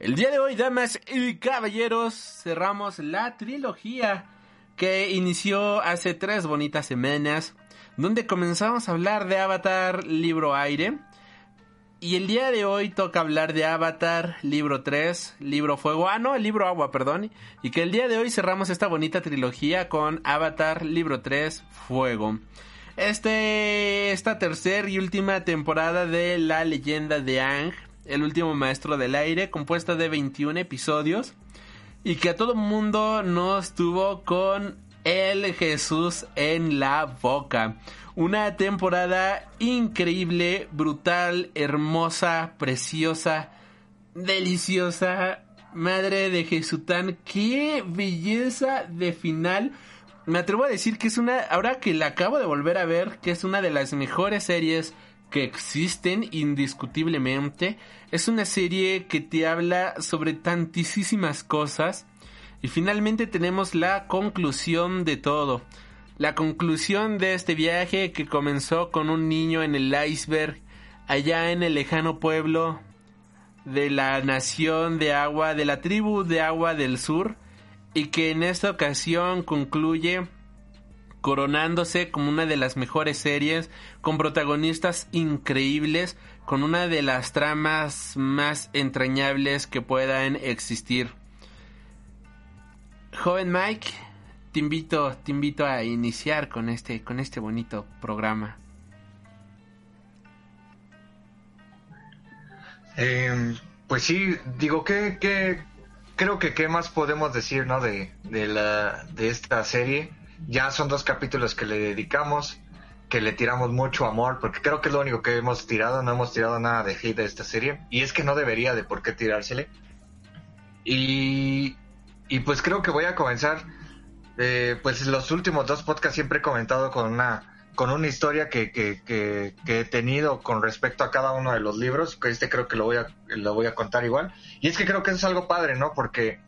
El día de hoy, damas y caballeros, cerramos la trilogía que inició hace tres bonitas semanas, donde comenzamos a hablar de Avatar Libro Aire. Y el día de hoy toca hablar de Avatar Libro 3, Libro Fuego, ah no, Libro Agua, perdón. Y que el día de hoy cerramos esta bonita trilogía con Avatar Libro 3, Fuego. Este, esta tercera y última temporada de La leyenda de Ang el último maestro del aire, compuesta de 21 episodios y que a todo mundo nos tuvo con el Jesús en la boca. Una temporada increíble, brutal, hermosa, preciosa, deliciosa. Madre de Jesután, qué belleza de final. Me atrevo a decir que es una, ahora que la acabo de volver a ver, que es una de las mejores series que existen indiscutiblemente. Es una serie que te habla sobre tantísimas cosas. Y finalmente tenemos la conclusión de todo. La conclusión de este viaje que comenzó con un niño en el iceberg allá en el lejano pueblo de la nación de agua, de la tribu de agua del sur, y que en esta ocasión concluye coronándose como una de las mejores series, con protagonistas increíbles, con una de las tramas más entrañables que puedan existir. Joven Mike, te invito, te invito a iniciar con este, con este bonito programa. Eh, pues sí, digo que, que creo que qué más podemos decir, ¿no? De, de la de esta serie ya son dos capítulos que le dedicamos, que le tiramos mucho amor, porque creo que es lo único que hemos tirado, no hemos tirado nada de hate de esta serie, y es que no debería de por qué tirársele. Y, y pues creo que voy a comenzar, eh, pues los últimos dos podcasts siempre he comentado con una con una historia que, que, que, he tenido con respecto a cada uno de los libros, que este creo que lo voy a, lo voy a contar igual. Y es que creo que eso es algo padre, ¿no? Porque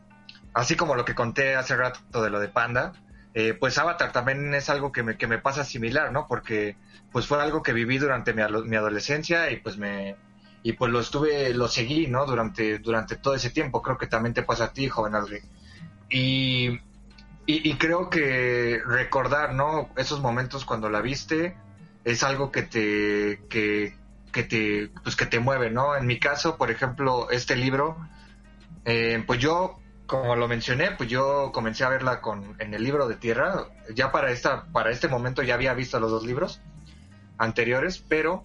así como lo que conté hace rato de lo de Panda, eh, pues Avatar también es algo que me, que me pasa similar, ¿no? Porque pues fue algo que viví durante mi, mi, adolescencia y pues me y pues lo estuve, lo seguí, ¿no? Durante, durante todo ese tiempo. Creo que también te pasa a ti, joven Adri. Y, y, creo que recordar, ¿no? Esos momentos cuando la viste es algo que te, que, que te, pues que te mueve, ¿no? En mi caso, por ejemplo, este libro, eh, pues yo como lo mencioné, pues yo comencé a verla con en el libro de tierra. Ya para esta, para este momento ya había visto los dos libros anteriores, pero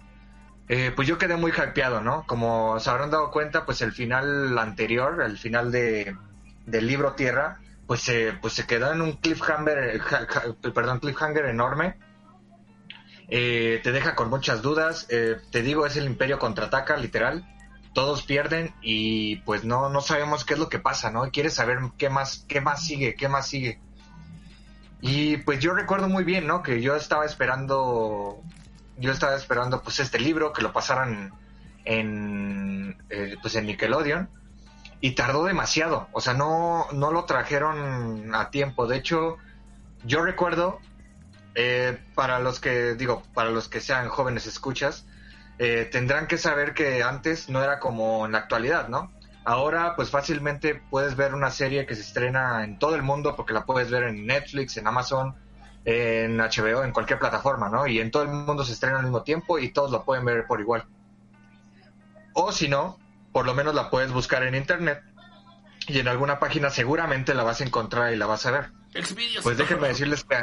eh, pues yo quedé muy hypeado, ¿no? Como se habrán dado cuenta, pues el final anterior, el final de, del libro Tierra, pues se, pues se quedó en un cliffhanger, perdón, cliffhanger enorme. Eh, te deja con muchas dudas. Eh, te digo, es el Imperio contraataca, literal todos pierden y pues no, no sabemos qué es lo que pasa, ¿no? Quieres saber qué más, qué más sigue, qué más sigue. Y pues yo recuerdo muy bien, ¿no? Que yo estaba esperando, yo estaba esperando pues este libro, que lo pasaran en, eh, pues en Nickelodeon y tardó demasiado, o sea, no, no lo trajeron a tiempo. De hecho, yo recuerdo, eh, para los que, digo, para los que sean jóvenes escuchas, eh, tendrán que saber que antes no era como en la actualidad, ¿no? Ahora pues fácilmente puedes ver una serie que se estrena en todo el mundo porque la puedes ver en Netflix, en Amazon, en HBO, en cualquier plataforma, ¿no? Y en todo el mundo se estrena al mismo tiempo y todos lo pueden ver por igual. O si no, por lo menos la puedes buscar en internet y en alguna página seguramente la vas a encontrar y la vas a ver. Pues déjenme decirles que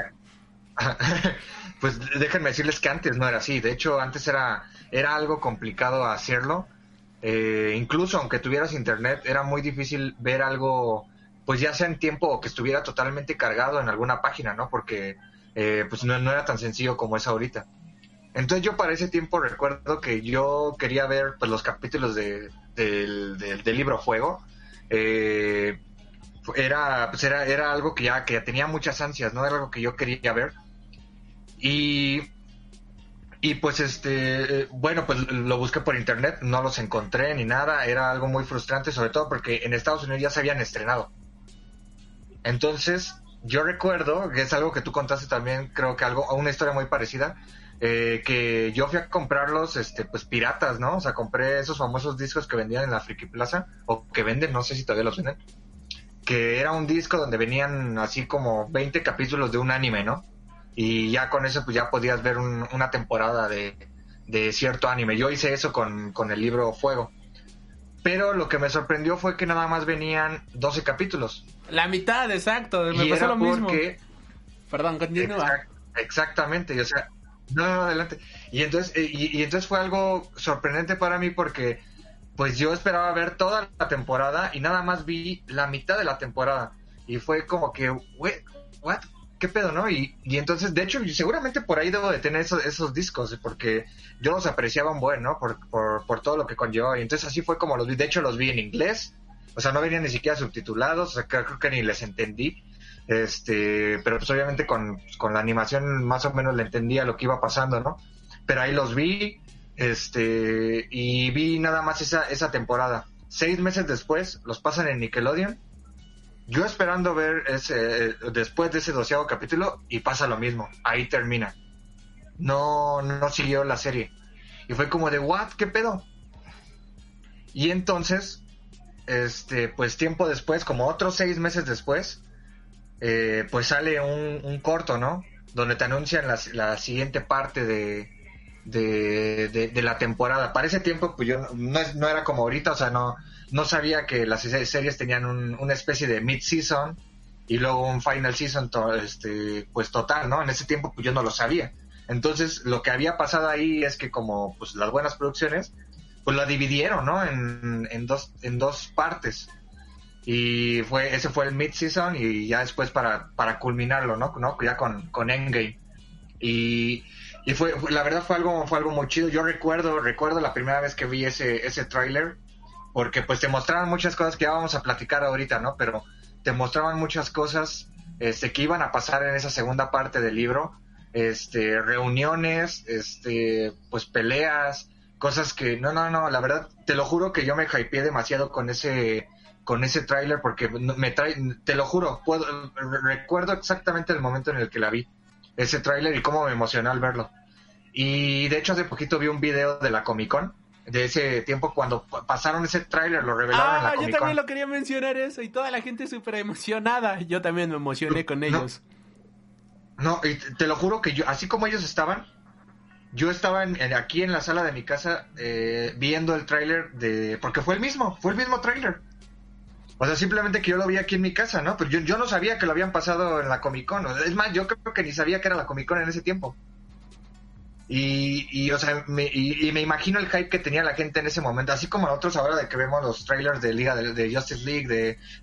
pues déjenme decirles que antes no era así. De hecho, antes era, era algo complicado hacerlo. Eh, incluso aunque tuvieras internet, era muy difícil ver algo, pues ya sea en tiempo que estuviera totalmente cargado en alguna página, ¿no? Porque eh, pues no, era tan sencillo como es ahorita. Entonces yo para ese tiempo recuerdo que yo quería ver pues los capítulos de, del, del, libro Fuego. Eh, era, pues era, era algo que ya, que ya tenía muchas ansias, ¿no? Era algo que yo quería ver. Y, y pues este, bueno, pues lo busqué por internet, no los encontré ni nada, era algo muy frustrante, sobre todo porque en Estados Unidos ya se habían estrenado. Entonces, yo recuerdo, que es algo que tú contaste también, creo que algo, una historia muy parecida, eh, que yo fui a comprarlos, este, pues piratas, ¿no? O sea, compré esos famosos discos que vendían en la Friki Plaza, o que venden, no sé si todavía los venden, que era un disco donde venían así como 20 capítulos de un anime, ¿no? Y ya con eso, pues ya podías ver un- una temporada de, de cierto anime. Yo hice eso con, con el libro Fuego. Pero lo que me sorprendió fue que nada más venían 12 capítulos. La mitad, exacto. Me y pasó era lo mismo. porque Perdón, continúa. Exact- exactamente, y, o sea, no, no, adelante. Y entonces, eh, y, y entonces fue algo sorprendente para mí porque, pues yo esperaba ver toda la temporada y nada más vi la mitad de la temporada. Y fue como que, "Wait, what? ¿Qué pedo, no? Y, y entonces, de hecho, seguramente por ahí debo de tener esos, esos discos, porque yo los apreciaba un buen, ¿no? Por, por, por todo lo que conllevaba. Y entonces así fue como los vi. De hecho, los vi en inglés. O sea, no venían ni siquiera subtitulados, o sea, creo, que ni les entendí. Este, pero pues obviamente con, con la animación más o menos le entendía lo que iba pasando, ¿no? Pero ahí los vi, este, y vi nada más esa, esa temporada. Seis meses después los pasan en Nickelodeon. Yo esperando ver ese, después de ese doceavo capítulo y pasa lo mismo. Ahí termina. No, no siguió la serie. Y fue como de, ¿what? ¿Qué pedo? Y entonces, este, pues tiempo después, como otros seis meses después, eh, pues sale un, un corto, ¿no? Donde te anuncian la, la siguiente parte de, de, de- la temporada. Para ese tiempo, pues yo no, no era como ahorita, o sea, no, no sabía que las se- series tenían un- una especie de mid-season y luego un final season, este, pues total, ¿no? En ese tiempo, pues yo no lo sabía. Entonces, lo que había pasado ahí es que como, pues las buenas producciones, pues la dividieron, ¿no? En, en dos, en dos partes. Y fue, ese fue el mid-season y ya después para, para culminarlo, ¿no? Ya con, con Endgame. Y, y fue- la verdad fue algo, fue algo muy chido. Yo recuerdo, recuerdo la primera vez que vi ese, ese tráiler, porque pues te mostraban muchas cosas que ya vamos a platicar ahorita, ¿no? Pero te mostraban muchas cosas, este, que iban a pasar en esa segunda parte del libro, este, reuniones, este, pues peleas, cosas que, no, no, no, la verdad, te lo juro que yo me hypeé demasiado con ese, con ese tráiler porque me trae, te lo juro, puedo, re- recuerdo exactamente el momento en el que la vi, ese tráiler y cómo me emocionó al verlo. Y de hecho hace poquito vi un video de la Comic Con, de ese tiempo cuando pa- pasaron ese tráiler, lo revelaron en la Ah, yo Comic también Con. lo quería mencionar eso y toda la gente súper emocionada. Yo también me emocioné con No. ellos. No, y te, te lo juro que yo, así como ellos estaban, yo estaba en- en- aquí en la sala de mi casa eh, viendo el tráiler de... Porque fue el mismo, fue el mismo tráiler. O sea, simplemente que yo lo vi aquí en mi casa, ¿no? Pero yo, yo no sabía que lo habían pasado en la Comic Con. Es más, yo creo que ni sabía que era la Comic Con en ese tiempo. Y, y o sea, me, y, y me imagino el hype que tenía la gente en ese momento, así como nosotros ahora de que vemos los trailers de Liga de, de Justice League,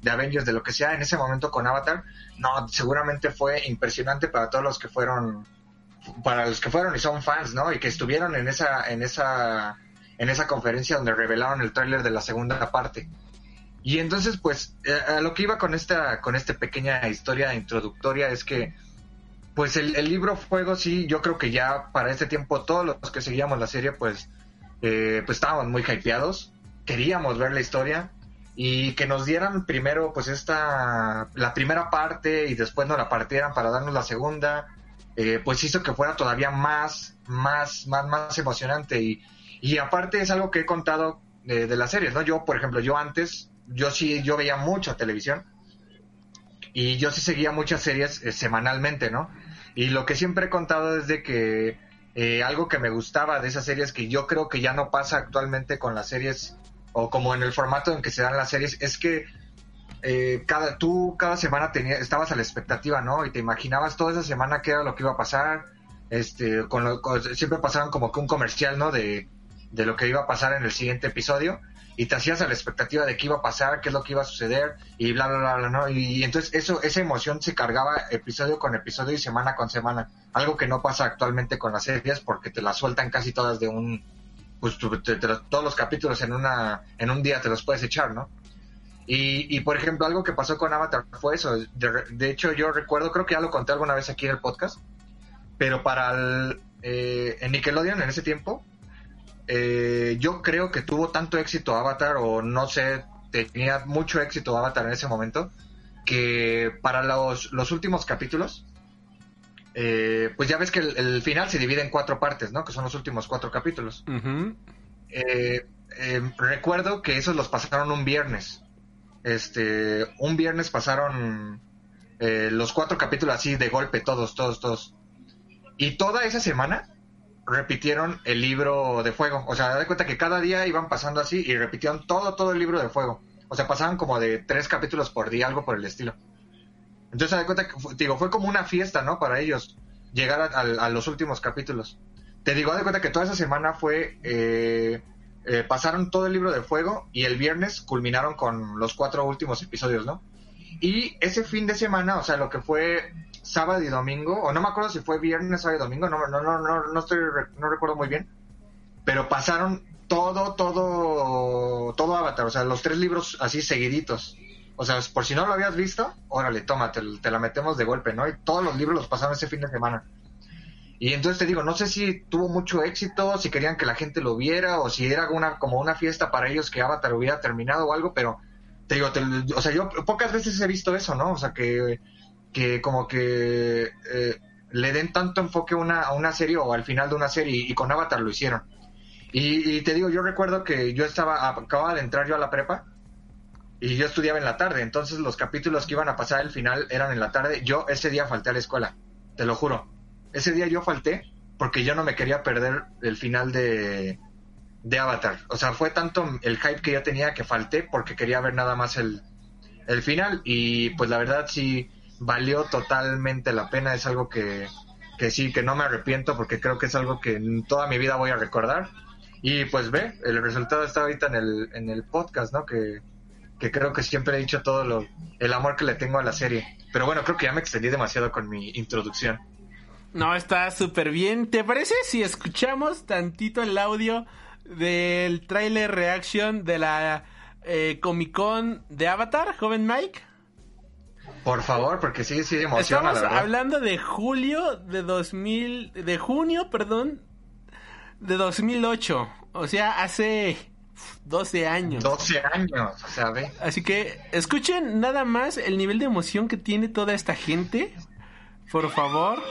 de, Avengers, de lo que sea, en ese momento con Avatar, no, seguramente fue impresionante para todos los que fueron, para los que fueron y son fans, ¿no? Y que estuvieron en esa, en esa, en esa conferencia donde revelaron el tráiler de la segunda parte. Y entonces, pues, eh, a lo que iba con esta, con esta pequeña historia introductoria es que, pues, el, el libro Fuego, sí, yo creo que ya para este tiempo todos los que seguíamos la serie, pues, eh, pues estábamos muy hypeados, queríamos ver la historia y que nos dieran primero, pues, esta, la primera parte y después nos la partieran para darnos la segunda, eh, pues hizo que fuera todavía más, más, más, más emocionante y, y aparte es algo que he contado de, de las series, ¿no? Yo, por ejemplo, yo antes, yo sí, yo veía mucha televisión y yo sí seguía muchas series eh, semanalmente, ¿no? Y lo que siempre he contado es de que eh, algo que me gustaba de esas series que yo creo que ya no pasa actualmente con las series o como en el formato en que se dan las series es que eh, cada tú cada semana tenía, estabas a la expectativa, ¿no? Y te imaginabas toda esa semana qué era lo que iba a pasar. Este, con lo- siempre pasaban como que un comercial, ¿no? De, de lo que iba a pasar en el siguiente episodio y te hacías a la expectativa de qué iba a pasar, qué es lo que iba a suceder y bla bla bla, bla ¿no? Y, entonces eso esa emoción se cargaba episodio con episodio y semana con semana, algo que no pasa actualmente con las series porque te las sueltan casi todas de un pues te- te todos los capítulos en una en un día te los puedes echar, ¿no? Y, y, por ejemplo, algo que pasó con Avatar fue eso. De, de, hecho, yo recuerdo, creo que ya lo conté alguna vez aquí en el podcast, pero para el, eh, en Nickelodeon en ese tiempo, eh, yo creo que tuvo tanto éxito Avatar, o no sé, tenía mucho éxito Avatar en ese momento, que para los, los últimos capítulos, eh, pues ya ves que el, el, final se divide en cuatro partes, ¿no? Que son los últimos cuatro capítulos. Uh -huh. recuerdo que esos los pasaron un viernes. Este, un viernes pasaron los cuatro capítulos así de golpe, todos, todos, todos. Y toda esa semana repitieron el libro de fuego. O sea, da cuenta que cada día iban pasando así y repitieron todo, todo el libro de fuego. O sea, pasaban como de tres capítulos por día, algo por el estilo. Entonces, da cuenta que, digo, fue como una fiesta, ¿no? Para ellos, llegar a, los últimos capítulos. Te digo, da cuenta que toda esa semana fue, eh, eh, pasaron todo el libro de fuego y el viernes culminaron con los cuatro últimos episodios, ¿no? Y ese fin de semana, o sea, lo que fue sábado y domingo, o no me acuerdo si fue viernes, sábado y domingo, no, no, no, no, no estoy, no recuerdo muy bien, pero pasaron todo, todo, todo Avatar, o sea, los tres libros así seguiditos. O sea, por si no lo habías visto, órale, toma, te, la metemos de golpe, ¿no? Y todos los libros los pasaron ese fin de semana. Y entonces te digo, no sé si tuvo mucho éxito, si querían que la gente lo viera, o si era una, como una fiesta para ellos que Avatar hubiera terminado o algo, pero te digo, te, o sea, yo pocas veces he visto eso, ¿no? O sea, que que como que eh, le den tanto enfoque una, a una serie o al final de una serie y, con Avatar lo hicieron. Y, y, te digo, yo recuerdo que yo estaba, acababa de entrar yo a la prepa y yo estudiaba en la tarde, entonces los capítulos que iban a pasar al final eran en la tarde. Yo ese día falté a la escuela, te lo juro. Ese día yo falté porque yo no me quería perder el final de, de Avatar. O sea, fue tanto el hype que yo tenía que falté porque quería ver nada más el, el final y pues la verdad sí valió totalmente la pena, es algo que, que sí, que no me arrepiento porque creo que es algo que en toda mi vida voy a recordar. Y pues ve, el resultado está ahorita en el, en el podcast, ¿no? Que, que creo que siempre he dicho todo lo, el amor que le tengo a la serie. Pero bueno, creo que ya me extendí demasiado con mi introducción. No, está súper bien. ¿Te parece si escuchamos tantito el audio del trailer reaction de la eh, Comic Con de Avatar, joven Mike? Por favor, porque sí, sí emociona, Estamos hablando de julio de 2000, de junio, perdón, de 2008. O sea, hace 12 años. 12 años, o sea, ve. Así que escuchen nada más el nivel de emoción que tiene toda esta gente. Por favor.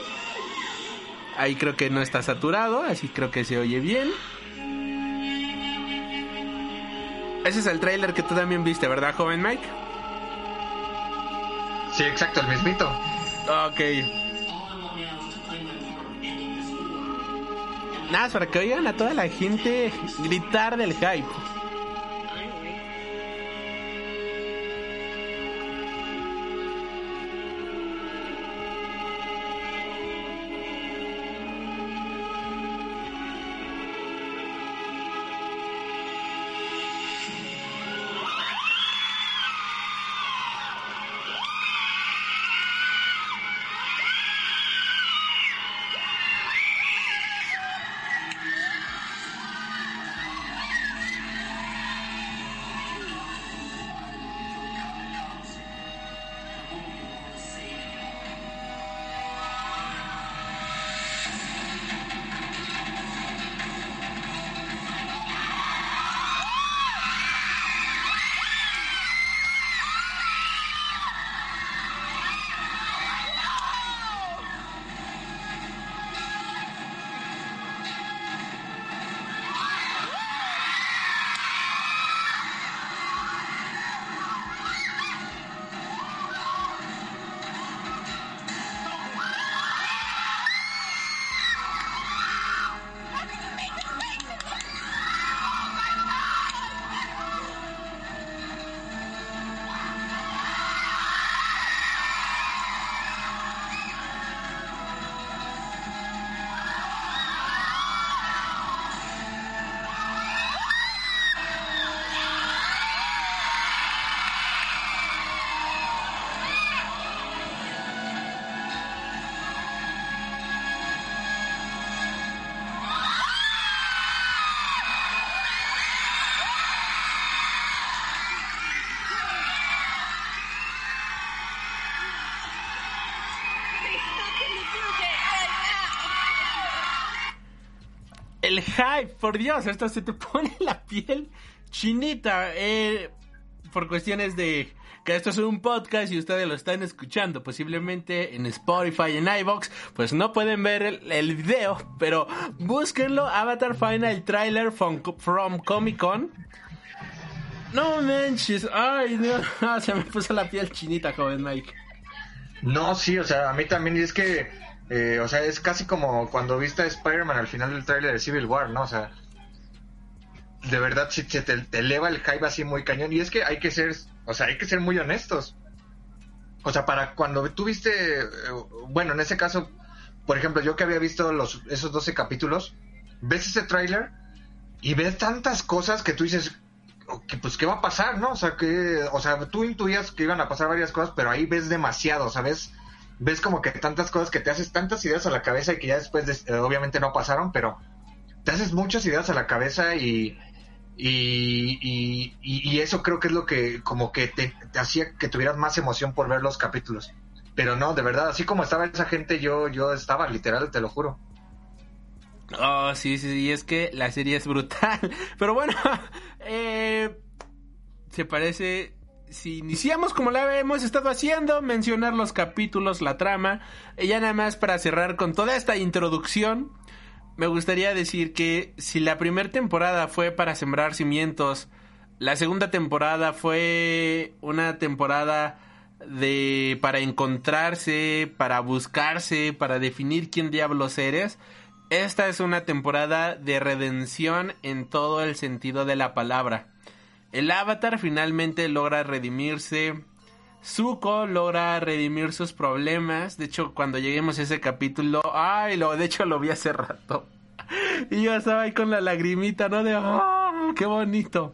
Ahí creo que no está saturado, así creo que se oye bien. Ese es el tráiler que tú también viste, ¿verdad, joven Mike? Sí, exacto, el mismito. Ok. Nada, para que oigan a toda la gente gritar del hype. Por Dios, esto se te pone la piel chinita. Eh, por cuestiones de que esto es un podcast y ustedes lo están escuchando posiblemente en Spotify, en iVoox, pues no pueden ver el, el video, pero búsquenlo, Avatar Final Trailer from, from Comic Con. No manches, ay, no, se me puso la piel chinita, joven Mike. No, sí, o sea, a mí también es que, eh, o sea, es casi como cuando viste a Spider-Man al final del tráiler de Civil War, ¿no? O sea, de verdad se, te, te eleva el hype así muy cañón. Y es que hay que ser, o sea, hay que ser muy honestos. O sea, para cuando tú viste, eh, bueno, en ese caso, por ejemplo, yo que había visto los, esos 12 capítulos, ves ese tráiler y ves tantas cosas que tú dices, que pues qué va a pasar, ¿no? O sea, que, o sea, tú intuías que iban a pasar varias cosas, pero ahí ves demasiado, ¿sabes? Ves como que tantas cosas que te haces tantas ideas a la cabeza y que ya después, de- eh, obviamente no pasaron, pero te haces muchas ideas a la cabeza y, y, y, eso creo que es lo que como que te, te hacía que tuvieras más emoción por ver los capítulos. Pero no, de verdad, así como estaba esa gente, yo, yo estaba, literal, te lo juro. Oh, sí, sí, sí, es que la serie es brutal. Pero bueno, eh, se parece, si iniciamos como la hemos estado haciendo, mencionar los capítulos, la trama, y ya nada más para cerrar con toda esta introducción, me gustaría decir que si la primera temporada fue para sembrar cimientos, la segunda temporada fue una temporada de para encontrarse, para buscarse, para definir quién diablos eres. Esta es una temporada de redención en todo el sentido de la palabra. El avatar finalmente logra redimirse. Zuko logra redimir sus problemas. De hecho, cuando lleguemos a ese capítulo, ay, lo, de hecho lo vi hace rato. Y yo estaba ahí con la lagrimita, ¿no? De, ¡ah, qué bonito!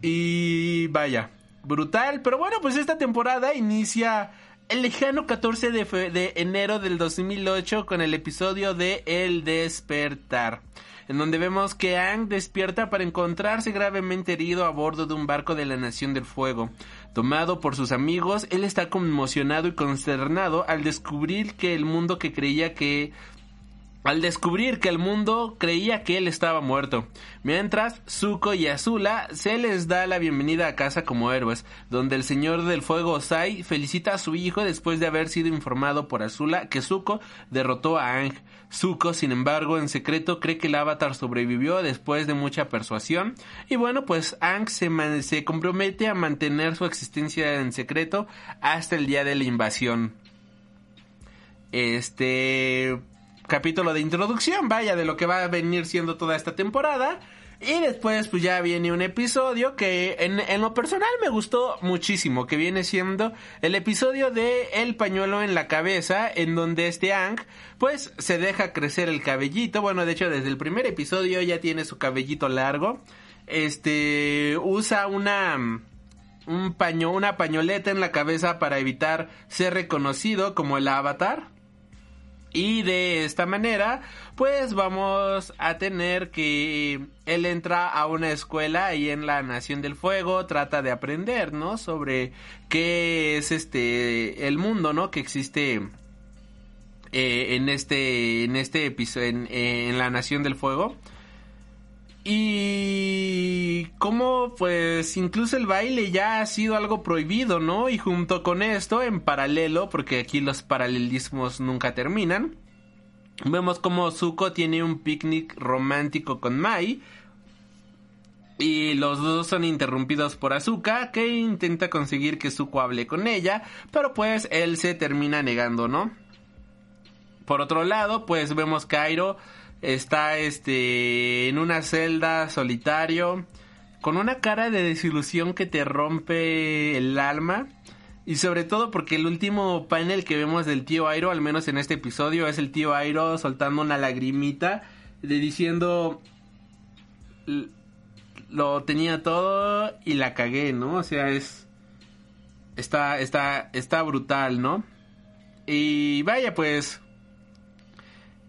Y vaya, brutal. Pero bueno, pues esta temporada inicia el lejano 14 de, de enero del 2008 con el episodio de El Despertar. En donde vemos que Aang despierta para encontrarse gravemente herido a bordo de un barco de la Nación del Fuego. Tomado por sus amigos, él está conmocionado y consternado al descubrir que el mundo que creía que al descubrir que el mundo creía que él estaba muerto. Mientras, Zuko y Azula se les da la bienvenida a casa como héroes, donde el señor del fuego Osai felicita a su hijo después de haber sido informado por Azula que Zuko derrotó a Aang. Zuko, sin embargo, en secreto cree que el avatar sobrevivió después de mucha persuasión. Y bueno, pues Aang se, se compromete a mantener su existencia en secreto hasta el día de la invasión este capítulo de introducción, vaya, de lo que va a venir siendo toda esta temporada. Y después pues ya viene un episodio que en, en lo personal me gustó muchísimo, que viene siendo el episodio de El pañuelo en la cabeza, en donde este Ang pues se deja crecer el cabellito, bueno de hecho desde el primer episodio ya tiene su cabellito largo, este usa una un paño, una pañoleta en la cabeza para evitar ser reconocido como el avatar. Y de esta manera, pues vamos a tener que él entra a una escuela ahí en la Nación del Fuego, trata de aprender, ¿no? Sobre qué es este el mundo, ¿no? Que existe eh, en este en este episodio en, en la Nación del Fuego. Y como pues incluso el baile ya ha sido algo prohibido, ¿no? Y junto con esto, en paralelo, porque aquí los paralelismos nunca terminan, vemos como Zuko tiene un picnic romántico con Mai. Y los dos son interrumpidos por Azuka, que intenta conseguir que Zuko hable con ella, pero pues él se termina negando, ¿no? Por otro lado, pues vemos Cairo está este en una celda solitario con una cara de desilusión que te rompe el alma y sobre todo porque el último panel que vemos del tío Airo, al menos en este episodio, es el tío Airo soltando una lagrimita de diciendo "L- lo tenía todo y la cagué, ¿no? O sea, es está está está brutal, ¿no? Y vaya, pues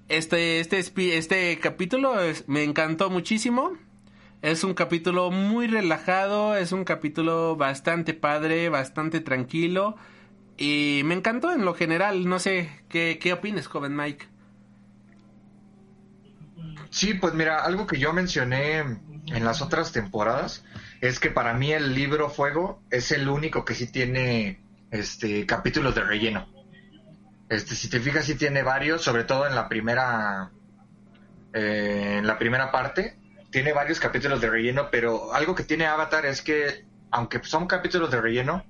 este, este, este capítulo me encantó muchísimo. Es un capítulo muy relajado, es un capítulo bastante padre, bastante tranquilo. Y me encantó en lo general. No sé, ¿qué, qué opines, joven Mike? Sí, pues mira, algo que yo mencioné en las otras temporadas es que para mí el libro Fuego es el único que sí tiene este capítulos de relleno. Este, si te fijas, sí tiene varios, sobre todo en la primera eh, en la primera parte, tiene varios capítulos de relleno, pero algo que tiene Avatar es que, aunque son capítulos de relleno,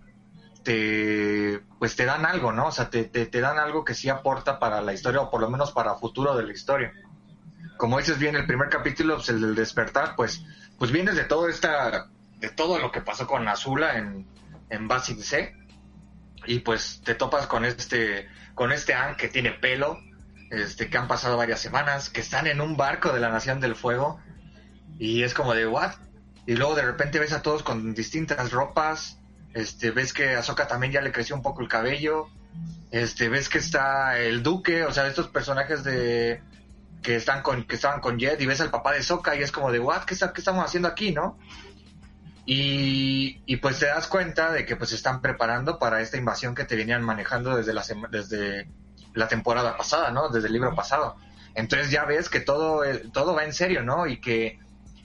te pues te dan algo, ¿no? O sea, te, te, te dan algo que sí aporta para la historia, o por lo menos para futuro de la historia como dices bien, el primer capítulo, pues el del despertar, pues, pues vienes de todo esta, de todo lo que pasó con Azula en, en Basin C. Y pues te topas con este, con este An que tiene pelo, este, que han pasado varias semanas, que están en un barco de la Nación del Fuego. Y es como de, ¿what? Y luego de repente ves a todos con distintas ropas. Este, ves que a Ahsoka también ya le creció un poco el cabello. Este, ves que está el Duque, o sea, estos personajes de, que están con que estaban con Jet y ves al papá de Soka y es como de what qué, qué estamos haciendo aquí no y, y, pues te das cuenta de que pues se están preparando para esta invasión que te venían manejando desde la desde la temporada pasada no desde el libro pasado. Entonces ya ves que todo todo va en serio no y que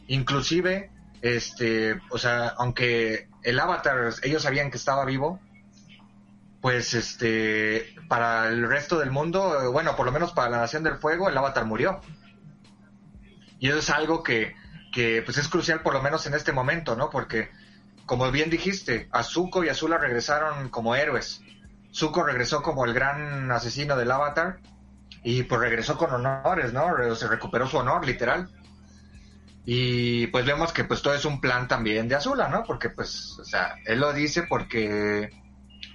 inclusive este o sea aunque el avatar ellos sabían que estaba vivo pues este para el resto del mundo, bueno, por lo menos para la Nación del Fuego, el Avatar murió. Y eso es algo que, que pues es crucial por lo menos en este momento, ¿no? Porque como bien dijiste, Azuko y Azula regresaron como héroes. Zuko regresó como el gran asesino del Avatar y pues regresó con honores, ¿no? Se recuperó su honor, literal. Y pues vemos que pues todo es un plan también de Azula, ¿no? Porque pues, o sea, él lo dice porque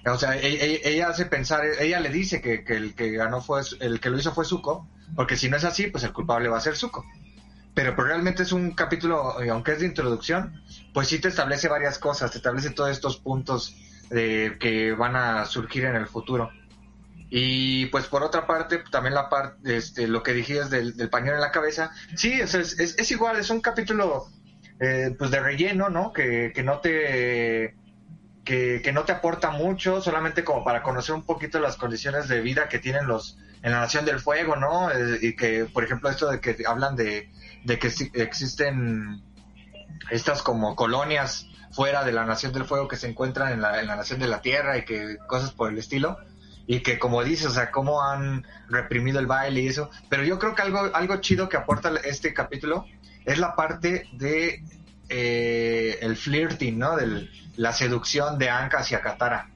o sea, ella, ella, hace pensar, ella le dice que, el que ganó fue, el que lo hizo fue Zuko, porque si no es así, pues el culpable va a ser Zuko. Pero, pero realmente es un capítulo, eh, aunque es de introducción, pues sí te establece varias cosas, te establece todos estos puntos de, que van a surgir en el futuro. Y pues por otra parte, también la parte, este, lo que dijiste del, del pañuelo en la cabeza, sí, es, es, es igual, es un capítulo eh, pues de relleno, ¿no? Que, que no te que, no te aporta mucho, solamente como para conocer un poquito las condiciones de vida que tienen los en la Nación del Fuego, ¿no? Eh, y que, por ejemplo, esto de que hablan de, de que existen estas como colonias fuera de la Nación del Fuego que se encuentran en la, Nación de la Tierra y que cosas por el estilo. Y que como dices, o sea, cómo han reprimido el baile y eso. Pero yo creo que algo, algo chido que aporta este capítulo es la parte de eh, el flirting, ¿no? Del, la seducción de Anka hacia Katara.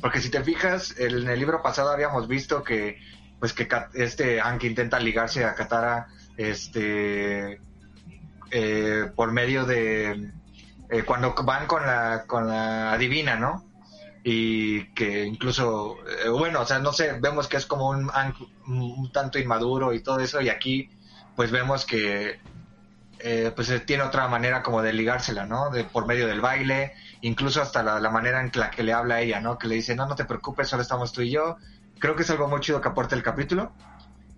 Porque si te fijas, en el libro pasado habíamos visto que pues que este Anka intenta ligarse a Katara este eh, por medio de eh, cuando van con la con la adivina, ¿no? Y que incluso eh, bueno, o sea, no sé, vemos que es como un, un tanto inmaduro y todo eso y aquí pues vemos que pues tiene otra manera como de ligársela, ¿no? De, por medio del baile, incluso hasta la, manera en la que le habla a ella, ¿no? Que le dice, no, no te preocupes, solo estamos tú y yo. Creo que es algo muy chido que aporta el capítulo.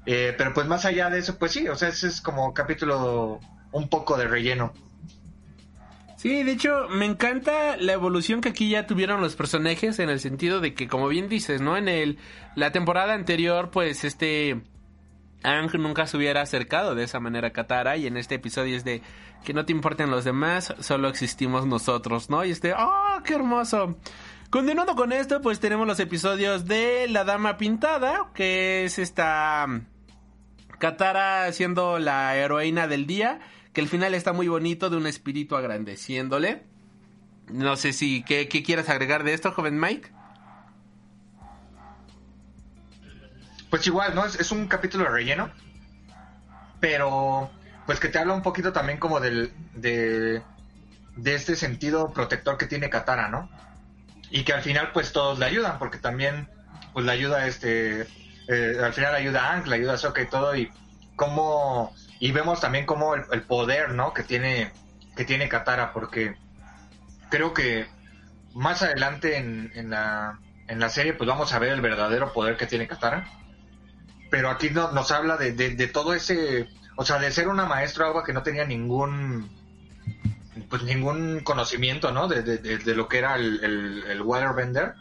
Eh, pero pues más allá de eso, pues sí, o sea, ese es como capítulo un poco de relleno. Sí, de hecho, me encanta la evolución que aquí ya tuvieron los personajes en el sentido de que, como bien dices, ¿no? En el la temporada anterior, pues este Ang nunca se hubiera acercado de esa manera a Katara y en este episodio es de que no te importen los demás, solo existimos nosotros, ¿no? Y este, ¡oh, qué hermoso! Continuando con esto, pues tenemos los episodios de La Dama Pintada, que es esta Katara siendo la heroína del día, que el final está muy bonito de un espíritu agrandeciéndole. No sé si, ¿qué, qué quieres agregar de esto, joven Mike? Pues igual, ¿no? Es, un capítulo relleno, pero pues que te habla un poquito también como del, de, de este sentido protector que tiene Katara, ¿no? Y que al final pues todos le ayudan, porque también pues le ayuda este, eh, al final ayuda a Ang, le ayuda a Sokka y todo, y cómo, y vemos también como el, poder, ¿no? Que tiene, que tiene Katara, porque creo que más adelante en, en, la, en la serie pues vamos a ver el verdadero poder que tiene Katara pero aquí no, nos habla de, de, todo ese, o sea, de ser una maestra agua que no tenía ningún, pues ningún conocimiento, ¿no? De, de lo que era el, el, waterbender,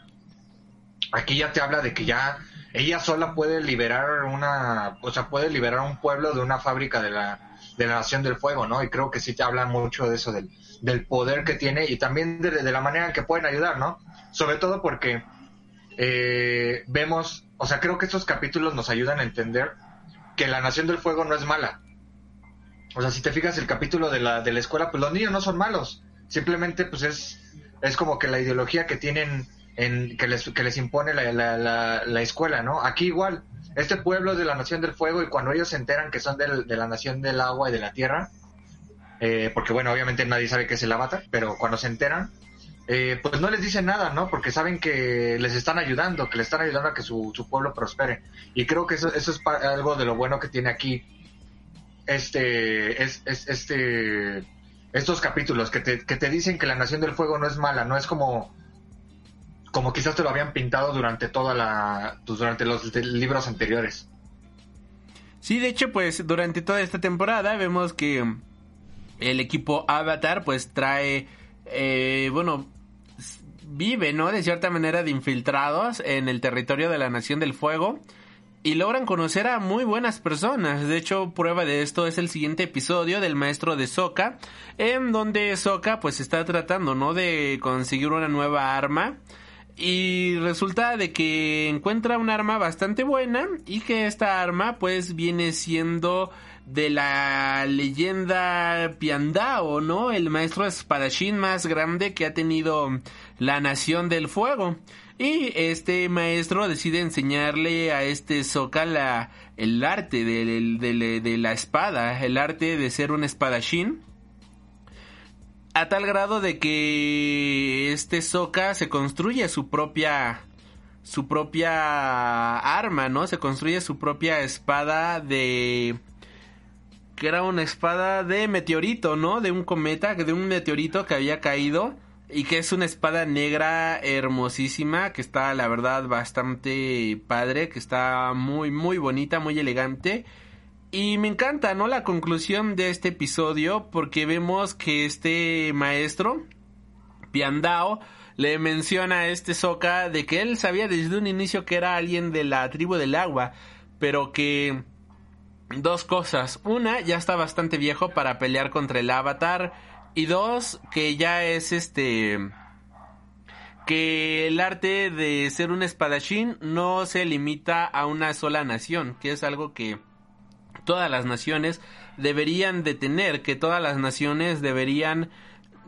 aquí ya te habla de que ya ella sola puede liberar una, o sea, puede liberar un pueblo de una fábrica de la, de la Nación del Fuego, ¿no? Y creo que sí te habla mucho de eso, del, del poder que tiene y también de, la manera en que pueden ayudar, ¿no? Sobre todo porque eh, vemos, o sea, creo que estos capítulos nos ayudan a entender que la Nación del Fuego no es mala. O sea, si te fijas el capítulo de la, de la escuela, pues los niños no son malos. Simplemente, pues es, es como que la ideología que tienen, en, que, les, que les impone la, la, la, la escuela, ¿no? Aquí igual, este pueblo es de la Nación del Fuego y cuando ellos se enteran que son del- de la Nación del Agua y de la Tierra, eh, porque bueno, obviamente nadie sabe qué es el avatar, pero cuando se enteran, eh, pues no les dicen nada, ¿no? Porque saben que les están ayudando, que les están ayudando a que su, su pueblo prospere. Y creo que eso, eso es algo de lo bueno que tiene aquí este, es, es- este, estos capítulos que te, que te dicen que la Nación del Fuego no es mala, no es como, como quizás te lo habían pintado durante toda la, pues, durante los libros anteriores. Sí, de hecho, pues durante toda esta temporada vemos que mm, el equipo Avatar pues trae, eh, bueno, vive, ¿no? De cierta manera de infiltrados en el territorio de la Nación del Fuego y logran conocer a muy buenas personas. De hecho, prueba de esto es el siguiente episodio del maestro de Sokka, en donde Sokka pues está tratando, ¿no? De conseguir una nueva arma. Y resulta de que encuentra un arma bastante buena y que esta arma pues viene siendo de la leyenda Piandao, ¿no? El maestro espadachín más grande que ha tenido la Nación del Fuego. Y este maestro decide enseñarle a este Sokka la, el arte de, de- de la espada, el arte de ser un espadachín a tal grado de que este Sokka se construye su propia su propia arma, ¿no? Se construye su propia espada de que era una espada de meteorito, ¿no? De un cometa, de un meteorito que había caído y que es una espada negra hermosísima, que está la verdad bastante padre, que está muy muy bonita, muy elegante. Y me encanta, ¿no? La conclusión de este episodio porque vemos que este maestro, Piandao, le menciona a este Sokka de que él sabía desde un inicio que era alguien de la tribu del agua, pero que dos cosas. Una, ya está bastante viejo para pelear contra el avatar. Y dos, que ya es este... Que el arte de ser un espadachín no se limita a una sola nación, que es algo que todas las naciones deberían de tener, que todas las naciones deberían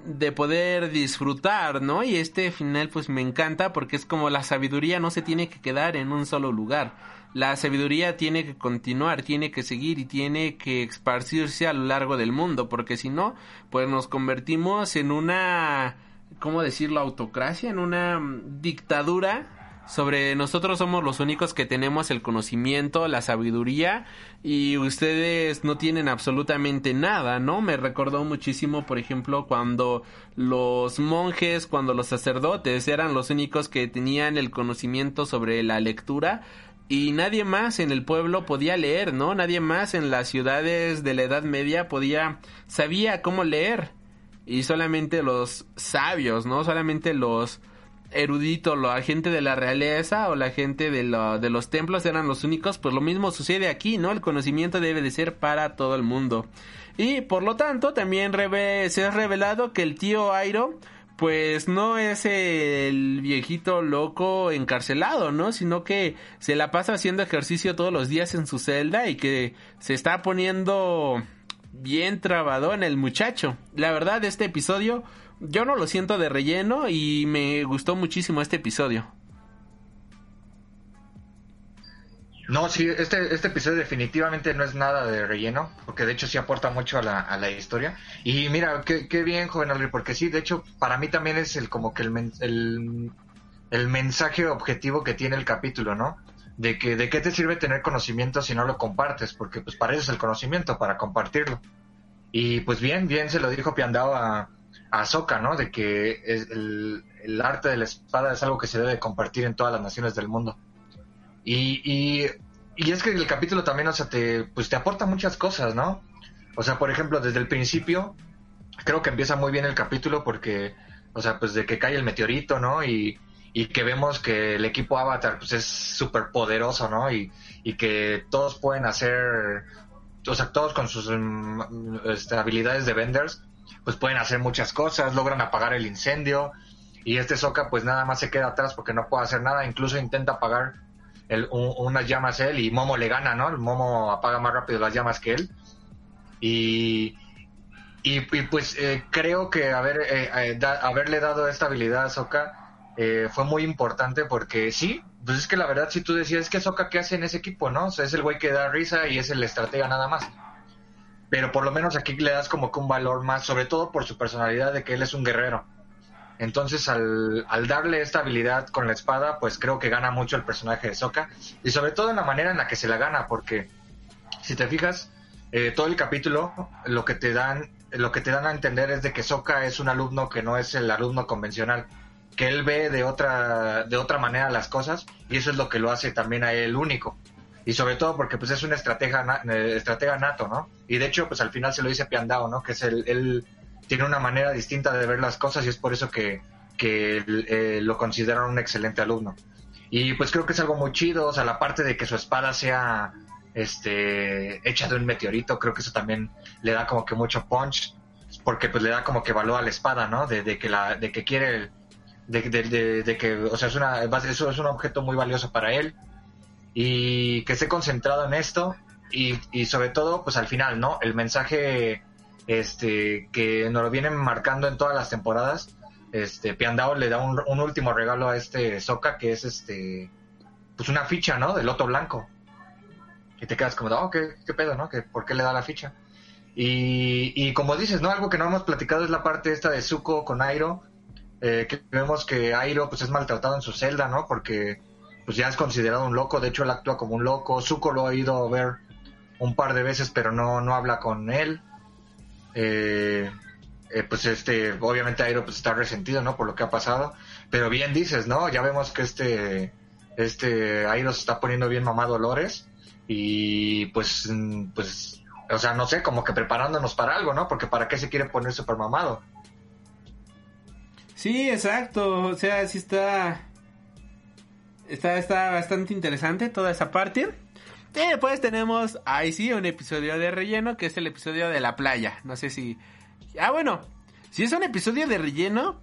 de poder disfrutar, ¿no? Y este final pues me encanta porque es como la sabiduría no se tiene que quedar en un solo lugar. La sabiduría tiene que continuar, tiene que seguir y tiene que esparcirse a lo largo del mundo, porque si no, pues nos convertimos en una, ¿cómo decirlo? Autocracia, en una mm, dictadura sobre nosotros somos los únicos que tenemos el conocimiento, la sabiduría y ustedes no tienen absolutamente nada, ¿no? Me recordó muchísimo, por ejemplo, cuando los monjes, cuando los sacerdotes eran los únicos que tenían el conocimiento sobre la lectura y nadie más en el pueblo podía leer, ¿no? Nadie más en las ciudades de la Edad Media podía sabía cómo leer y solamente los sabios, ¿no? Solamente los erudito, la gente de la realeza o la gente de, lo- de los templos eran los únicos, pues lo mismo sucede aquí, ¿no? El conocimiento debe de ser para todo el mundo. Y por lo tanto también se ha revelado que el tío Airo pues no es el viejito loco encarcelado, ¿no? Sino que se la pasa haciendo ejercicio todos los días en su celda y que se está poniendo bien trabado en el muchacho. La verdad, este episodio yo no lo siento de relleno y me gustó muchísimo este episodio. No, sí, este, este episodio definitivamente no es nada de relleno, porque de hecho sí aporta mucho a la, a la historia. Y mira, qué, qué bien, joven Alri, porque sí, de hecho, para mí también es el como que el, el, el mensaje objetivo que tiene el capítulo, ¿no? De que de qué te sirve tener conocimiento si no lo compartes, porque pues para eso es el conocimiento, para compartirlo. Y pues bien, bien se lo dijo Piandao a Ahsoka, ¿no? De que el, arte de la espada es algo que se debe compartir en todas las naciones del mundo. Y, y, y es que el capítulo también, o sea, te, pues te aporta muchas cosas, ¿no? O sea, por ejemplo, desde el principio, creo que empieza muy bien el capítulo porque, o sea, pues de que cae el meteorito, ¿no? Y, y que vemos que el equipo Avatar pues es súper poderoso, ¿no? Y, y que todos pueden hacer, o sea, todos con sus mm, este, habilidades de vendors, pues pueden hacer muchas cosas, logran apagar el incendio y este Soka pues nada más se queda atrás porque no puede hacer nada, incluso intenta apagar el, un- unas llamas él y Momo le gana, ¿no? El Momo apaga más rápido las llamas que él y, y, pues eh, creo que haber, eh, eh, haberle dado esta habilidad a Soka eh, fue muy importante porque sí, pues es que la verdad si tú decías que Soka qué hace en ese equipo, ¿no? Es el güey que da risa y es el estratega nada más. Pero por lo menos aquí le das como que un valor más, sobre todo por su personalidad de que él es un guerrero. Entonces al, al darle esta habilidad con la espada, pues creo que gana mucho el personaje de Soka y sobre todo en la manera en la que se la gana, porque si te fijas, eh, todo el capítulo lo que te dan lo que te dan a entender es de que Sokka es un alumno que no es el alumno convencional que él ve de otra de otra manera las cosas y eso es lo que lo hace también a él único y sobre todo porque pues es un estratega eh, estratega nato no y de hecho pues al final se lo dice Piandao no que es el él tiene una manera distinta de ver las cosas y es por eso que que eh, lo consideran un excelente alumno. Y pues creo que es algo muy chido o sea la parte de que su espada sea este hecha de un meteorito creo que eso también le da como que mucho punch porque pues le da como que valor a la espada no de, de que la de que quiere de, de, de- que o sea es una es un objeto muy valioso para él y que esté concentrado en esto y, y sobre todo pues al final no el mensaje este que nos lo vienen marcando en todas las temporadas este Piandao le da un, un último regalo a este Soka que es este pues una ficha no del loto blanco y te quedas como, oh, ¿qué, qué pedo, no? ¿Que, ¿Por qué le da la ficha? Y, y como dices, ¿no? Algo que no hemos platicado es la parte esta de Zuko con Airo, eh, que vemos que Airo pues es maltratado en su celda, ¿no? Porque pues ya es considerado un loco, de hecho él actúa como un loco, Zuko lo ha ido a ver un par de veces, pero no, no habla con él. Eh, eh, pues este, obviamente Airo pues está resentido, ¿no? Por lo que ha pasado, pero bien dices, ¿no? Ya vemos que este, este Airo se está poniendo bien mamá Dolores y pues, pues, o sea, no sé, como que preparándonos para algo, ¿no? Porque para qué se quiere poner super mamado. Sí, exacto. O sea, sí está. Está, está bastante interesante toda esa parte. Y después tenemos, ahí sí, un episodio de relleno, que es el episodio de la playa. No sé si... Ah, bueno, sí es un episodio de relleno,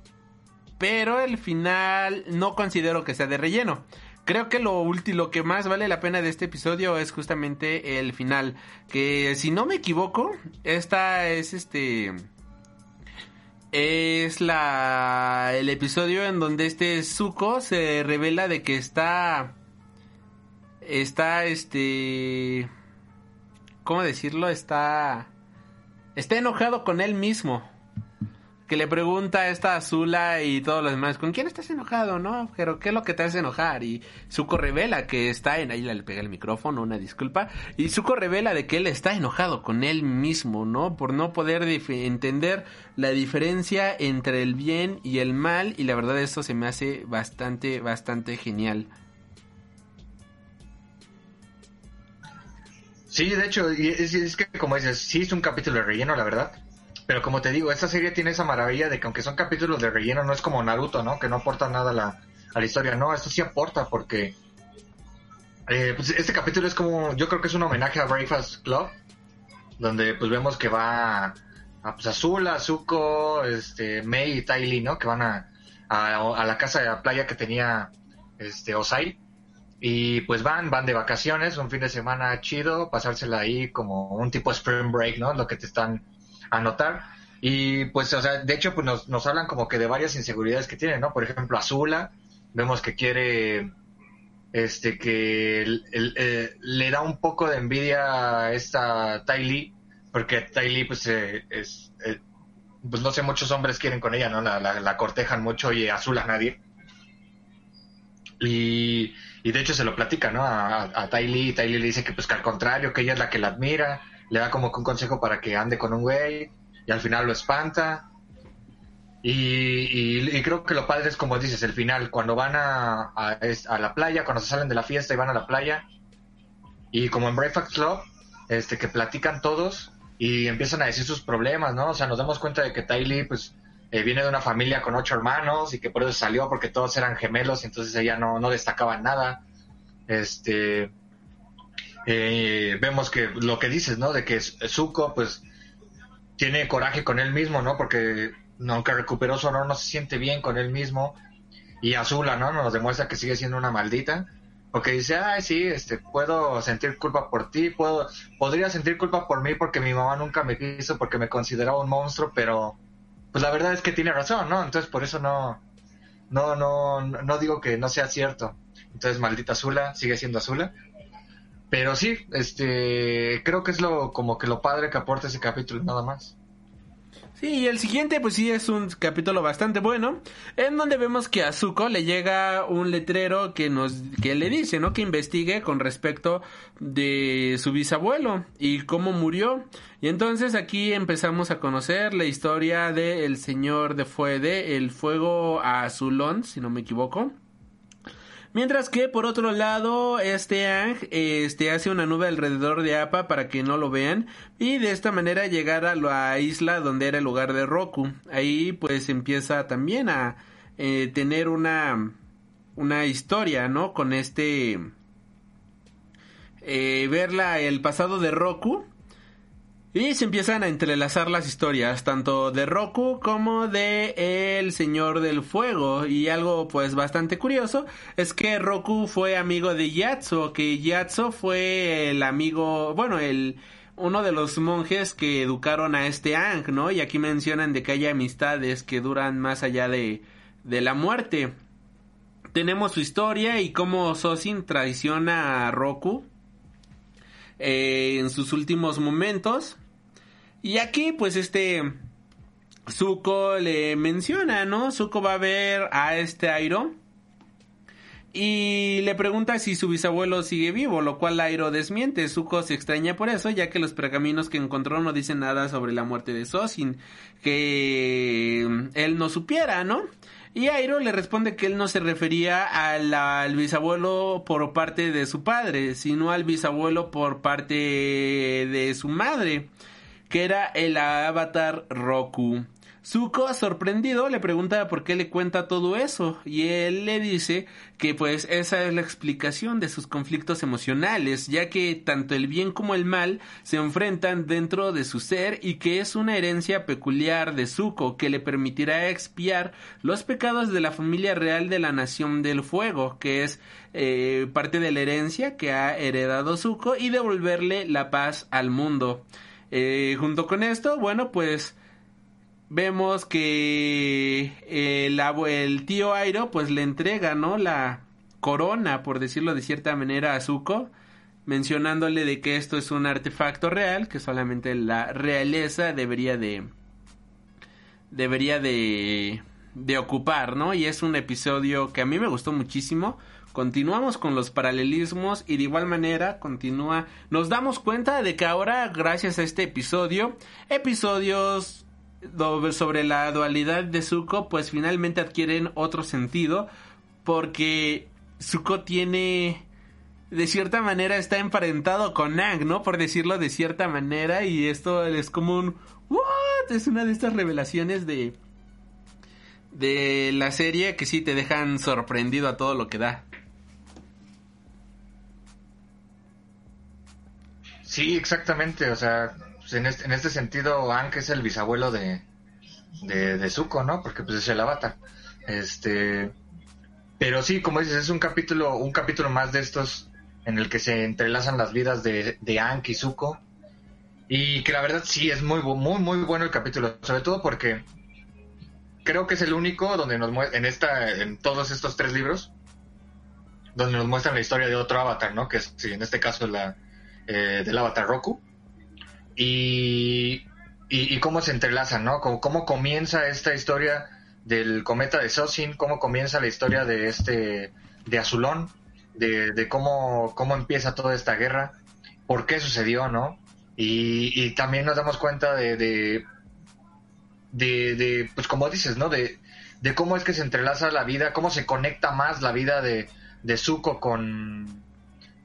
pero el final no considero que sea de relleno. Creo que lo último, lo que más vale la pena de este episodio es justamente el final. Que si no me equivoco, esta es este es la el episodio en donde este Zuko se revela de que está está este ¿cómo decirlo? está está enojado con él mismo. Que le pregunta a esta Azula y todos los demás, ¿con quién estás enojado, no? Pero ¿qué es lo que te hace enojar? Y Zuko revela que está en ahí le pega el micrófono, una disculpa, y Zuko revela de que él está enojado con él mismo, ¿no? Por no poder entender la diferencia entre el bien y el mal y la verdad esto se me hace bastante bastante genial. Sí, de hecho, es, es que como dices, sí es un capítulo de relleno, la verdad. Pero como te digo, esta serie tiene esa maravilla de que aunque son capítulos de relleno, no es como Naruto, ¿no? Que no aporta nada a la, a la historia. No, esto sí aporta porque... eh, pues este capítulo es como, yo creo que es un homenaje a Breakfast Club, donde pues vemos que va a pues, Azula, Zuko, este, Mei y Tai Lee, ¿no? Que van a, a, a la casa de la playa que tenía este Osai. Y pues van, van de vacaciones, un fin de semana chido, pasársela ahí como un tipo spring break, ¿no? Lo que te están a notar. Y pues, o sea, de hecho, pues nos, nos hablan como que de varias inseguridades que tienen, ¿no? Por ejemplo, Azula, vemos que quiere, este, que eh, le da un poco de envidia a esta Tai Lee, porque Tai Lee, pues, eh, es, eh, pues no sé, muchos hombres quieren con ella, ¿no? La, la, cortejan mucho y Azula nadie. Y, y de hecho se lo platica, ¿no? A, a, a Ty Lee, Ty Lee le dice que pues que al contrario, que ella es la que la admira, le da como que un consejo para que ande con un güey, y al final lo espanta. Y, y- creo que lo padre es como dices, el final, cuando van a, a, la playa, cuando se salen de la fiesta y van a la playa, y como en Breakfast Club, este, que platican todos y empiezan a decir sus problemas, ¿no? O sea, nos damos cuenta de que Ty Lee, pues, eh, viene de una familia con ocho hermanos y que por eso salió porque todos eran gemelos y entonces ella no, no destacaba nada. Este, eh, vemos que lo que dices, ¿no? De que Zuko, pues, tiene coraje con él mismo, ¿no? Porque aunque recuperó su honor, no se siente bien con él mismo. Y Azula, ¿no? Nos demuestra que sigue siendo una maldita. Porque dice, ay, sí, este, puedo sentir culpa por ti, puedo, podría sentir culpa por mí porque mi mamá nunca me quiso, porque me consideraba un monstruo, pero, pues la verdad es que tiene razón, ¿no? Entonces por eso no, no, no, no digo que no sea cierto. Entonces, maldita Azula, sigue siendo Azula. Pero sí, este, creo que es lo, como que lo padre que aporta ese capítulo, nada más. Sí, y el siguiente, pues sí, es un capítulo bastante bueno, en donde vemos que a Zuko le llega un letrero que nos, que le dice, ¿no? Que investigue con respecto de su bisabuelo y cómo murió. Y entonces aquí empezamos a conocer la historia del señor de Fuede, el fuego azulón, si no me equivoco. Mientras que por otro lado, este Ang este, hace una nube alrededor de Appa para que no lo vean y de esta manera llegar a la isla donde era el lugar de Roku. Ahí pues empieza también a eh, tener una, una historia, ¿no? Con este... Eh, verla el pasado de Roku y se empiezan a entrelazar las historias, tanto de Roku como de El Señor del Fuego. Y algo pues bastante curioso es que Roku fue amigo de Yatso, que Yatso fue el amigo, bueno, el uno de los monjes que educaron a este Ang, ¿no? Y aquí mencionan de que hay amistades que duran más allá de, de la muerte. Tenemos su historia y cómo Sosin traiciona a Roku eh, en sus últimos momentos. Y aquí, pues, este. Zuko le menciona, ¿no? Zuko va a ver a este Airo. Y le pregunta si su bisabuelo sigue vivo, lo cual Airo desmiente. Zuko se extraña por eso, ya que los pergaminos que encontró no dicen nada sobre la muerte de Sosin. Que él no supiera, ¿no? Y Airo le responde que él no se refería al, al, bisabuelo por parte de su padre, sino al bisabuelo por parte de su madre que era el avatar Roku. Zuko, sorprendido, le pregunta por qué le cuenta todo eso y él le dice que pues esa es la explicación de sus conflictos emocionales, ya que tanto el bien como el mal se enfrentan dentro de su ser y que es una herencia peculiar de Zuko que le permitirá expiar los pecados de la familia real de la Nación del Fuego, que es eh, parte de la herencia que ha heredado Zuko y devolverle la paz al mundo. Eh, junto con esto, bueno, pues vemos que el, el tío Airo pues le entrega, ¿no? La corona, por decirlo de cierta manera, a Zuko, mencionándole de que esto es un artefacto real, que solamente la realeza debería de debería de de ocupar, ¿no? Y es un episodio que a mí me gustó muchísimo continuamos con los paralelismos y de igual manera continúa, nos damos cuenta de que ahora gracias a este episodio, episodios sobre la dualidad de Zuko pues finalmente adquieren otro sentido porque Zuko tiene de cierta manera está emparentado con Ang, ¿no? Por decirlo de cierta manera y esto es como un what es una de estas revelaciones de de la serie que sí te dejan sorprendido a todo lo que da. Sí, exactamente. O sea, pues, en este, en este sentido, Ankh es el bisabuelo de, de, Zuko, ¿no? Porque pues es el avatar. Este, pero sí, como dices, es un capítulo, un capítulo más de estos en el que se entrelazan las vidas de, de Ankh y Zuko. Y que la verdad sí es muy, muy, muy bueno el capítulo. Sobre todo porque creo que es el único donde nos en esta, en todos estos tres libros, donde nos muestran la historia de otro avatar, ¿no? Que es, en este caso la, eh, del avatar Roku. Y, y, cómo se entrelazan, ¿no? Cómo, comienza esta historia del cometa de Sosin, cómo comienza la historia de este, de Azulón, de, cómo, cómo empieza toda esta guerra, por qué sucedió, ¿no? Y, también nos damos cuenta de, de, de, pues como dices, ¿no? De, de cómo es que se entrelaza la vida, cómo se conecta más la vida de, de Zuko con,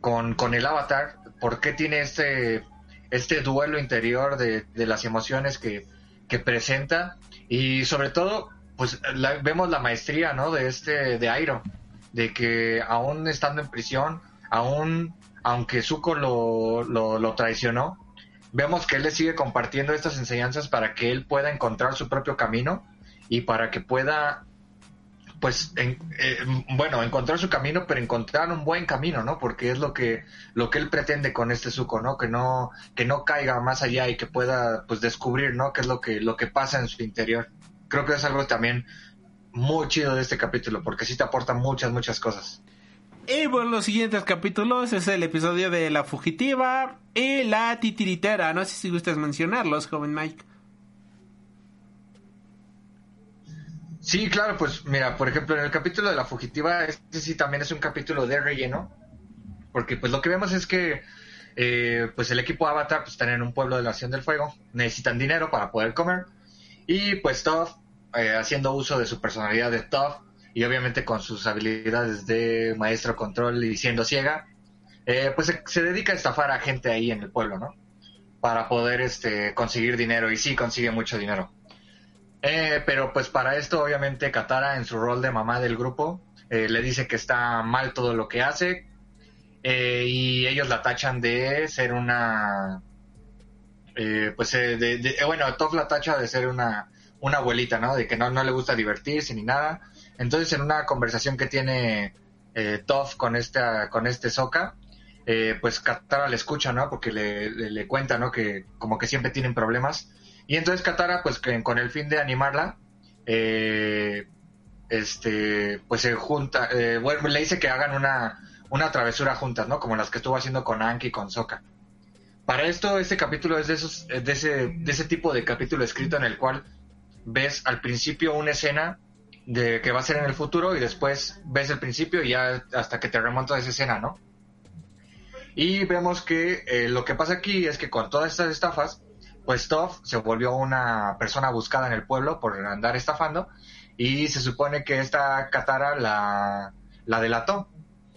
con, con el avatar, por qué tiene este, este duelo interior de, las emociones que, que presenta y sobre todo, pues vemos la maestría, ¿no? De este, de Airo, de que aún estando en prisión, aún, aunque Zuko lo, lo, lo traicionó, vemos que él le sigue compartiendo estas enseñanzas para que él pueda encontrar su propio camino y para que pueda pues en- eh, bueno encontrar su camino pero encontrar un buen camino no porque es lo que lo que él pretende con este Zuko no que no que no caiga más allá y que pueda pues descubrir no qué es lo que lo que pasa en su interior. Creo que es algo también muy chido de este capítulo porque sí te aporta muchas muchas cosas. Y por los siguientes capítulos es el episodio de La Fugitiva y La Titiritera. No sé si gustas mencionarlos, joven Mike. Sí, claro, pues mira, por ejemplo, en el capítulo de la fugitiva, este sí también es un capítulo de relleno, porque pues lo que vemos es que eh, pues el equipo Avatar pues están en un pueblo de la Nación del Fuego, necesitan dinero para poder comer, y pues Toph, eh, haciendo uso de su personalidad de Toph, y obviamente con sus habilidades de maestro control y siendo ciega, eh, pues se, se dedica a estafar a gente ahí en el pueblo, ¿no? Para poder este, conseguir dinero, y sí consigue mucho dinero. Eh, pero pues para esto obviamente Katara en su rol de mamá del grupo eh, le dice que está mal todo lo que hace eh, y ellos la tachan de ser una eh, pues de, de- bueno Toph la tacha de ser una una abuelita no de que no, no le gusta divertirse ni nada. Entonces en una conversación que tiene eh, Toph con esta con este Sokka eh, pues Katara le escucha no porque le, le cuenta no que como que siempre tienen problemas y entonces Katara, pues con el fin de animarla, eh, este, pues se junta, eh, bueno, le dice que hagan una, una travesura juntas, ¿no? Como las que estuvo haciendo con Anki y con Sokka. Para esto, este capítulo es de esos, eh, de ese, de ese tipo de capítulo escrito en el cual ves al principio una escena de que va a ser en el futuro y después ves el principio y ya hasta que te remontas a esa escena, ¿no? Y vemos que eh, lo que pasa aquí es que con todas estas estafas, pues Toph se volvió una persona buscada en el pueblo por andar estafando y se supone que esta Katara la, la delató.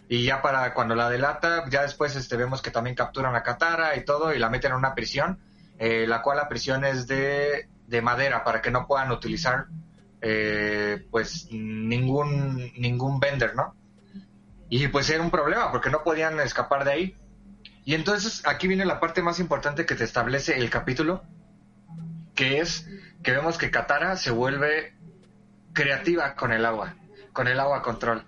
Y ya para cuando la delata, ya después este, vemos que también capturan a Katara y todo y la meten en una prisión, eh, la cual la prisión es de, de madera para que no puedan utilizar eh, pues ningún, ningún vender, ¿no? Y pues era un problema porque no podían escapar de ahí. Y entonces aquí viene la parte más importante que te establece el capítulo, que es que vemos que Katara se vuelve creativa con el agua, con el agua control.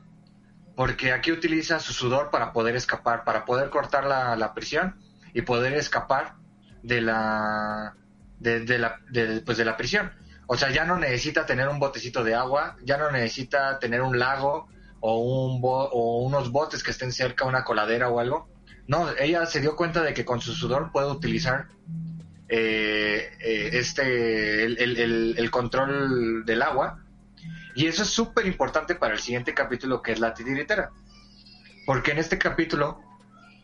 Porque aquí utiliza su sudor para poder escapar, para poder cortar la, la prisión y poder escapar de la, de, de la, de, pues de la prisión. O sea, ya no necesita tener un botecito de agua, ya no necesita tener un lago o, un bo- o unos botes que estén cerca, una coladera o algo. No, ella se dio cuenta de que con su sudor puede utilizar eh, eh, este el, el- el- control del agua. Y eso es súper importante para el siguiente capítulo que es la titiritera. Porque en este capítulo,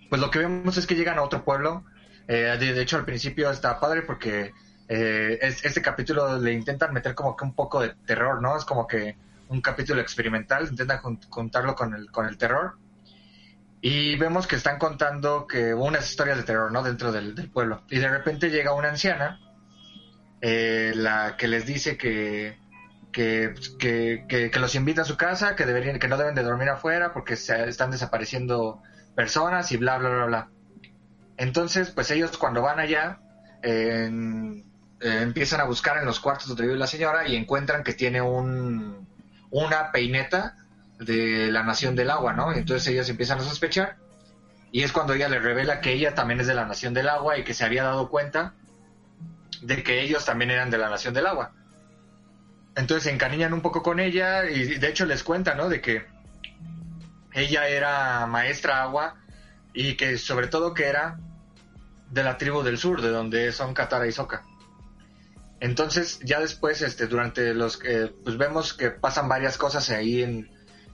pues lo que vemos es que llegan a otro pueblo. Eh, de, hecho, al principio está padre porque eh, es- este capítulo le intentan meter como que un poco de terror, ¿no? Es como que un capítulo experimental, intentan jun- juntarlo con el, con el terror. Y vemos que están contando que unas historias de terror, ¿no? Dentro del, del pueblo. Y de repente llega una anciana, eh, la que les dice que, que, que, que- que los invita a su casa, que deberían, que no deben de dormir afuera porque se están desapareciendo personas y bla, bla, bla, bla. Entonces, pues ellos cuando van allá, eh, empiezan a buscar en los cuartos donde vive la señora y encuentran que tiene un, una peineta de la Nación del Agua, ¿no? Entonces ellos empiezan a sospechar y es cuando ella le revela que ella también es de la Nación del Agua y que se había dado cuenta de que ellos también eran de la Nación del Agua. Entonces se encariñan un poco con ella y de hecho les cuenta, ¿no? De que ella era maestra agua y que sobre todo que era de la tribu del sur, de donde son Katara y Sokka. Entonces, ya después, este, durante los que, pues vemos que pasan varias cosas ahí en,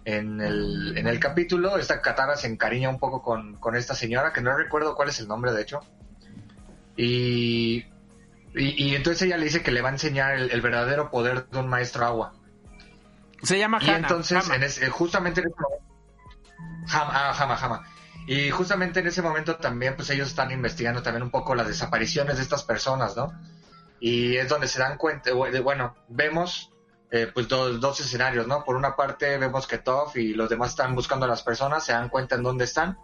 en, el, en el capítulo. Esta Katara se encariña un poco con, con esta señora, que no recuerdo cuál es el nombre, de hecho. Y, y, y entonces ella le dice que le va a enseñar el, el verdadero poder de un maestro agua. Se llama Y Hana, entonces, Hama. en ese- justamente en ese momento, Jama, ah, Jama. Y justamente en ese momento también, pues ellos están investigando también un poco las desapariciones de estas personas, ¿no? y es donde se dan cuenta, bueno, vemos eh, pues dos, dos escenarios, ¿no? Por una parte vemos que Toph y los demás están buscando a las personas, se dan cuenta en dónde están.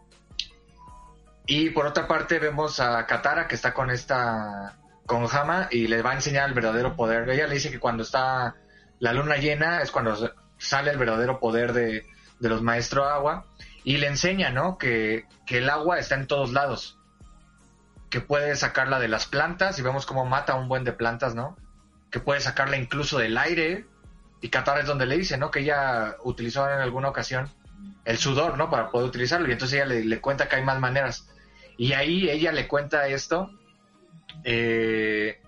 Y por otra parte vemos a Katara que está con esta, con Hama y le va a enseñar el verdadero poder. Ella le dice que cuando está la luna llena es cuando sale el verdadero poder de, de los maestros agua y le enseña, ¿no? Que, que el agua está en todos lados que puede sacarla de las plantas y vemos cómo mata a un buen de plantas, ¿no? Que puede sacarla incluso del aire. Y Qatar es donde le dice, ¿no? Que ella utilizó en alguna ocasión el sudor, ¿no? Para poder utilizarlo. Y entonces ella le, cuenta que hay más maneras. Y ahí ella le cuenta esto, eh,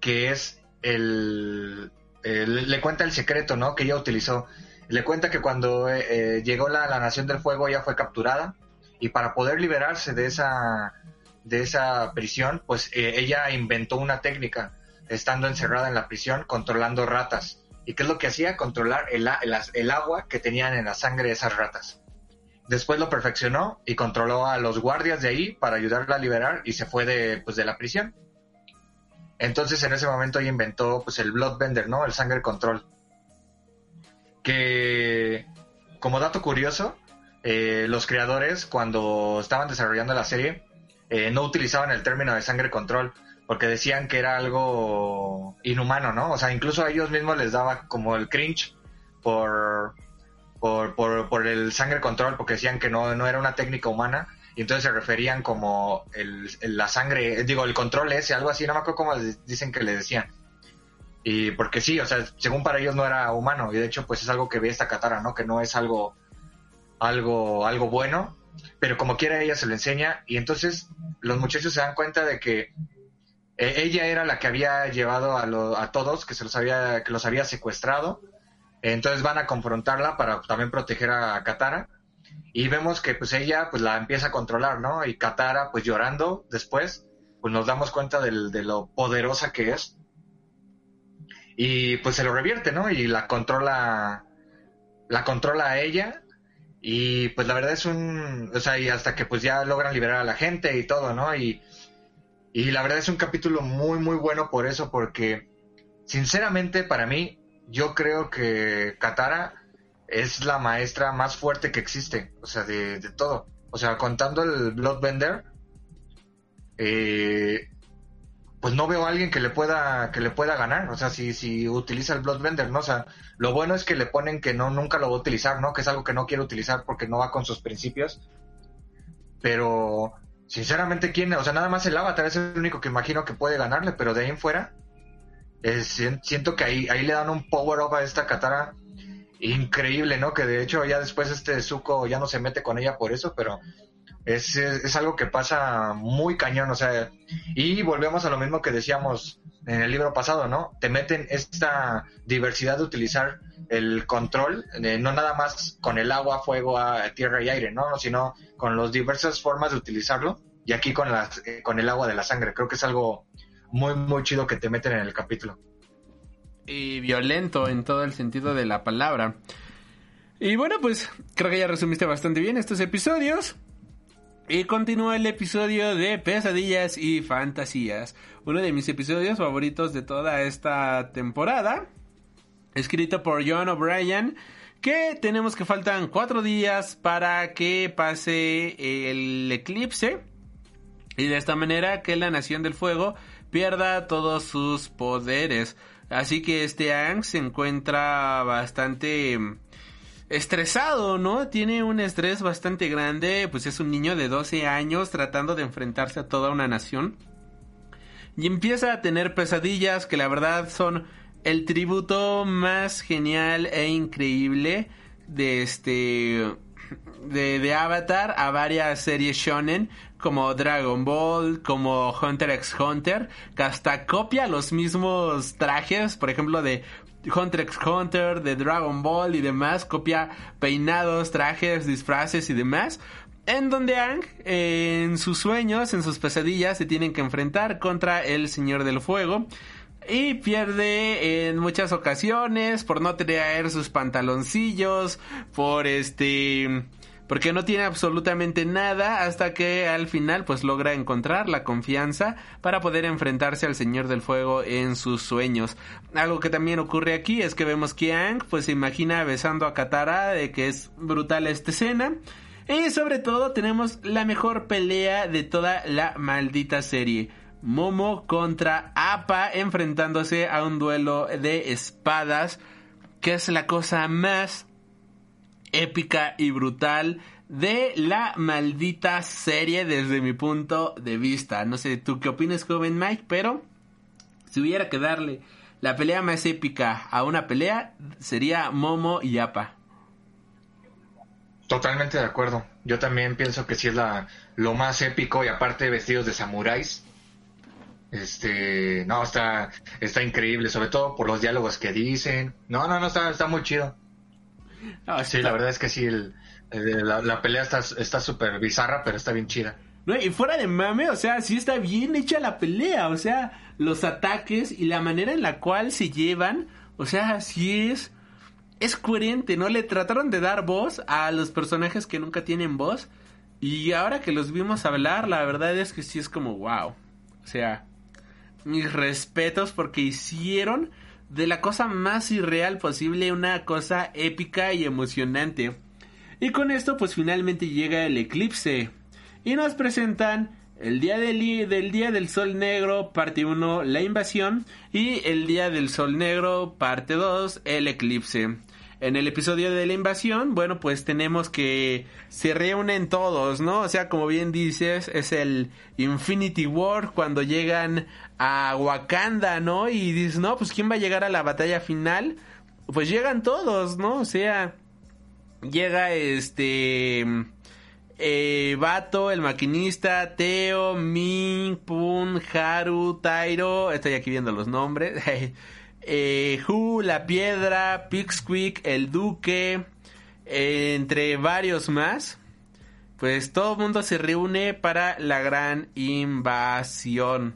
que es el, Le cuenta el secreto, ¿no? Que ella utilizó. Le cuenta que cuando eh, eh, llegó la, la Nación del Fuego ella fue capturada. Y para poder liberarse de esa de esa prisión, pues eh, ella inventó una técnica, estando encerrada en la prisión, controlando ratas. ¿Y qué es lo que hacía? Controlar el, el, agua que tenían en la sangre de esas ratas. Después lo perfeccionó y controló a los guardias de ahí para ayudarla a liberar y se fue de, pues, de la prisión. Entonces en ese momento ella inventó pues el Bloodbender, ¿no? El sangre control. Que como dato curioso, eh, los creadores cuando estaban desarrollando la serie eh, no utilizaban el término de sangre control porque decían que era algo inhumano, ¿no? O sea, incluso a ellos mismos les daba como el cringe por, por, por, el sangre control porque decían que no, no era una técnica humana y entonces se referían como el, la sangre, digo, el control ese, algo así, no me acuerdo cómo dicen que le decían. Y porque sí, o sea, según para ellos no era humano y de hecho pues es algo que ve esta Katara, ¿no? Que no es algo algo algo bueno pero como quiera ella se lo enseña y entonces los muchachos se dan cuenta de que eh, ella era la que había llevado a, a todos, que se los había, que los había secuestrado. Entonces van a confrontarla para también proteger a Katara. Y vemos que pues ella pues la empieza a controlar, ¿no? Y Katara pues llorando después, pues nos damos cuenta de lo poderosa que es. Y pues se lo revierte, ¿no? Y la controla, la controla a ella y pues la verdad es un, o sea, y hasta que pues ya logran liberar a la gente y todo, ¿no? Y, y la verdad es un capítulo muy, muy bueno por eso, porque sinceramente para mí, yo creo que Katara es la maestra más fuerte que existe, o sea, de, de todo. O sea, contando el Bloodbender, eh, pues no veo a alguien que le pueda que le pueda ganar, o sea, si si utiliza el Bloodbender, ¿no? O sea, lo bueno es que le ponen que no nunca lo va a utilizar, ¿no? Que es algo que no quiere utilizar porque no va con sus principios. Pero sinceramente quién, o sea, nada más el Avatar es el único que imagino que puede ganarle, pero de ahí en fuera siento que ahí ahí le dan un power up a esta Katara increíble, ¿no? Que de hecho ya después este Zuko ya no se mete con ella por eso, pero es, es, algo que pasa muy cañón, o sea, y volvemos a lo mismo que decíamos en el libro pasado, ¿no? Te meten esta diversidad de utilizar el control, no nada más con el agua, fuego, tierra y aire, ¿no? Sino con las diversas formas de utilizarlo y aquí con, las, eh, con el agua de la sangre. Creo que es algo muy, muy chido que te meten en el capítulo. Y violento en todo el sentido de la palabra. Y bueno, pues creo que ya resumiste bastante bien estos episodios. Y continúa el episodio de Pesadillas y Fantasías, uno de mis episodios favoritos de toda esta temporada, escrito por John O'Brien, que tenemos que faltan cuatro días para que pase el eclipse y de esta manera que la Nación del Fuego pierda todos sus poderes. Así que este Ang se encuentra bastante estresado, ¿no? Tiene un estrés bastante grande, pues es un niño de 12 años tratando de enfrentarse a toda una nación. Y empieza a tener pesadillas que la verdad son el tributo más genial e increíble de este de, Avatar a varias series shonen como Dragon Ball, como Hunter x Hunter, que hasta copia los mismos trajes, por ejemplo de Hunter x Hunter, de Dragon Ball y demás, copia peinados, trajes, disfraces y demás. En donde Ang, en sus sueños, en sus pesadillas, se tienen que enfrentar contra el Señor del Fuego. Y pierde en muchas ocasiones por no traer sus pantaloncillos, por este porque no tiene absolutamente nada hasta que al final pues logra encontrar la confianza para poder enfrentarse al Señor del Fuego en sus sueños. Algo que también ocurre aquí es que vemos que Ang pues se imagina besando a Katara de que es brutal esta escena. Y sobre todo tenemos la mejor pelea de toda la maldita serie. Momo contra Appa enfrentándose a un duelo de espadas, que es la cosa más épica y brutal de la maldita serie desde mi punto de vista. No sé tú qué opinas, joven Mike, pero si hubiera que darle la pelea más épica a una pelea, sería Momo y Appa. Totalmente de acuerdo. Yo también pienso que sí es la, lo más épico y aparte vestidos de samuráis. Este, no, está, está increíble, sobre todo por los diálogos que dicen. No, no, no, está, está muy chido. sí, la verdad es que sí, la, pelea está súper bizarra, pero está bien chida. No, y fuera de mame, o sea, sí está bien hecha la pelea, o sea, los ataques y la manera en la cual se llevan, o sea, sí es es coherente, ¿no? Le trataron de dar voz a los personajes que nunca tienen voz y ahora que los vimos hablar, la verdad es que sí es como wow. O sea, mis respetos porque hicieron de la cosa más irreal posible una cosa épica y emocionante. Y con esto pues finalmente llega el eclipse y nos presentan el día del, día del sol negro parte 1 la invasión y el día del sol negro parte 2 el eclipse. En el episodio de la invasión, bueno, pues tenemos que se reúnen todos, ¿no? O sea, como bien dices, es el Infinity War cuando llegan a Wakanda, ¿no? Y dices, no, pues ¿quién va a llegar a la batalla final? Pues llegan todos, ¿no? O sea, llega este... Eh, Bato, el maquinista, Teo, Ming, Pun, Haru, Tairo, estoy aquí viendo los nombres, eh, Hu, La Piedra, Pixquick, El Duque, entre varios más. Pues todo el mundo se reúne para la gran invasión.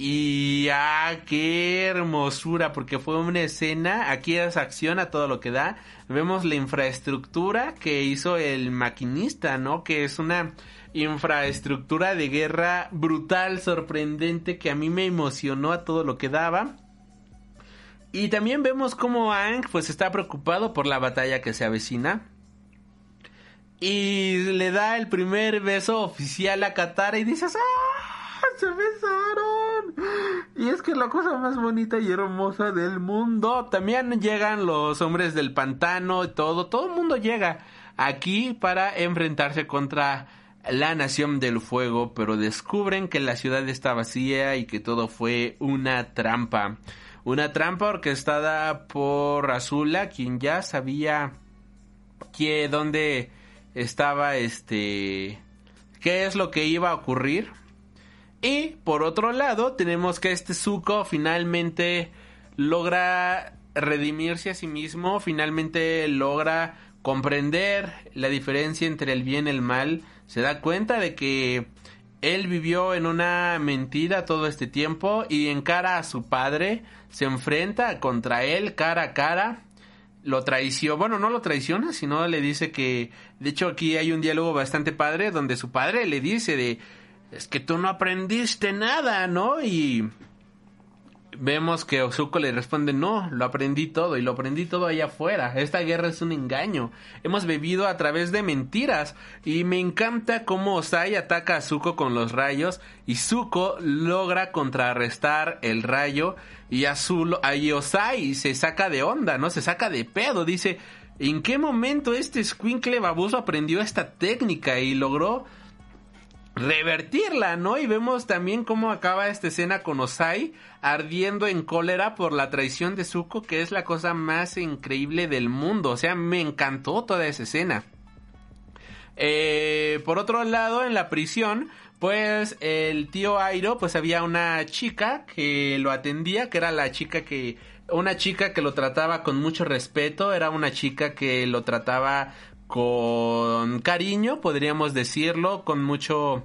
Y ah, qué hermosura, porque fue una escena, aquí es acción a todo lo que da. Vemos la infraestructura que hizo el maquinista, ¿no? Que es una infraestructura de guerra brutal, sorprendente, que a mí me emocionó a todo lo que daba. Y también vemos cómo Ang pues está preocupado por la batalla que se avecina. Y le da el primer beso oficial a Katara y dices, ¡ah! ¡Se besaron! Y es que la cosa más bonita y hermosa del mundo. También llegan los hombres del pantano y todo. Todo el mundo llega aquí para enfrentarse contra la nación del fuego. Pero descubren que la ciudad está vacía y que todo fue una trampa. Una trampa orquestada por Azula, quien ya sabía que dónde estaba este qué es lo que iba a ocurrir. Y por otro lado, tenemos que este Zuko finalmente logra redimirse a sí mismo, finalmente logra comprender la diferencia entre el bien y el mal, se da cuenta de que él vivió en una mentira todo este tiempo y encara a su padre, se enfrenta contra él cara a cara, lo traiciona, bueno, no lo traiciona, sino le dice que, de hecho aquí hay un diálogo bastante padre donde su padre le dice de, es que tú no aprendiste nada, ¿no? Y vemos que Ozuko le responde, no, lo aprendí todo y lo aprendí todo allá afuera. Esta guerra es un engaño. Hemos bebido a través de mentiras y me encanta cómo Osai ataca a Zuko con los rayos y Zuko logra contrarrestar el rayo y Azul, ahí Osai se saca de onda, ¿no? Se saca de pedo, dice, ¿en qué momento este squinkle baboso aprendió esta técnica y logró revertirla, ¿no? Y vemos también cómo acaba esta escena con Osai ardiendo en cólera por la traición de Zuko, que es la cosa más increíble del mundo. O sea, me encantó toda esa escena. Eh, por otro lado, en la prisión, pues el tío Airo, pues había una chica que lo atendía, que era la chica que una chica que lo trataba con mucho respeto, era una chica que lo trataba con cariño, podríamos decirlo, con mucho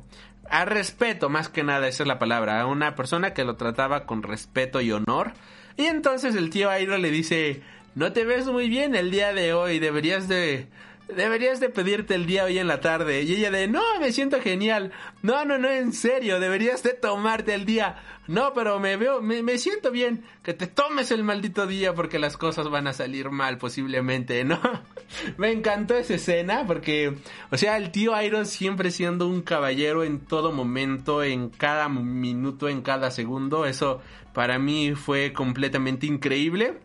a respeto, más que nada, esa es la palabra, a una persona que lo trataba con respeto y honor. Y entonces el tío Airo le dice, no te ves muy bien el día de hoy, deberías de deberías de pedirte el día hoy en la tarde. Y ella de, no, me siento genial. No, no, no, en serio, deberías de tomarte el día. No, pero me veo, me, me siento bien. Que te tomes el maldito día porque las cosas van a salir mal posiblemente, ¿no? me encantó esa escena porque, o sea, el tío Iron siempre siendo un caballero en todo momento, en cada minuto, en cada segundo. Eso para mí fue completamente increíble.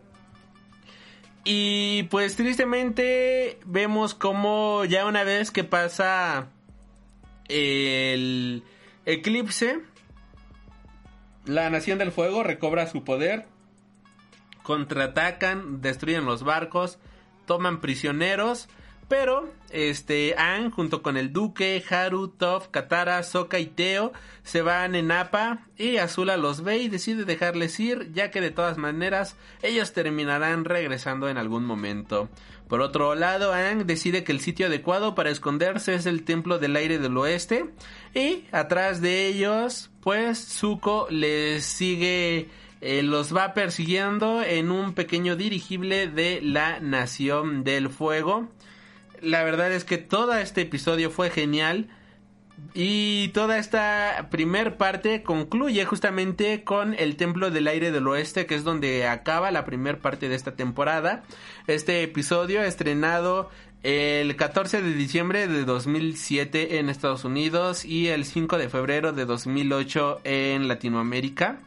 Y pues tristemente vemos como ya una vez que pasa el eclipse, la Nación del Fuego recobra su poder, contraatacan, destruyen los barcos, toman prisioneros pero, este, Ang, junto con el Duque, Haru, Toph, Katara, Sokka y Teo, se van en Appa y Azula los ve y decide dejarles ir, ya que de todas maneras ellos terminarán regresando en algún momento. Por otro lado, Ang decide que el sitio adecuado para esconderse es el Templo del Aire del Oeste y atrás de ellos, pues Zuko les sigue eh, los va persiguiendo en un pequeño dirigible de la Nación del Fuego la verdad es que todo este episodio fue genial. Y toda esta primer parte concluye justamente con el Templo del Aire del Oeste, que es donde acaba la primer parte de esta temporada. Este episodio estrenado el 14 de diciembre de 2007 en Estados Unidos y el 5 de febrero de 2008 en Latinoamérica.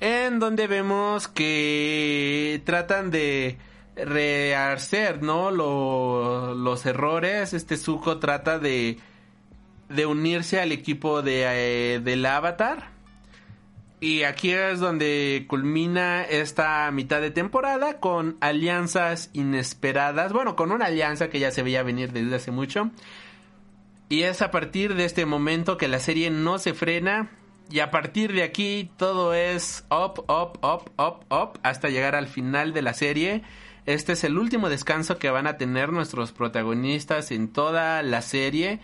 En donde vemos que tratan de rehacer, ¿no? los errores. Este Zuko trata de, de unirse al equipo de, eh, del Avatar. Y aquí es donde culmina esta mitad de temporada con alianzas inesperadas. Bueno, con una alianza que ya se veía venir desde hace mucho. Y es a partir de este momento que la serie no se frena. Y a partir de aquí todo es up, up, up, up, up. Hasta llegar al final de la serie este es el último descanso que van a tener nuestros protagonistas en toda la serie.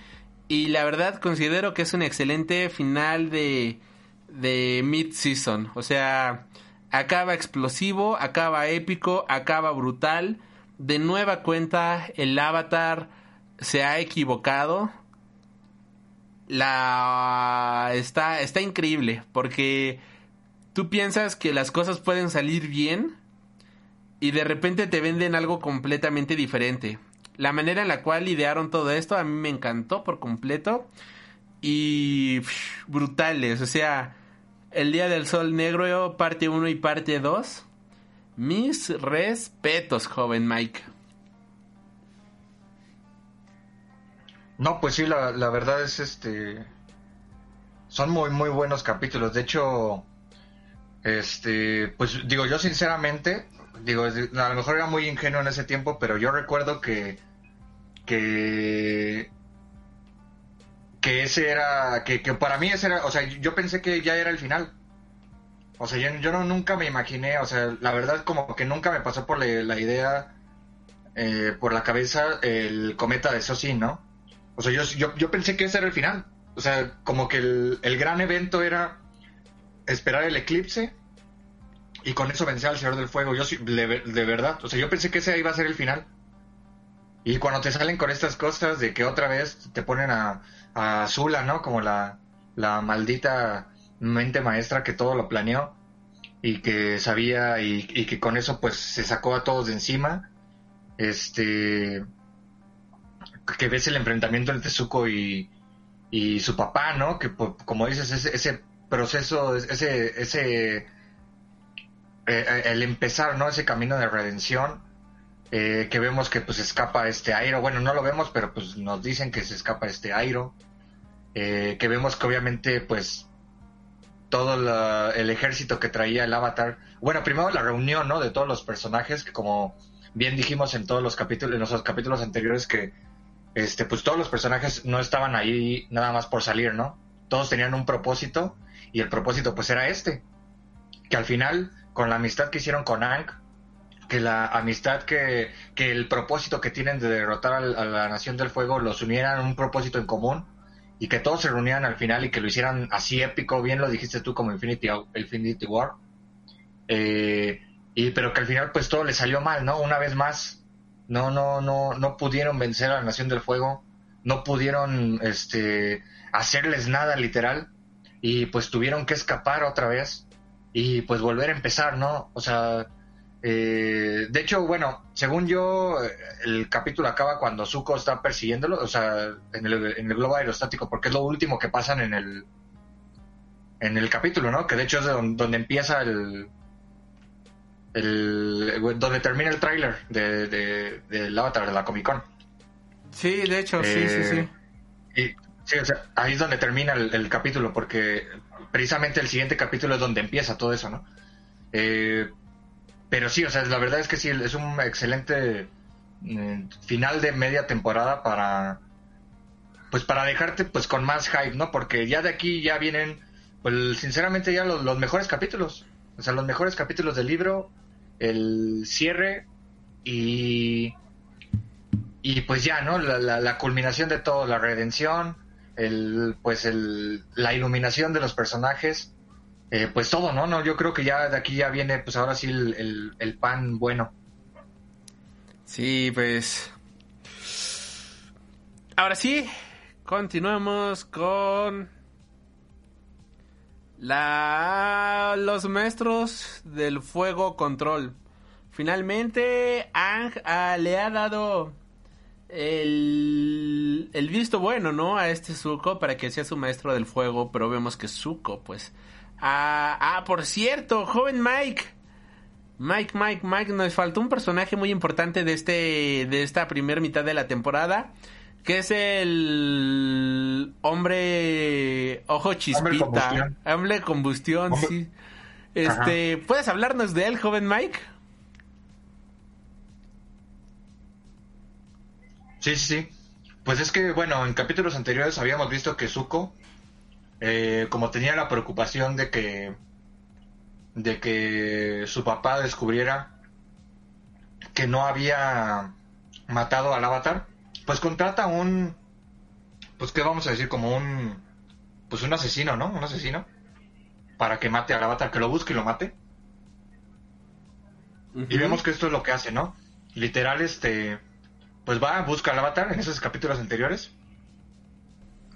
Y la verdad considero que es un excelente final de, de mid-season. O sea, acaba explosivo, acaba épico, acaba brutal. De nueva cuenta, el avatar se ha equivocado. La está está increíble porque tú piensas que las cosas pueden salir bien y de repente te venden algo completamente diferente. La manera en la cual idearon todo esto a mí me encantó por completo y brutales, o sea, el Día del Sol Negro parte 1 y parte 2. Mis respetos, joven Mike. No, pues sí, la, la verdad es este son muy muy buenos capítulos. De hecho, este, pues digo yo sinceramente, digo, a lo mejor era muy ingenuo en ese tiempo, pero yo recuerdo que que que ese era que, para mí ese era, o sea, yo pensé que ya era el final. O sea, yo, no, nunca me imaginé, o sea, la verdad como que nunca me pasó por la, idea, eh, por la cabeza el cometa de Sosin, ¿no? O sea, yo, yo, pensé que ese era el final. O sea, como que el, el gran evento era esperar el eclipse y con eso vencer al Señor del Fuego. Yo de, verdad, o sea, yo pensé que ese iba a ser el final. Y cuando te salen con estas cosas de que otra vez te ponen a, a Zula, ¿no? Como la, la maldita mente maestra que todo lo planeó y que sabía y, que con eso pues se sacó a todos de encima. Este que ves el enfrentamiento entre Zuko y, y su papá, ¿no? Que como dices, ese, ese proceso, ese, ese eh, eh, el empezar, ¿no? Ese camino de redención, eh, que vemos que pues escapa este Airo, bueno, no lo vemos, pero pues nos dicen que se escapa este Airo, que vemos que obviamente pues todo el ejército que traía el avatar, bueno, primero la reunión, ¿no? De todos los personajes, que como bien dijimos en todos los capítulos, en los capítulos anteriores que este, pues todos los personajes no estaban ahí nada más por salir, ¿no? Todos tenían un propósito y el propósito pues era este, que al final con la amistad que hicieron con Ang, que la amistad que, que el propósito que tienen de derrotar a, la Nación del Fuego los unieran en un propósito en común y que todos se reunieran al final y que lo hicieran así épico, bien lo dijiste tú como Infinity, Infinity War, eh, y pero que al final pues todo le salió mal, ¿no? Una vez más, no, no, no, no pudieron vencer a la Nación del Fuego, no pudieron, este, hacerles nada literal, y pues tuvieron que escapar otra vez y pues volver a empezar, ¿no? O sea, eh, de hecho, bueno, según yo, el capítulo acaba cuando Zuko está persiguiéndolo, o sea, en el, en el globo aerostático, porque es lo último que pasan en el en el capítulo, ¿no? Que de hecho es donde, empieza el, el donde termina el tráiler de, de, del Avatar de la Comic Con. Sí, de hecho, sí, sí, sí. Y, sí, o sea, ahí es donde termina el, capítulo, porque precisamente el siguiente capítulo es donde empieza todo eso, ¿no? Eh, pero sí, o sea, la verdad es que sí, es un excelente mm, final de media temporada para pues para dejarte pues con más hype, ¿no? Porque ya de aquí ya vienen pues sinceramente ya los, mejores capítulos, o sea, los mejores capítulos del libro, el cierre y y pues ya, ¿no? La, la, culminación de todo, la redención, el pues el la iluminación de los personajes eh, pues todo, ¿no? ¿no? Yo creo que ya de aquí ya viene, pues ahora sí, el, pan bueno. Sí, pues... Ahora sí, continuamos con la los maestros del fuego control. Finalmente, Ang ah, le ha dado el, el visto bueno, ¿no? A este Zuko para que sea su maestro del fuego, pero vemos que Zuko, pues, Ah, ah, por cierto, joven Mike. Mike, Mike, Mike, nos faltó un personaje muy importante de este, de esta primera mitad de la temporada, que es el hombre ojo chispita, hombre combustión, sí. Este, ¿puedes hablarnos de él, joven Mike? Sí, sí, sí. Pues es que, bueno, en capítulos anteriores habíamos visto que Zuko eh, como tenía la preocupación de que de que su papá descubriera que no había matado al avatar, pues contrata un pues qué vamos a decir como un pues un asesino, ¿no? Un asesino para que mate al avatar, que lo busque y lo mate. Y vemos que esto es lo que hace, ¿no? Literal este pues va, busca al avatar en esos capítulos anteriores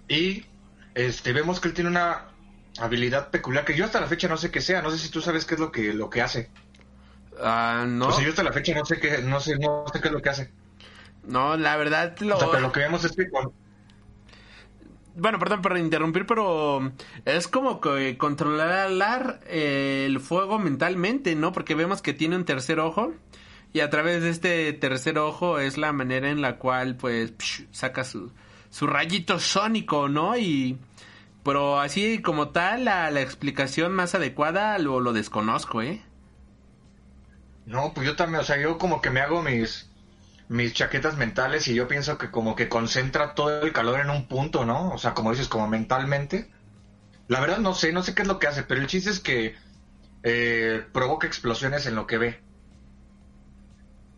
y este, vemos que él tiene una habilidad peculiar que yo hasta la fecha no sé qué sea, no sé si tú sabes qué es lo que, lo que hace. Ah, no. O sea, yo hasta la fecha no sé qué, no sé, no sé qué es lo que hace. No, la verdad lo... pero lo que vemos es que... Bueno, perdón por interrumpir, pero es como que controlar el fuego mentalmente, ¿no? Porque vemos que tiene un tercer ojo y a través de este tercer ojo es la manera en la cual pues saca su, su rayito sónico, ¿no? Y pero así como tal, la, la explicación más adecuada lo, lo desconozco, ¿eh? No, pues yo también, o sea, yo como que me hago mis mis chaquetas mentales y yo pienso que como que concentra todo el calor en un punto, ¿no? O sea, como dices, como mentalmente. La verdad no sé, no sé qué es lo que hace, pero el chiste es que eh, provoca explosiones en lo que ve.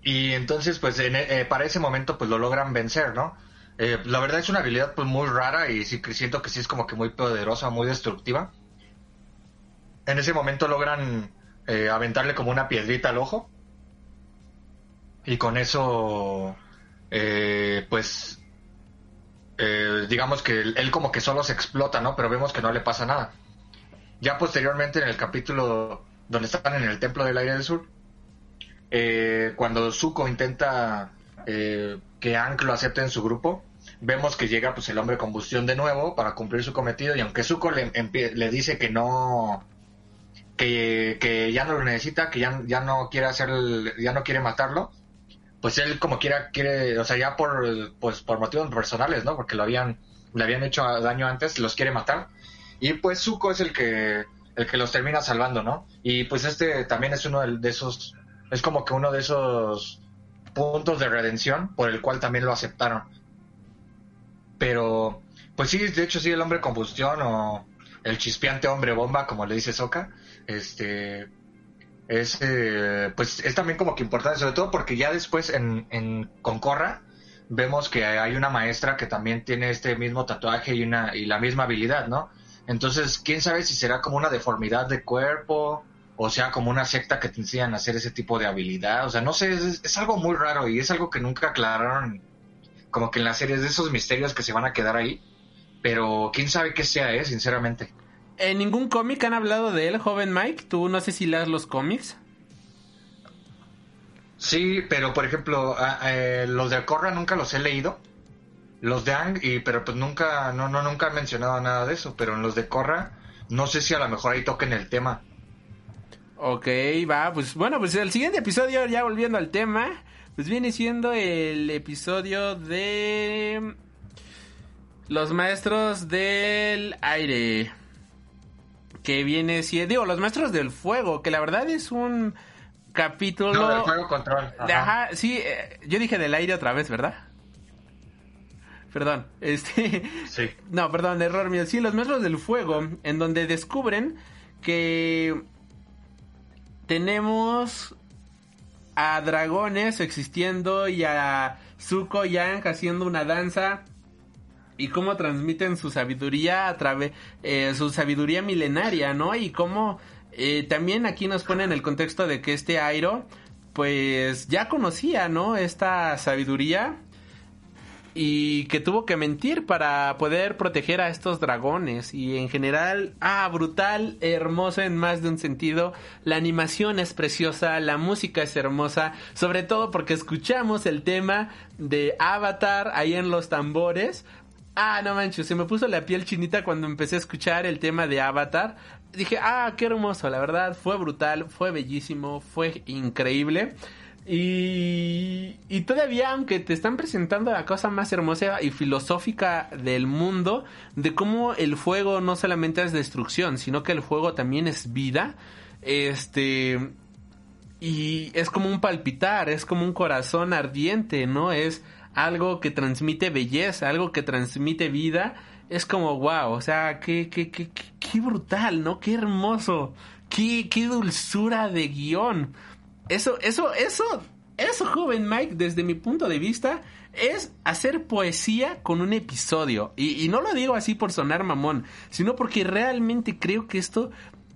Y entonces, pues eh, para ese momento, pues lo logran vencer, ¿no? Eh, la verdad es una habilidad pues muy rara y sí siento que sí es como que muy poderosa, muy destructiva. En ese momento logran eh, aventarle como una piedrita al ojo. Y con eso, eh, pues, digamos que él, como que solo se explota, ¿no? Pero vemos que no le pasa nada. Ya posteriormente en el capítulo donde están en el Templo del Aire del Sur, cuando Zuko intenta que Ankh lo acepte en su grupo, vemos que llega pues el hombre combustión de nuevo para cumplir su cometido y aunque Zuko le, le dice que no que, ya no lo necesita, que ya, no quiere hacer ya no quiere matarlo, pues él como quiera quiere, o sea, ya por pues por motivos personales, ¿no? Porque lo habían le habían hecho daño antes, los quiere matar. Y pues Zuko es el que el que los termina salvando, ¿no? Y pues este también es uno de esos es como que uno de esos puntos de redención por el cual también lo aceptaron. Pero, pues sí, de hecho sí, el hombre combustión o el chispeante hombre bomba, como le dice Soca, este, es, eh, pues es también como que importante, sobre todo porque ya después en, en Concorra vemos que hay una maestra que también tiene este mismo tatuaje y, una, y la misma habilidad, ¿no? Entonces, quién sabe si será como una deformidad de cuerpo o sea como una secta que te enseñan a hacer ese tipo de habilidad. O sea, no sé, es, es algo muy raro y es algo que nunca aclararon como que en las series de esos misterios que se van a quedar ahí. Pero quién sabe qué sea, eh, sinceramente. En ningún cómic han hablado de él, joven Mike. Tú no sé si leas los cómics. Sí, pero por ejemplo, eh, los de Corra nunca los he leído. Los de Ang, y, pero pues nunca, no, no, nunca han mencionado nada de eso. Pero en los de Corra, no sé si a lo mejor ahí toquen el tema. Ok, va, pues bueno, pues el siguiente episodio, ya volviendo al tema, pues viene siendo el episodio de los maestros del aire. Que viene siendo, digo, los maestros del fuego, que la verdad es un capítulo... No, del juego control. de- ajá, sí, eh, yo dije del aire otra vez, ¿verdad? Perdón, este... Sí. No, perdón, error mío. Sí, los maestros del fuego, en donde descubren que tenemos a dragones existiendo y a Zuko Yang haciendo una danza y cómo transmiten su sabiduría a través eh, su sabiduría milenaria, ¿no? Y cómo eh, también aquí nos ponen el contexto de que este Airo pues ya conocía, ¿no? Esta sabiduría y que tuvo que mentir para poder proteger a estos dragones y en general, ah, brutal, hermoso en más de un sentido, la animación es preciosa, la música es hermosa, sobre todo porque escuchamos el tema de Avatar ahí en los tambores. Ah, no manches, se me puso la piel chinita cuando empecé a escuchar el tema de Avatar. Dije, ah, qué hermoso, la verdad, fue brutal, fue bellísimo, fue increíble. Y, y todavía, aunque te están presentando la cosa más hermosa y filosófica del mundo, de cómo el fuego no solamente es destrucción, sino que el fuego también es vida, este, y es como un palpitar, es como un corazón ardiente, ¿no? Es algo que transmite belleza, algo que transmite vida. Es como, wow, o sea, qué, qué, qué, qué, brutal, ¿no? Qué hermoso, qué, qué dulzura de guion. Eso, eso, eso, eso, joven Mike, desde mi punto de vista, es hacer poesía con un episodio. Y, no lo digo así por sonar mamón, sino porque realmente creo que esto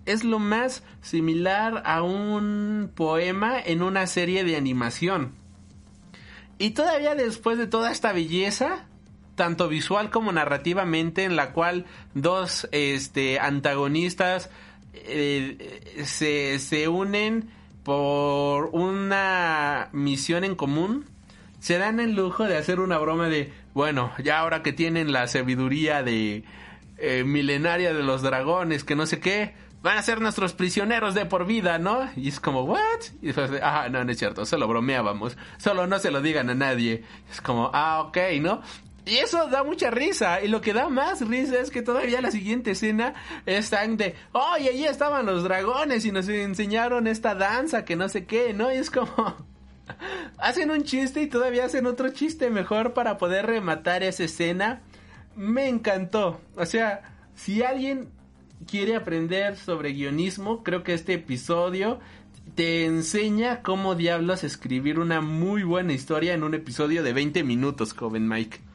es lo más similar a un poema en una serie de animación. Y todavía después de toda esta belleza, tanto visual como narrativamente, en la cual dos este, antagonistas eh, se, se unen por una misión en común, se dan el lujo de hacer una broma de, bueno, ya ahora que tienen la sabiduría de eh, milenaria de los dragones, que no sé qué, van a ser nuestros prisioneros de por vida, ¿no? Y es como, ¿what? Y después, de, ah, no, no es cierto, solo bromeábamos, solo no se lo digan a nadie. Es como, ah, ok, ¿no? Y eso da mucha risa. Y lo que da más risa es que todavía la siguiente escena están de, oye, allí estaban los dragones y nos enseñaron esta danza que no sé qué, ¿no? Y es como, hacen un chiste y todavía hacen otro chiste mejor para poder rematar esa escena. Me encantó. O sea, si alguien quiere aprender sobre guionismo, creo que este episodio te enseña cómo diablos escribir una muy buena historia en un episodio de 20 minutos, joven Mike.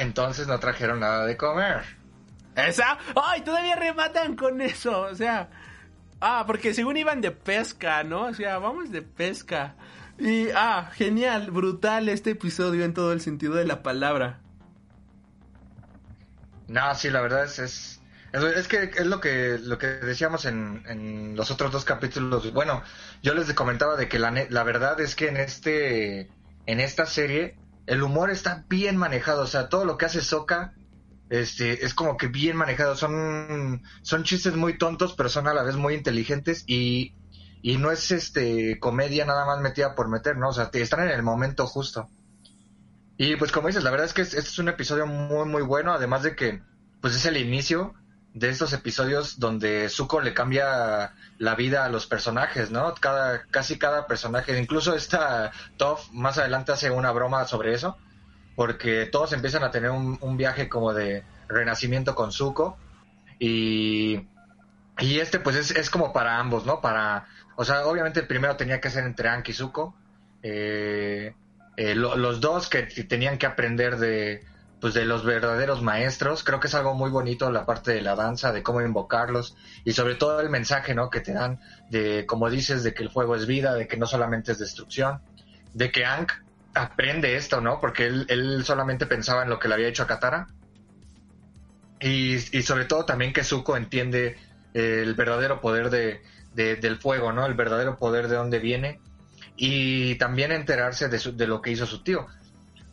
Entonces no trajeron nada de comer. Esa, ay, todavía rematan con eso, o sea, ah, porque según iban de pesca, ¿no? O sea, vamos de pesca. Y, ah, genial, brutal este episodio en todo el sentido de la palabra. No, sí, la verdad es, es, es, que es lo que, lo que decíamos en, en los otros dos capítulos. Bueno, yo les comentaba de que la, la verdad es que en este, en esta serie, el humor está bien manejado. O sea, todo lo que hace Soka, este, es como que bien manejado. Son, son chistes muy tontos, pero son a la vez muy inteligentes y, y no es este comedia nada más metida por meter, ¿no? O sea, están en el momento justo. Y pues como dices, la verdad es que es- este es un episodio muy muy bueno, además de que pues es el inicio de estos episodios donde Zuko le cambia la vida a los personajes, ¿no? Cada, casi cada personaje, incluso esta Toph más adelante hace una broma sobre eso, porque todos empiezan a tener un, viaje como de renacimiento con Zuko y, y este pues es, es como para ambos, ¿no? Para, o sea, obviamente el primero tenía que ser entre Anki y Zuko, eh, eh, lo- los dos que tenían que aprender de, pues de los verdaderos maestros. Creo que es algo muy bonito la parte de la danza, de cómo invocarlos y sobre todo el mensaje, ¿no? Que te dan de, como dices, de que el fuego es vida, de que no solamente es destrucción, de que Ankh aprende esto, ¿no? Porque él, él solamente pensaba en lo que le había hecho a Katara. Y, y sobre todo también que Zuko entiende el verdadero poder de, de- del fuego, ¿no? El verdadero poder de dónde viene. Y también enterarse de, su- de lo que hizo su tío.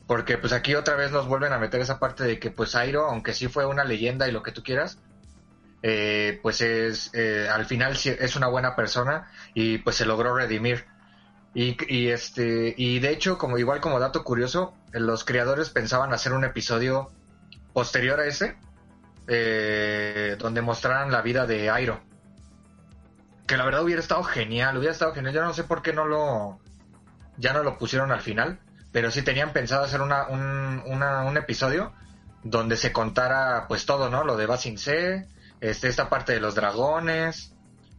Porque pues aquí otra vez nos vuelven a meter esa parte de que pues Airo, aunque sí fue una leyenda y lo que tú quieras, eh, pues es eh, al final es una buena persona y pues se logró redimir. Y, y este y de hecho como igual como dato curioso los creadores pensaban hacer un episodio posterior a ese eh, donde mostraran la vida de Airo. Que la verdad hubiera estado genial hubiera estado genial. Yo no sé por qué no lo ya no lo pusieron al final pero sí tenían pensado hacer una, un, una- un episodio donde se contara pues todo no lo de Basin C este esta parte de los dragones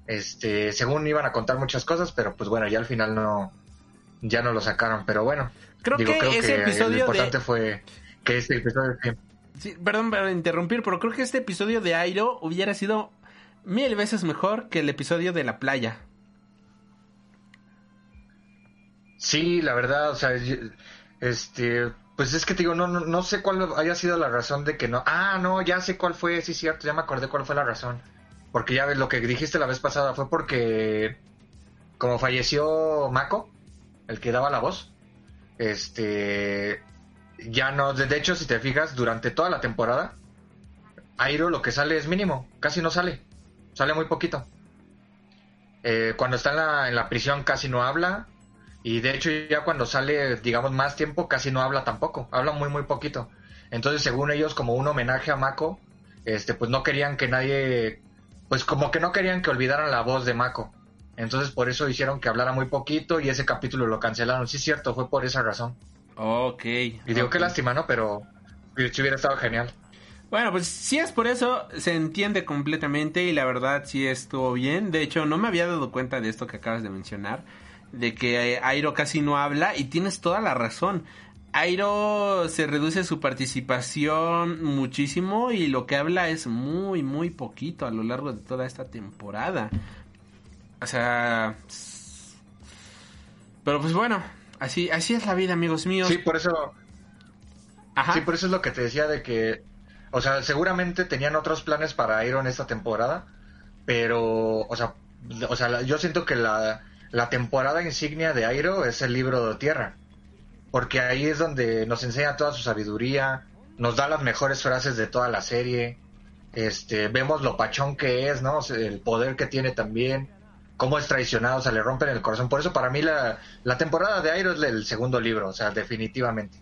este según iban a contar muchas cosas pero pues bueno ya al final no ya no lo sacaron pero bueno Creo digo que creo ese que episodio lo de- importante fue que este episodio sí. Perdón por interrumpir, pero creo que este episodio de Airo hubiera sido mil veces mejor que el episodio de la playa. Sí, la verdad, o sea, este, pues es que te digo, no, no, no sé cuál haya sido la razón de que no. Ah, no, ya sé cuál fue, sí, cierto, ya me acordé cuál fue la razón. Porque ya ves, lo que dijiste la vez pasada fue porque, como falleció Mako, el que daba la voz, este, ya no, de de hecho, si te fijas, durante toda la temporada, Airo lo que sale es mínimo, casi no sale, sale muy poquito. Eh, cuando está en la, en la prisión casi no habla, y de hecho ya cuando sale, digamos, más tiempo, casi no habla tampoco, habla muy, muy poquito. Entonces, según ellos, como un homenaje a Mako, este, pues no querían que nadie, pues como que no querían que olvidaran la voz de Mako. Entonces, por eso hicieron que hablara muy poquito y ese capítulo lo cancelaron. Sí, es cierto, fue por esa razón. Ok. Y digo, ok. qué lástima, ¿no? Pero si hubiera estado genial. Bueno, pues si es por eso, se entiende completamente y la verdad sí estuvo bien. De hecho, no me había dado cuenta de esto que acabas de mencionar, de que eh, Airo casi no habla y tienes toda la razón. Airo se reduce su participación muchísimo y lo que habla es muy, muy poquito a lo largo de toda esta temporada. O sea... Pero pues bueno, así, así es la vida, amigos míos. Sí, por eso, Ajá. Sí, por eso es lo que te decía de que, o sea, seguramente tenían otros planes para Iron esta temporada, pero, o sea, o sea, yo siento que la, la temporada insignia de Airo es el libro de Tierra, porque ahí es donde nos enseña toda su sabiduría, nos da las mejores frases de toda la serie, este, vemos lo pachón que es, ¿no? El poder que tiene también, cómo es traicionado, o sea, le rompen el corazón. Por eso para mí la, la temporada de Airo es el segundo libro, o sea, definitivamente.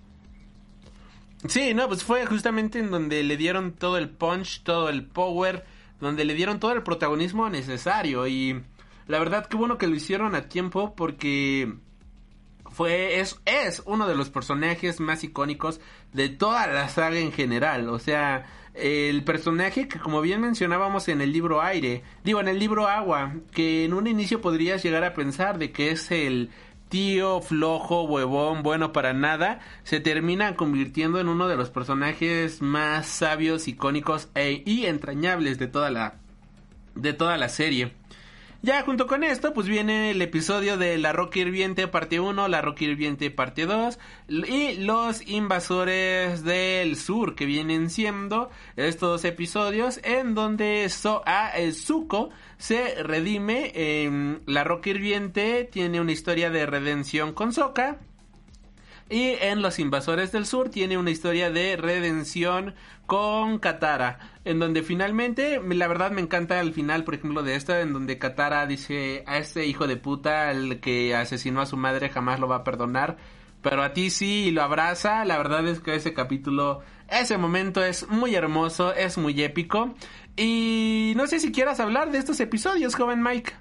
Sí, no, pues fue justamente en donde le dieron todo el punch, todo el power, donde le dieron todo el protagonismo necesario y la verdad que bueno que lo hicieron a tiempo porque fue es es uno de los personajes más icónicos de toda la saga en general, o sea, el personaje que como bien mencionábamos en el libro Aire, digo en el libro Agua, que en un inicio podrías llegar a pensar de que es el tío flojo, huevón, bueno para nada, se termina convirtiendo en uno de los personajes más sabios, icónicos e, y entrañables de toda la de toda la serie. Ya junto con esto, pues viene el episodio de La Roca Hirviente parte 1, La Roca Hirviente parte 2 y los invasores del sur que vienen siendo estos episodios en donde so a eh, Zuko se redime. em, la Roca Hirviente tiene una historia de redención con Sokka. Y en Los Invasores del Sur tiene una historia de redención con Katara, en donde finalmente, la verdad me encanta el final, por ejemplo, de esta, en donde Katara dice a este hijo de puta, el que asesinó a su madre, jamás lo va a perdonar, pero a ti sí, lo abraza, la verdad es que ese capítulo, ese momento es muy hermoso, es muy épico, y no sé si quieras hablar de estos episodios, joven Mike.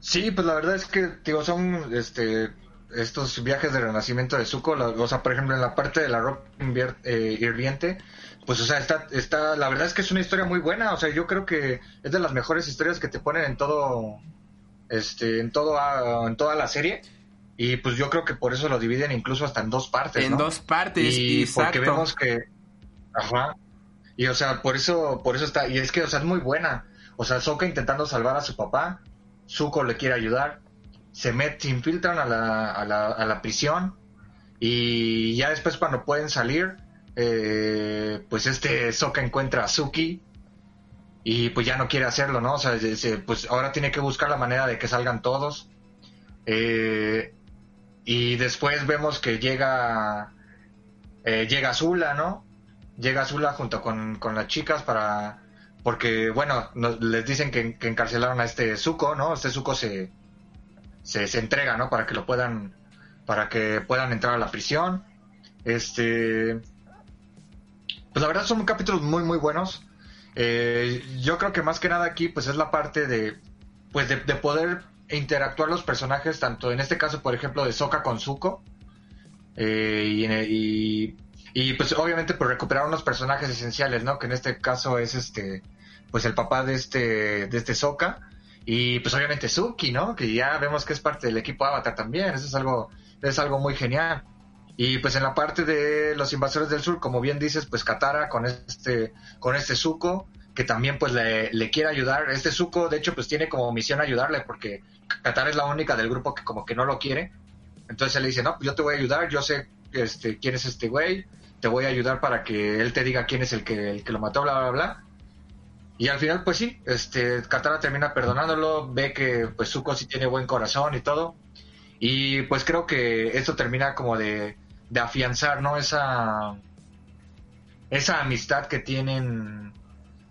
Sí, pues la verdad es que, digo, son este estos viajes de renacimiento de Zuko, la- o sea, por ejemplo, en la parte de la roca invier- eh, hirviente, pues, o sea, está, está, la verdad es que es una historia muy buena, o sea, yo creo que es de las mejores historias que te ponen en todo, este, en todo, ah, en toda la serie, Y pues yo creo que por eso lo dividen incluso hasta en dos partes. En ¿no? dos partes, y exacto. porque vemos que ajá y o sea por eso por eso está y es que o sea es muy buena o sea Sokka intentando salvar a su papá Zuko le quiere ayudar se met se infiltran a la, a la, a la prisión y ya después cuando pueden salir eh, pues este Sokka encuentra a Suki y pues ya no quiere hacerlo no o sea se- se- pues ahora tiene que buscar la manera de que salgan todos Eh, y después vemos que llega eh, llega Zula, ¿no? Llega Zula junto con, con las chicas para... Porque, bueno, nos- les dicen que, que encarcelaron a este Zuko, ¿no? Este Zuko se, se, se entrega, ¿no? Para que lo puedan... Para que puedan entrar a la prisión. Este... Pues la verdad son capítulos muy, muy buenos. Eh, yo creo que más que nada aquí, pues es la parte de... Pues de, de poder interactuar los personajes, tanto en este caso, por ejemplo, de Sokka con Zuko. Eh, y, y, pues obviamente por recuperar unos personajes esenciales, ¿no? Que en este caso es este, pues el papá de este, de este Sokka. Y pues obviamente Suki, ¿no? Que ya vemos que es parte del equipo Avatar también. Eso es algo, es algo muy genial. Y pues en la parte de los invasores del sur, como bien dices, pues Katara con este, con este Zuko, que también pues le, le quiere ayudar. Este Zuko, de hecho, pues tiene como misión ayudarle, porque Katara es la única del grupo que como que no lo quiere. Entonces él le dice, no, pues yo te voy a ayudar, yo sé este, quién es este güey, te voy a ayudar para que él te diga quién es el que, el que lo mató, bla, bla, bla. Y al final, pues sí, este, Katara termina perdonándolo, ve que pues Zuko sí tiene buen corazón y todo. Y pues creo que esto termina como de, de afianzar, ¿no? Esa, esa amistad que tienen,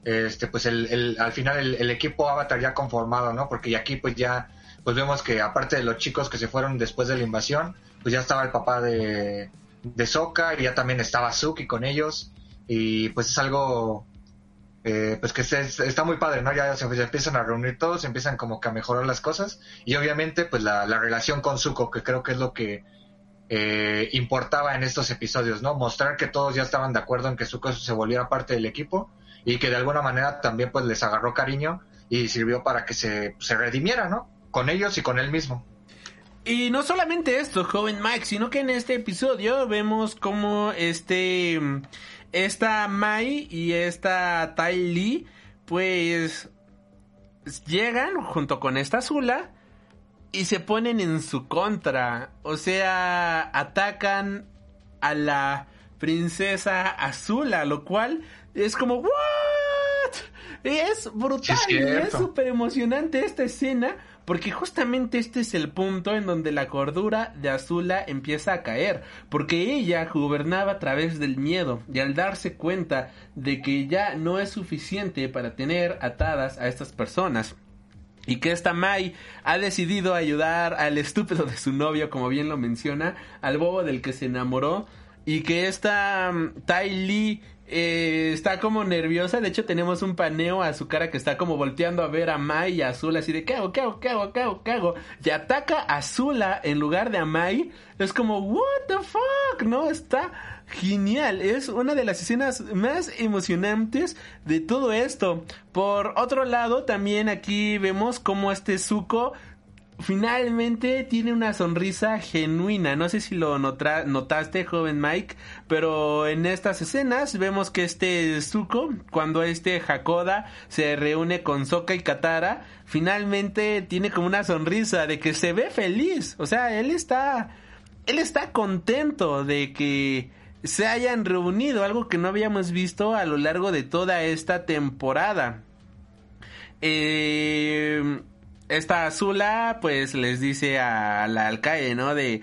este, pues el, el- al final el, equipo Avatar ya conformado, ¿no? Porque aquí pues ya, pues vemos que aparte de los chicos que se fueron después de la invasión, pues ya estaba el papá de, de Sokka y ya también estaba Suki con ellos. Y pues es algo, eh, pues que se- está muy padre, ¿no? Ya se, se empiezan a reunir todos, empiezan como que a mejorar las cosas. Y obviamente pues la, la relación con Zuko, que creo que es lo que eh, importaba en estos episodios, ¿no? Mostrar que todos ya estaban de acuerdo en que Zuko se volviera parte del equipo y que de alguna manera también pues les agarró cariño y sirvió para que se, se redimiera, ¿no? Con ellos y con él mismo. Y no solamente esto, joven Mike, sino que en este episodio vemos como este esta Mai y esta Tai Lee pues llegan junto con esta Zula y se ponen en su contra, o sea, atacan a la princesa Azula, lo cual es como what? Es brutal Sí, es súper emocionante esta escena porque justamente este es el punto en donde la cordura de Azula empieza a caer, porque ella gobernaba a través del miedo y al darse cuenta de que ya no es suficiente para tener atadas a estas personas, y que esta Mai ha decidido ayudar al estúpido de su novio, como bien lo menciona, al bobo del que se enamoró, y que esta mm, Tai Lee eh, está como nerviosa. De hecho, tenemos un paneo a su cara que está como volteando a ver a Mai y a Azula, así de ¿qué hago, qué hago, qué hago, qué hago, qué hago? Y ataca a Azula en lugar de a Mai. Es como, ¿What the fuck? No, está genial. Es una de las escenas más emocionantes de todo esto. Por otro lado, también aquí vemos cómo este Zuko finalmente tiene una sonrisa genuina. No sé si lo notaste, joven Mike, pero en estas escenas vemos que este Zuko, cuando este Hakoda se reúne con Sokka y Katara, finalmente tiene como una sonrisa de que se ve feliz. O sea, él está, él está contento de que se hayan reunido, algo que no habíamos visto a lo largo de toda esta temporada. Eh, esta Azula pues les dice a la alcaide, ¿no? De,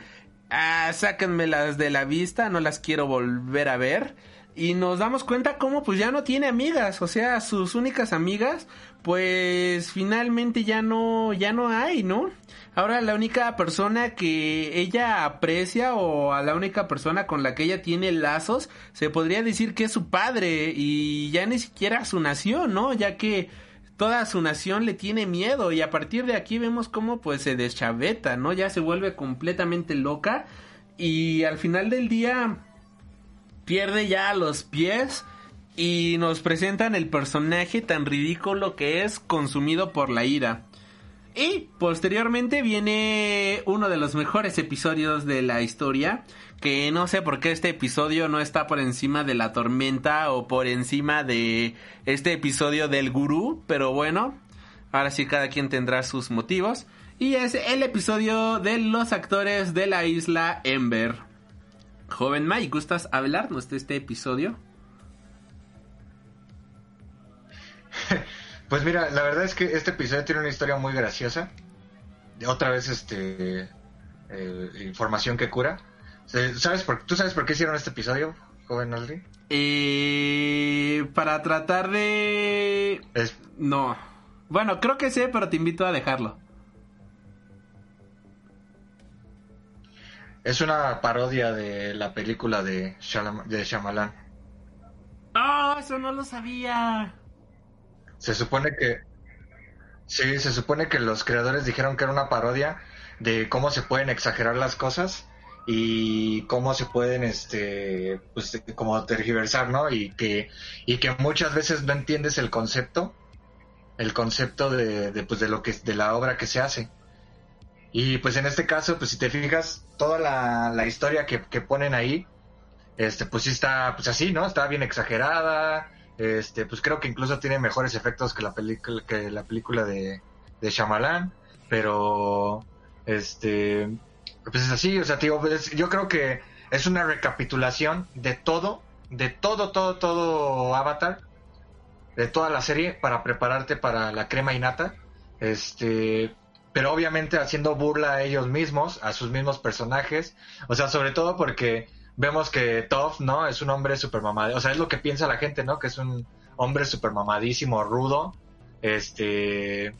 ah, sáquenmelas de la vista, no las quiero volver a ver. Y nos damos cuenta cómo pues ya no tiene amigas, o sea, sus únicas amigas pues finalmente ya no, ya no hay, ¿no? Ahora la única persona que ella aprecia o a la única persona con la que ella tiene lazos se podría decir que es su padre y ya ni siquiera su nación, ¿no? Ya que toda su nación le tiene miedo y a partir de aquí vemos cómo pues se deschaveta, ¿no? Ya se vuelve completamente loca y al final del día pierde ya los pies y nos presentan el personaje tan ridículo que es consumido por la ira. Y posteriormente viene uno de los mejores episodios de la historia, que no sé por qué este episodio no está por encima de la tormenta o por encima de este episodio del gurú, pero bueno, ahora sí cada quien tendrá sus motivos. Y es el episodio de los actores de la isla Ember. Joven Mike, ¿gustas hablarnos de este episodio? Pues mira, la verdad es que este episodio tiene una historia muy graciosa. Otra vez, este. eh, información que cura. ¿Sabes por, ¿Tú sabes por qué hicieron este episodio, joven Aldrin? Eh, para tratar de... Es, No. Bueno, creo que sé, pero te invito a dejarlo. es una parodia de la película de, Shyam- de Shyamalan. ¡Ah! eso no lo sabía. Se supone que. Sí, se supone que los creadores dijeron que era una parodia de cómo se pueden exagerar las cosas y cómo se pueden, este, pues, como tergiversar, ¿no? Y que, y que muchas veces no entiendes el concepto, el concepto de, de, pues, de lo que, de la obra que se hace. Y pues en este caso, pues si te fijas, toda la, la historia que, que ponen ahí, este, pues sí está, pues así, ¿no? Está bien exagerada, este, pues creo que incluso tiene mejores efectos que la película que la película de, de Shyamalan, pero este pues es así, o sea, tío, es- yo creo que es una recapitulación de todo, de todo, todo, todo Avatar, de toda la serie para prepararte para la crema y nata, este, pero obviamente haciendo burla a ellos mismos, a sus mismos personajes, o sea, sobre todo porque vemos que Toph, ¿no? Es un hombre super mamado, o sea, es lo que piensa la gente, ¿no? Que es un hombre super mamadísimo, rudo, este,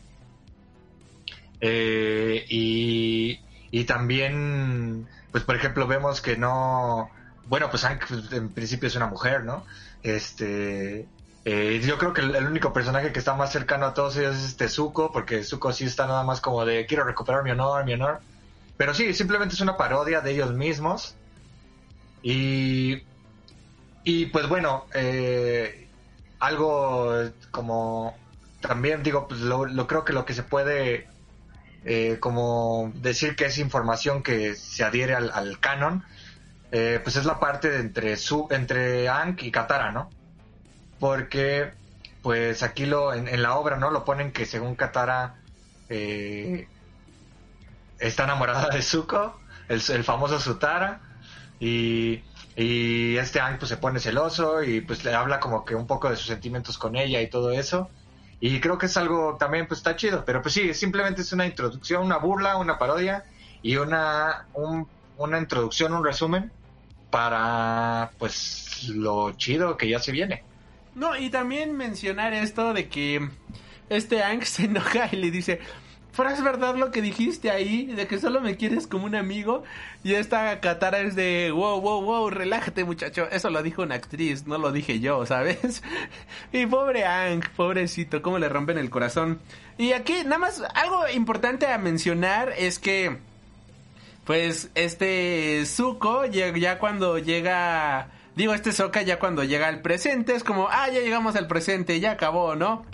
eh, y, y también, pues por ejemplo, vemos que no, bueno, pues Hank pues, en principio es una mujer, ¿no? Este, eh, yo creo que el, el único personaje que está más cercano a todos ellos es este Zuko, porque Zuko sí está nada más como de quiero recuperar mi honor, mi honor. Pero sí, simplemente es una parodia de ellos mismos. Y, y pues bueno, eh, algo como también digo, pues lo, creo que lo que se puede eh, como decir que es información que se adhiere al, canon, eh, pues es la parte entre su, entre Aang y Katara, ¿no? Porque pues aquí lo en, en la obra, ¿no? Lo ponen que según Katara eh, está enamorada de Zuko, el, el famoso Sutara, y, y este Aang pues se pone celoso y pues le habla como que un poco de sus sentimientos con ella y todo eso. Y creo que es algo también pues está chido, pero pues sí, simplemente es una introducción, una burla, una parodia y una, un- una introducción, un resumen para pues lo chido que ya se viene. No, y también mencionar esto de que este Ang se enoja y le dice, pero es verdad lo que dijiste ahí, de que solo me quieres como un amigo. Y esta Katara es de, wow, wow, wow, relájate muchacho. Eso lo dijo una actriz, no lo dije yo, ¿sabes? Y pobre Ang, pobrecito, cómo le rompen el corazón. Y aquí, nada más, algo importante a mencionar es que, pues, este Zuko, ya, cuando llega... Digo, este Soka ya cuando llega al presente es como, ah, ya llegamos al presente, ya acabó, ¿no?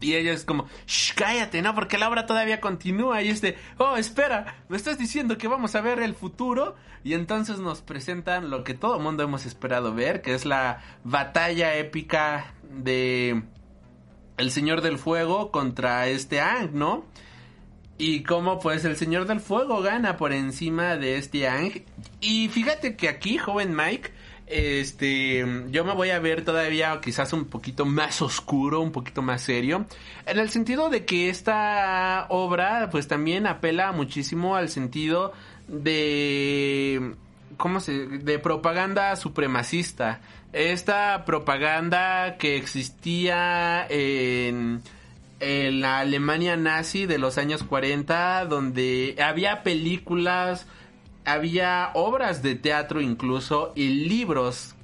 Y ella es como, shh, cállate, ¿no? Porque la obra todavía continúa. Y este, oh, espera, me estás diciendo que vamos a ver el futuro. Y entonces nos presentan lo que todo mundo hemos esperado ver, que es la batalla épica de El Señor del Fuego contra este Ang, ¿no? Y cómo pues el Señor del Fuego gana por encima de este Ang. Y fíjate que aquí, joven Mike, este, yo me voy a ver todavía quizás un poquito más oscuro, un poquito más serio, en el sentido de que esta obra pues también apela muchísimo al sentido de ¿cómo se de propaganda supremacista. Esta propaganda que existía en en la Alemania nazi de los años 40 donde había películas había obras de teatro incluso y libros.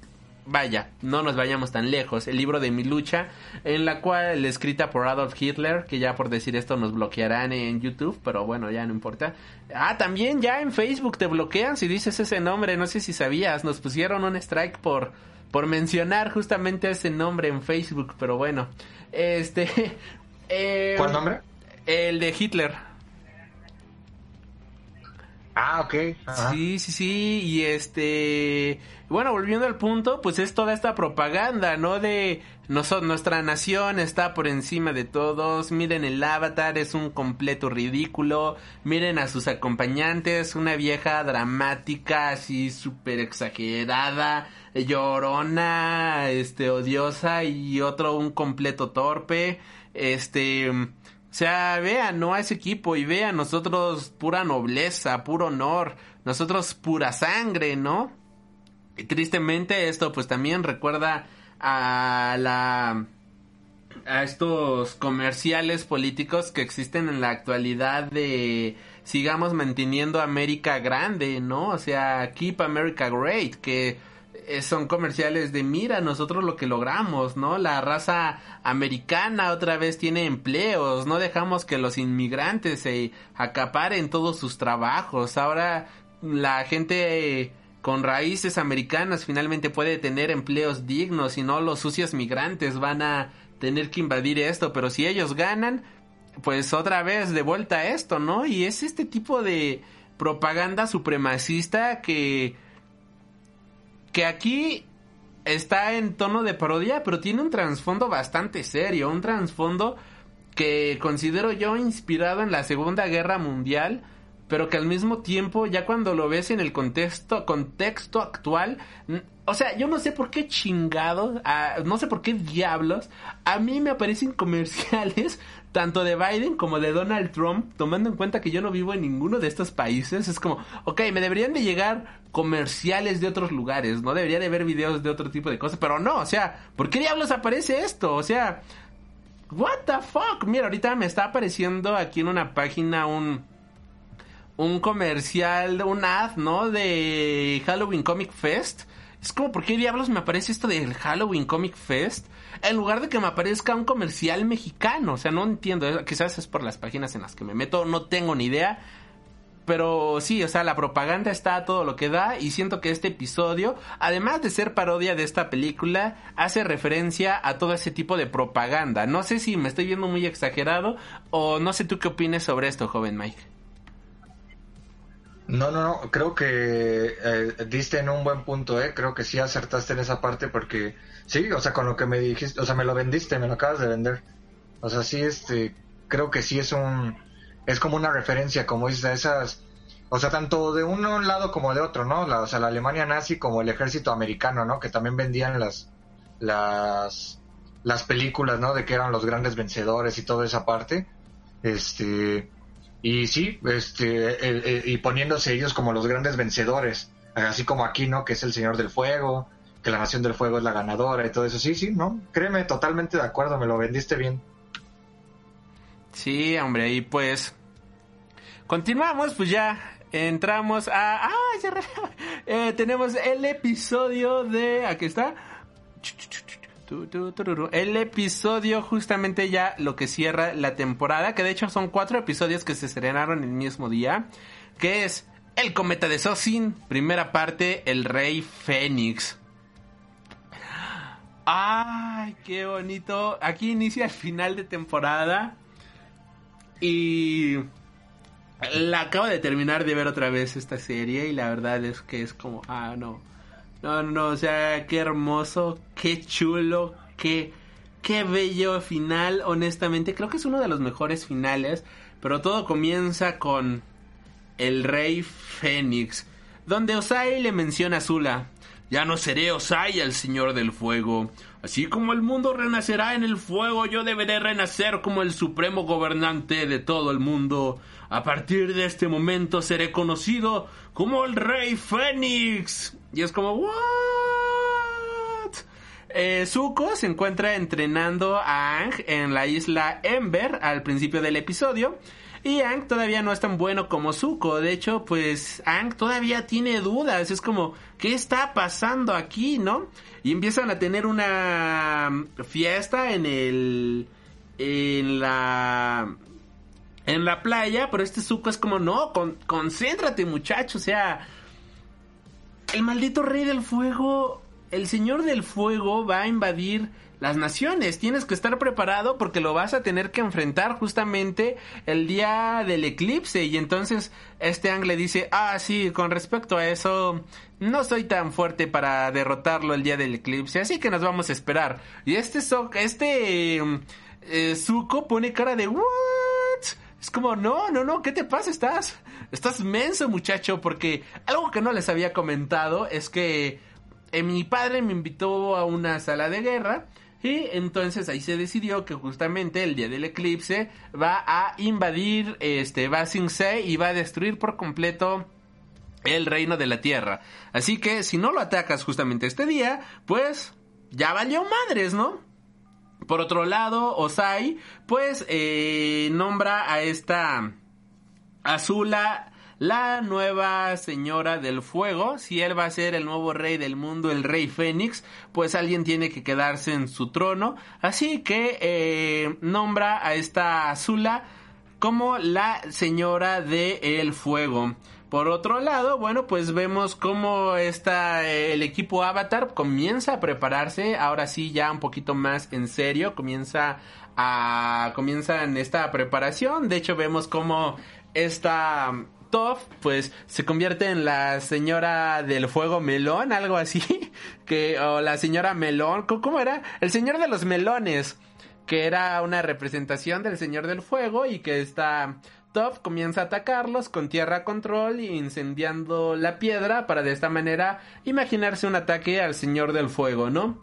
Vaya, no nos vayamos tan lejos. El libro de mi lucha, en la cual escrita por Adolf Hitler, que ya por decir esto nos bloquearán en YouTube, pero bueno, ya no importa. Ah, también ya en Facebook te bloquean si dices ese nombre, no sé si sabías, nos pusieron un strike por por mencionar justamente ese nombre en Facebook, pero bueno, este eh, ¿Cuál nombre? El de Hitler. Ah, ok. Sí, sí, sí. Y este. Bueno, volviendo al punto, pues es toda esta propaganda, ¿no? De noso- nuestra nación está por encima de todos. Miren el avatar, es un completo ridículo. Miren a sus acompañantes, una vieja dramática, así súper exagerada, llorona, este, odiosa y otro un completo torpe. Este. O sea, vean, ¿no? A ese equipo y vean nosotros pura nobleza, puro honor, nosotros pura sangre, ¿no? Y tristemente esto pues también recuerda a la a estos comerciales políticos que existen en la actualidad de sigamos manteniendo América grande, ¿no? O sea, Keep America Great, que son comerciales de mira nosotros lo que logramos, ¿no? La raza americana otra vez tiene empleos, no dejamos que los inmigrantes se acaparen todos sus trabajos, ahora la gente eh, con raíces americanas finalmente puede tener empleos dignos y no los sucios migrantes van a tener que invadir esto, pero si ellos ganan, pues otra vez de vuelta a esto, ¿no? Y es este tipo de propaganda supremacista que que aquí está en tono de parodia, pero tiene un trasfondo bastante serio, un trasfondo que considero yo inspirado en la Segunda Guerra Mundial, pero que al mismo tiempo, ya cuando lo ves en el contexto, contexto actual, o sea, yo no sé por qué chingados, ah, no sé por qué diablos, a mí me aparecen comerciales tanto de Biden como de Donald Trump, tomando en cuenta que yo no vivo en ninguno de estos países, es como, ok, me deberían de llegar comerciales de otros lugares, no debería de ver videos de otro tipo de cosas, pero no, o sea, ¿por qué diablos aparece esto? O sea, what the fuck? Mira, ahorita me está apareciendo aquí en una página un un comercial, un ad, ¿no? De Halloween Comic Fest. Es como, ¿por qué diablos me aparece esto del Halloween Comic Fest? En lugar de que me aparezca un comercial mexicano. O sea, no entiendo. eh, Quizás es por las páginas en las que me meto. No tengo ni idea. Pero sí, o sea, la propaganda está a todo lo que da y siento que este episodio, además de ser parodia de esta película, hace referencia a todo ese tipo de propaganda. No sé si me estoy viendo muy exagerado o no sé tú qué opines sobre esto, joven Mike. No, no, no, creo que eh, diste en un buen punto, ¿eh? Creo que sí acertaste en esa parte porque, sí, o sea, con lo que me dijiste, o sea, me lo vendiste, me lo acabas de vender. O sea, sí, este, creo que sí es un, es como una referencia, como dices, a esas, o sea, tanto de un lado como de otro, ¿no? O sea, la Alemania nazi como el ejército americano, ¿no? Que también vendían las, las, las películas, ¿no? De que eran los grandes vencedores y toda esa parte. Este, y sí, este, y poniéndose ellos como los grandes vencedores, así como aquí, ¿no? Que es el Señor del Fuego, que la Nación del Fuego es la ganadora y todo eso. Sí, sí, ¿no? Créeme, totalmente de acuerdo, me lo vendiste bien. Sí, hombre, y pues continuamos, pues ya entramos a... ¡Ah! ya eh, tenemos el episodio de... Aquí está. El episodio justamente ya lo que cierra la temporada, que de hecho son cuatro episodios que se estrenaron el mismo día, que es El cometa de Sosin, primera parte, El Rey Fénix. Ay, qué bonito. Aquí inicia el final de temporada. Y la acabo de terminar de ver otra vez esta serie y la verdad es que es como, ah, no. No, no, o sea, qué hermoso, qué chulo, qué, qué bello final, honestamente. Creo que es uno de los mejores finales, pero todo comienza con el rey Fénix, donde Osai le menciona a Zula. Ya no seré Osai el señor del fuego. Así como el mundo renacerá en el fuego, yo deberé renacer como el supremo gobernante de todo el mundo. A partir de este momento seré conocido como el rey Fénix. Y es como, ¿what? Eh, Zuko se encuentra entrenando a Ang en la isla Ember al principio del episodio. Y Ang todavía no es tan bueno como Zuko. De hecho, pues Ang todavía tiene dudas. Es como, ¿qué está pasando aquí, no? Y empiezan a tener una fiesta en el. en la. en la playa. Pero este Zuko es como, no, con- concéntrate, muchacho. O sea. El maldito rey del fuego el Señor del Fuego va a invadir las naciones. Tienes que estar preparado porque lo vas a tener que enfrentar justamente el día del eclipse. Y entonces este Ang le dice, ah, sí, con respecto a eso, no soy tan fuerte para derrotarlo el día del eclipse, así que nos vamos a esperar. Y este, so este eh, Zuko pone cara de, ¿what? Es como, no, no, no, ¿qué te pasa? Estás, estás menso, muchacho, porque algo que no les había comentado es que eh, mi padre me invitó a una sala de guerra y entonces ahí se decidió que justamente el día del eclipse va a invadir este Se y va a destruir por completo el reino de la tierra. Así que si no lo atacas justamente este día, pues ya valió madres, ¿no? Por otro lado, Osai, pues eh, nombra a esta Azula la nueva señora del fuego, si él va a ser el nuevo rey del mundo, el rey Fénix, pues alguien tiene que quedarse en su trono. Así que eh, nombra a esta Azula como la señora del el fuego. Por otro lado, bueno, pues vemos cómo está el equipo Avatar comienza a prepararse, ahora sí ya un poquito más en serio, comienza a comienza en esta preparación. De hecho, vemos cómo esta pues se convierte en la señora del fuego melón, algo así, que, o la señora melón, ¿cómo era? El señor de los melones, que era una representación del señor del fuego y que está Toph comienza a atacarlos con tierra control incendiando la piedra para de esta manera imaginarse un ataque al señor del fuego, ¿no?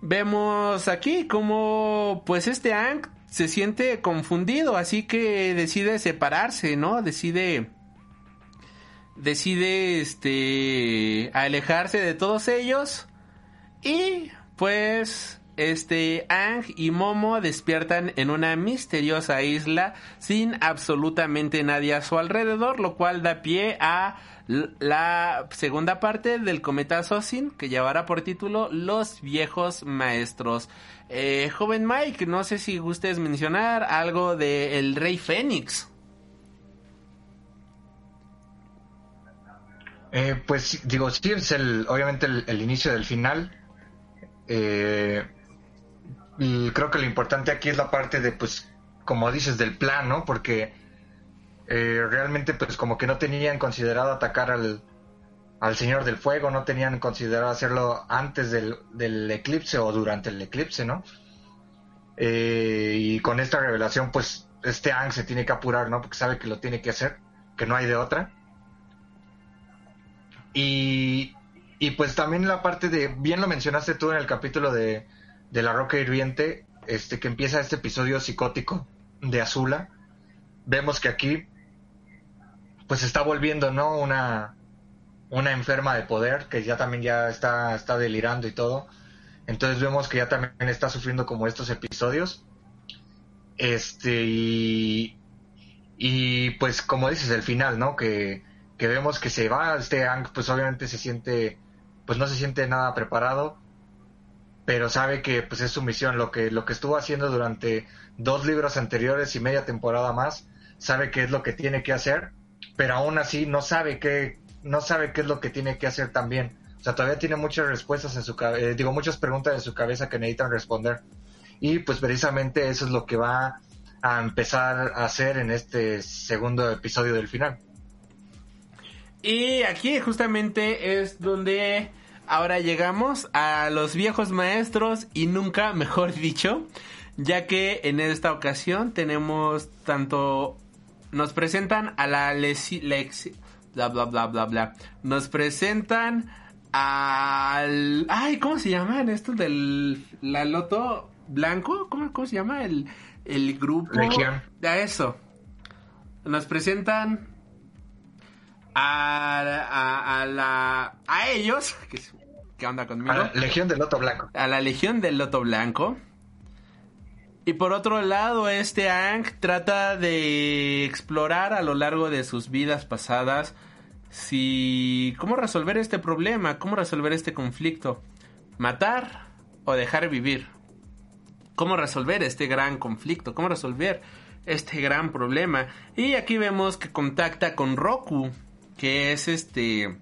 Vemos aquí como pues este Aang se siente confundido, así que decide separarse, ¿no? Decide decide este alejarse de todos ellos y pues este Ang y Momo despiertan en una misteriosa isla sin absolutamente nadie a su alrededor, lo cual da pie a la segunda parte del cometa Sosin que llevará por título Los viejos maestros. Eh, joven Mike, no sé si gustes mencionar algo de El Rey Fénix. Eh, pues digo, sí, es el, obviamente el, inicio del final. Eh, y creo que lo importante aquí es la parte de, pues, como dices, del plan. Porque eh, realmente, pues, como que no tenían considerado atacar al, al Señor del Fuego, no tenían considerado hacerlo antes del, del eclipse o durante el eclipse, ¿no? y con esta revelación, pues, este Ang se tiene que apurar, ¿no? Porque sabe que lo tiene que hacer, que no hay de otra. Y, pues también la parte de, bien lo mencionaste tú en el capítulo de, de La Roca Hirviente, este, que empieza este episodio psicótico de Azula. Vemos que aquí, pues está volviendo, ¿no? Una, una enferma de poder, que ya también ya está, está delirando y todo. Entonces vemos que ya también está sufriendo como estos episodios. Este, y, y pues como dices, el final, ¿no? Que, que vemos que se va, este Ang pues obviamente se siente, pues no se siente nada preparado, pero sabe que pues es su misión, lo que, lo que estuvo haciendo durante dos libros anteriores y media temporada más, sabe que es lo que tiene que hacer, pero aún así no sabe qué, no sabe qué es lo que tiene que hacer también. O sea, todavía tiene muchas respuestas en su eh, digo, muchas preguntas en su cabeza que necesitan responder. Y pues precisamente eso es lo que va a empezar a hacer en este segundo episodio del final. Y aquí justamente es donde ahora llegamos a los viejos maestros y nunca mejor dicho, ya que en esta ocasión tenemos tanto nos presentan a la Lexi, bla bla bla bla bla. Nos presentan al ay, ¿cómo se llama en esto del la Loto Blanco? ¿Cómo, cómo se llama el el grupo? Legión. A eso. Nos presentan a, a, la, a ellos, ¿qué onda conmigo? A la Legión del Loto Blanco. A la Legión del Loto Blanco. Y por otro lado, este Ang trata de explorar a lo largo de sus vidas pasadas si cómo resolver este problema, cómo resolver este conflicto, matar o dejar vivir. Cómo resolver este gran conflicto, cómo resolver este gran problema. Y aquí vemos que contacta con Roku, que es este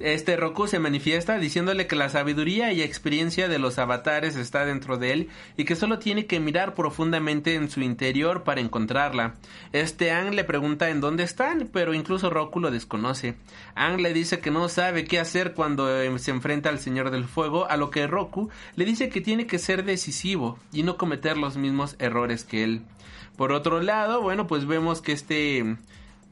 este Roku se manifiesta diciéndole que la sabiduría y experiencia de los avatares está dentro de él y que solo tiene que mirar profundamente en su interior para encontrarla. Este Ang le pregunta en dónde están, pero incluso Roku lo desconoce. Ang le dice que no sabe qué hacer cuando eh, se enfrenta al Señor del Fuego, a lo que Roku le dice que tiene que ser decisivo y no cometer los mismos errores que él. Por otro lado, bueno, pues vemos que este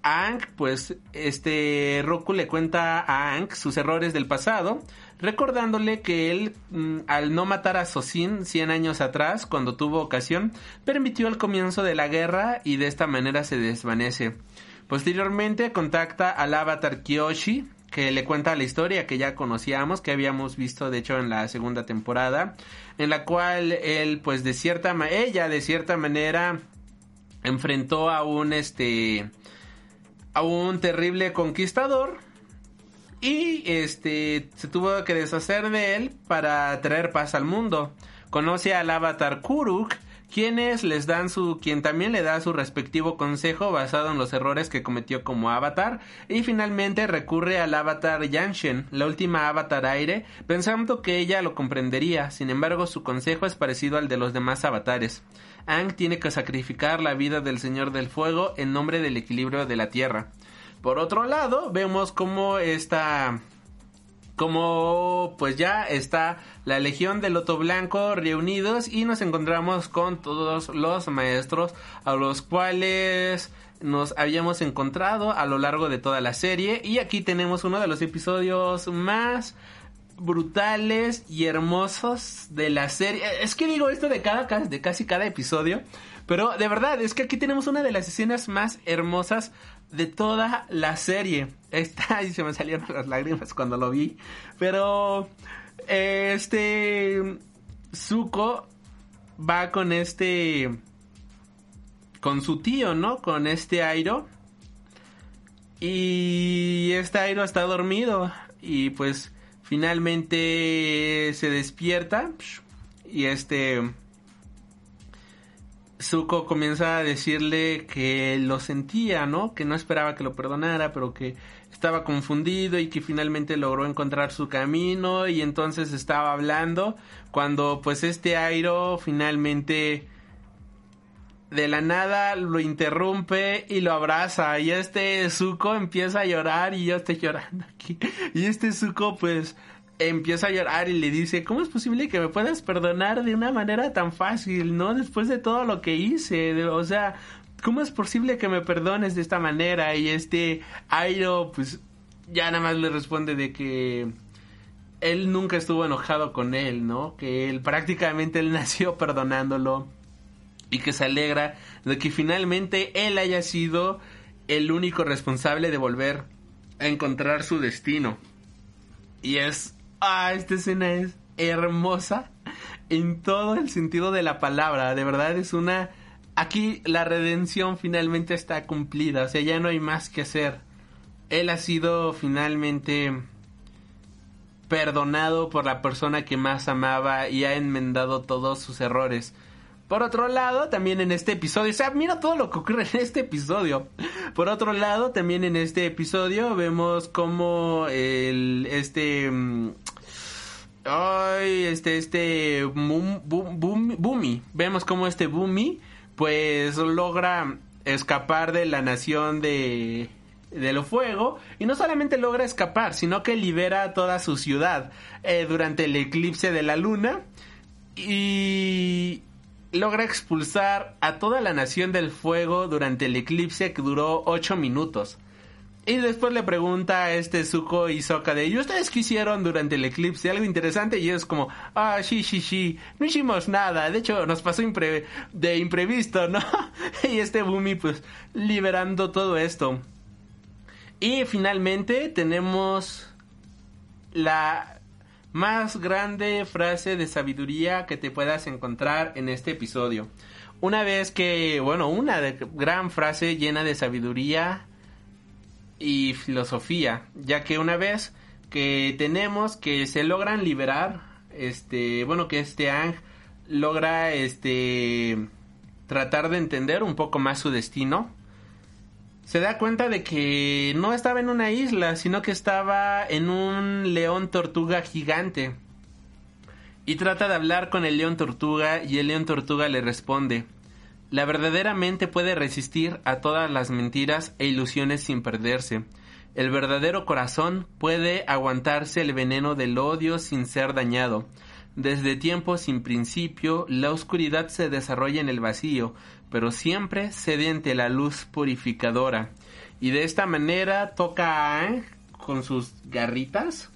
Ang, pues este Roku le cuenta a Ang sus errores del pasado, recordándole que él, mm, al no matar a Sosin 100 años atrás, cuando tuvo ocasión, permitió el comienzo de la guerra y de esta manera se desvanece. Posteriormente contacta al avatar Kyoshi, que le cuenta la historia que ya conocíamos, que habíamos visto de hecho en la segunda temporada, en la cual él, pues de cierta ella de cierta manera enfrentó a un este a un terrible conquistador y este se tuvo que deshacer de él para traer paz al mundo. Conoce al avatar Kuruk, les dan su quien también le da su respectivo consejo basado en los errores que cometió como avatar y finalmente recurre al avatar Yanshen, la última avatar aire, pensando que ella lo comprendería. Sin embargo, su consejo es parecido al de los demás avatares. Ang tiene que sacrificar la vida del Señor del Fuego en nombre del equilibrio de la Tierra. Por otro lado, vemos cómo esta como pues ya está la Legión del Loto Blanco reunidos y nos encontramos con todos los maestros a los cuales nos habíamos encontrado a lo largo de toda la serie y aquí tenemos uno de los episodios más brutales y hermosos de la serie. Es que digo esto de cada de casi cada episodio, pero de verdad es que aquí tenemos una de las escenas más hermosas de toda la serie. Esta y se me salieron las lágrimas cuando lo vi. Pero este Zuko va con este con su tío, ¿no? Con este Airo. Y este Airo está dormido y pues finalmente se despierta y este Zuko comienza a decirle que lo sentía, ¿no? Que no esperaba que lo perdonara, pero que estaba confundido y que finalmente logró encontrar su camino y entonces estaba hablando cuando pues este Airo finalmente de la nada lo interrumpe y lo abraza y este Zuko empieza a llorar y yo estoy llorando aquí y este Zuko pues empieza a llorar y le dice, ¿cómo es posible que me puedas perdonar de una manera tan fácil, no? Después de todo lo que hice, o sea, ¿cómo es posible que me perdones de esta manera? Y este Airo, pues, ya nada más le responde de que él nunca estuvo enojado con él, ¿no? Que él prácticamente él nació perdonándolo y que se alegra de que finalmente él haya sido el único responsable de volver a encontrar su destino. Y es Ah, esta escena es hermosa en todo el sentido de la palabra. De verdad es una... Aquí la redención finalmente está cumplida. O sea, ya no hay más que hacer. Él ha sido finalmente perdonado por la persona que más amaba y ha enmendado todos sus errores. Por otro lado, también en este episodio, o sea, mira todo lo que ocurre en este episodio. Por otro lado, también en este episodio vemos como el este mm, ay, este este Bumi, vemos como este Bumi pues logra escapar de la nación de de lo fuego y no solamente logra escapar, sino que libera toda su ciudad eh, durante el eclipse de la luna y logra expulsar a toda la nación del fuego durante el eclipse que duró 8 minutos. Y después le pregunta a este Zuko y Sokka de, ¿y ustedes qué hicieron durante el eclipse? Algo interesante y es como, ah, sí, sí, sí, no hicimos nada, de hecho nos pasó de imprevisto, ¿no? y este Bumi pues liberando todo esto. Y finalmente tenemos la más grande frase de sabiduría que te puedas encontrar en este episodio. Una vez que, bueno, una gran frase llena de sabiduría y filosofía, ya que una vez que tenemos que se logran liberar, este, bueno, que este Ang logra, este, tratar de entender un poco más su destino, se da cuenta de que no estaba en una isla, sino que estaba en un león tortuga gigante. Y trata de hablar con el león tortuga y el león tortuga le responde, la verdadera mente puede resistir a todas las mentiras e ilusiones sin perderse. El verdadero corazón puede aguantarse el veneno del odio sin ser dañado. Desde tiempos sin principio, la oscuridad se desarrolla en el vacío, pero siempre cede ante la luz purificadora. Y de esta manera toca a con sus garritas,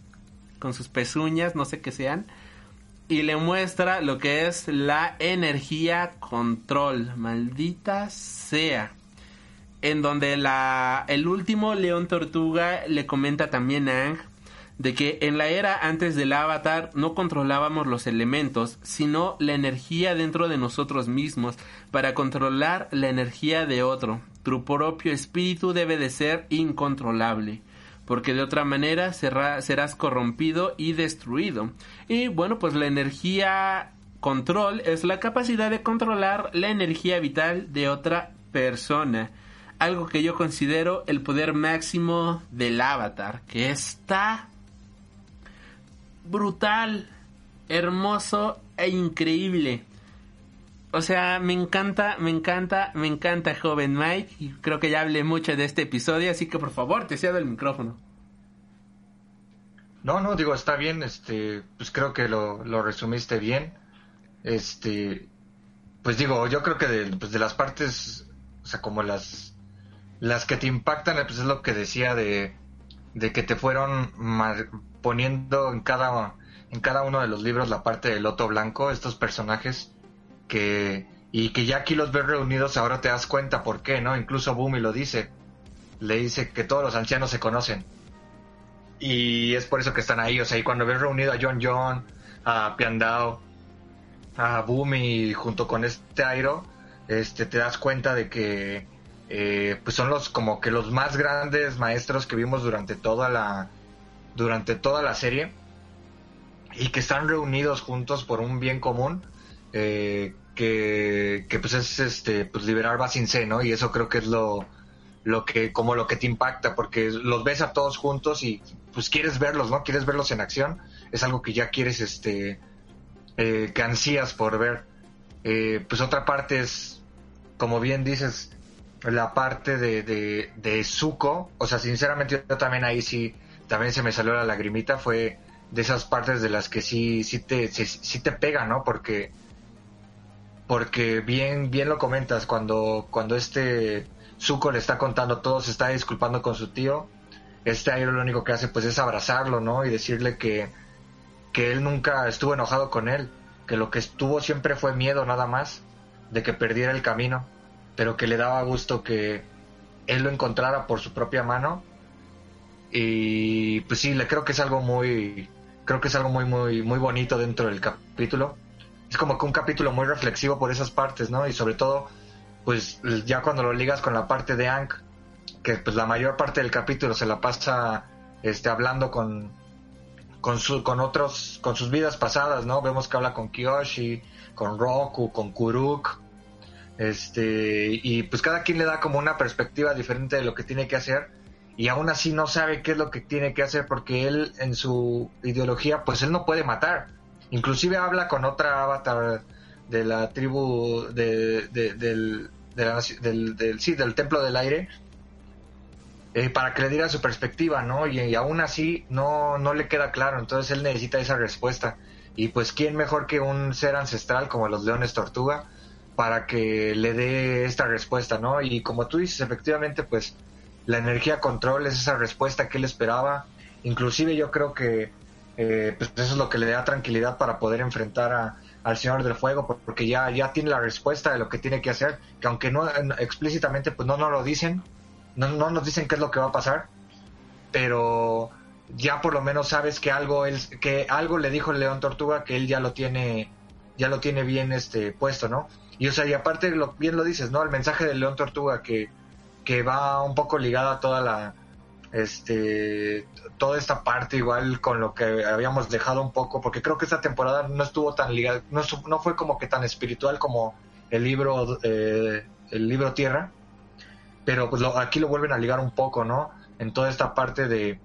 con sus pezuñas, no sé qué sean, y le muestra lo que es la energía control, maldita sea. En donde la, el último león tortuga le comenta también a Ang de que en la era antes del avatar no controlábamos los elementos, sino la energía dentro de nosotros mismos para controlar la energía de otro. Tu propio espíritu debe de ser incontrolable porque de otra manera serás corrompido y destruido. Y bueno, pues la energía control es la capacidad de controlar la energía vital de otra persona. Algo que yo considero el poder máximo del avatar, que está brutal, hermoso e increíble. O sea, me encanta, me encanta, me encanta joven Mike y creo que ya hablé mucho de este episodio, así que por favor, te cedo el micrófono. No, no, digo, está bien, este, pues creo que lo, lo resumiste bien. Este, pues digo, yo creo que de, pues de las partes, o sea, como las, las que te impactan, pues es lo que decía de, de que te fueron poniendo en cada, en cada uno de los libros la parte del loto blanco, estos personajes que, y que ya aquí los ves reunidos, ahora te das cuenta por qué, ¿no? Incluso Boomy lo dice, le dice que todos los ancianos se conocen. Y es por eso que están ahí, o sea, y cuando ves reunido a John John, a Piandao, a Boomy junto con este Airo, este, te das cuenta de que eh, pues son los como que los más grandes maestros que vimos durante toda la durante toda la serie y que están reunidos juntos por un bien común eh, que, pues es este pues liberar C, ¿no? Y eso creo que es lo, lo que como lo que te impacta porque los ves a todos juntos y pues quieres verlos, ¿no? Quieres verlos en acción, es algo que ya quieres este eh, que ansías por ver. Eh, pues otra parte es como bien dices la parte de, de, de Zuko, o sea, sinceramente yo también ahí sí también se me salió la lagrimita, fue de esas partes de las que sí sí te sí te pega, ¿no? Porque porque bien, bien lo comentas, cuando, cuando este Zuko le está contando todo, se está disculpando con su tío, este Airo lo único que hace pues es abrazarlo, ¿no? Y decirle que, que él nunca estuvo enojado con él, que lo que estuvo siempre fue miedo nada más, de que perdiera el camino, pero que le daba gusto que él lo encontrara por su propia mano. Y pues sí, le creo que es algo muy, creo que es algo muy, muy, muy bonito dentro del capítulo es como que un capítulo muy reflexivo por esas partes, ¿no? Y sobre todo, pues ya cuando lo ligas con la parte de Ank, que pues la mayor parte del capítulo se la pasa este hablando con con su, con otros con sus vidas pasadas, ¿no? Vemos que habla con Kiyoshi, con Roku, con Kuruk. Este, y pues cada quien le da como una perspectiva diferente de lo que tiene que hacer y aún así no sabe qué es lo que tiene que hacer porque él en su ideología pues él no puede matar Inclusive habla con otra avatar de la tribu de, del, del, sí, del templo del aire eh, para que le diga su perspectiva, ¿no? Y, aún así no, no le queda claro, entonces él necesita esa respuesta. Y pues quién mejor que un ser ancestral como los leones tortuga para que le dé esta respuesta, ¿no? Y como tú dices, efectivamente, pues la energía control es esa respuesta que él esperaba. Inclusive yo creo que eh, pues eso es lo que le da tranquilidad para poder enfrentar a, al Señor del Fuego, porque ya, ya tiene la respuesta de lo que tiene que hacer, que aunque no explícitamente pues no nos lo dicen, no, no nos dicen qué es lo que va a pasar, pero ya por lo menos sabes que algo él, que algo le dijo el León Tortuga que él ya lo tiene ya lo tiene bien este puesto, ¿no? Y o sea, y aparte lo, bien lo dices, ¿no? El mensaje del León Tortuga que, que va un poco ligada a toda la este toda esta parte igual con lo que habíamos dejado un poco porque creo que esta temporada no estuvo tan ligada no, no fue como que tan espiritual como el libro eh, el libro tierra pero pues lo, aquí lo vuelven a ligar un poco, ¿no? En toda esta parte de,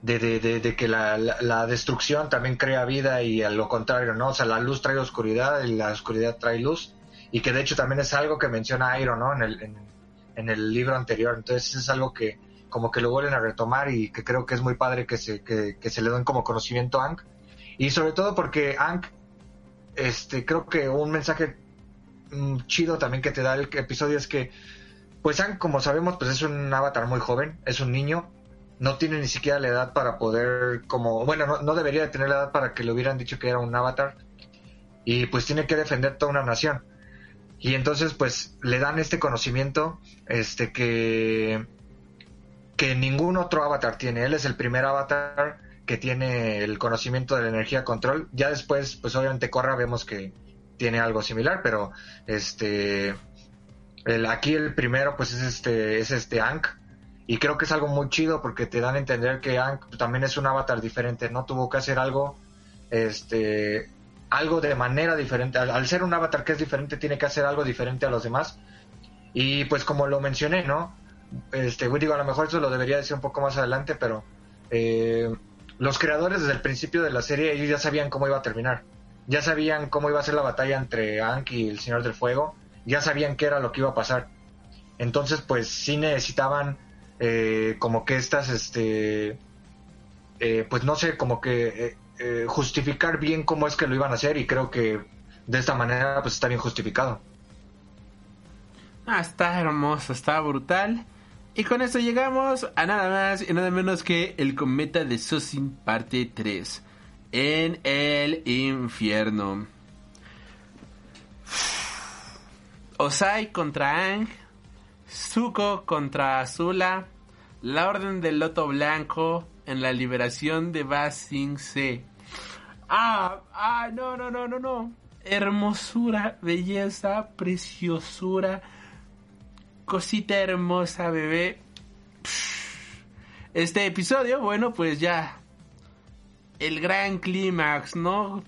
de, de, que la, la, destrucción también crea vida y a lo contrario, ¿no? O sea, la luz trae oscuridad y la oscuridad trae luz. Y que de hecho también es algo que menciona Iron, ¿no? En el, en el libro anterior. Entonces es algo que como que lo vuelven a retomar y que creo que es muy padre que se, que, que se le den como conocimiento a Ankh. Y sobre todo porque Ankh, este, creo que un mensaje mm, chido también que te da el episodio es que, pues Ankh, como sabemos, pues es un avatar muy joven, es un niño, no tiene ni siquiera la edad para poder, como, bueno, no, no debería de tener la edad para que le hubieran dicho que era un avatar, y pues tiene que defender toda una nación. Y entonces, pues, le dan este conocimiento, este, que, que ningún otro avatar tiene. Él es el primer avatar que tiene el conocimiento de la energía control. Ya después, pues obviamente Korra vemos que tiene algo similar, pero este aquí el primero pues es este es este Ankh y creo que es algo muy chido porque te dan a entender que Ankh también es un avatar diferente, no tuvo que hacer algo este algo de manera diferente. Al, ser un avatar que es diferente tiene que hacer algo diferente a los demás. Y pues como lo mencioné, ¿no? Este, digo, a lo mejor eso lo debería decir un poco más adelante, pero eh, los creadores desde el principio de la serie ellos ya sabían cómo iba a terminar. Ya sabían cómo iba a ser la batalla entre Ankh y el Señor del Fuego. Ya sabían qué era lo que iba a pasar. Entonces, pues sí necesitaban eh, como que estas, este, eh, pues no sé, como que eh, justificar bien cómo es que lo iban a hacer y creo que de esta manera pues está bien justificado. Ah, está hermoso, está brutal. Y con esto llegamos a nada más y nada menos que el cometa de Sosin parte 3 en el infierno. Osai contra Ang, Zuko contra Azula, la Orden del Loto Blanco en la liberación de Ba Sing Se. Ah, ah, no, no, no, no, no. Hermosura, belleza, preciosura cosita hermosa, bebé. Este episodio, bueno, pues ya. El gran clímax, ¿no?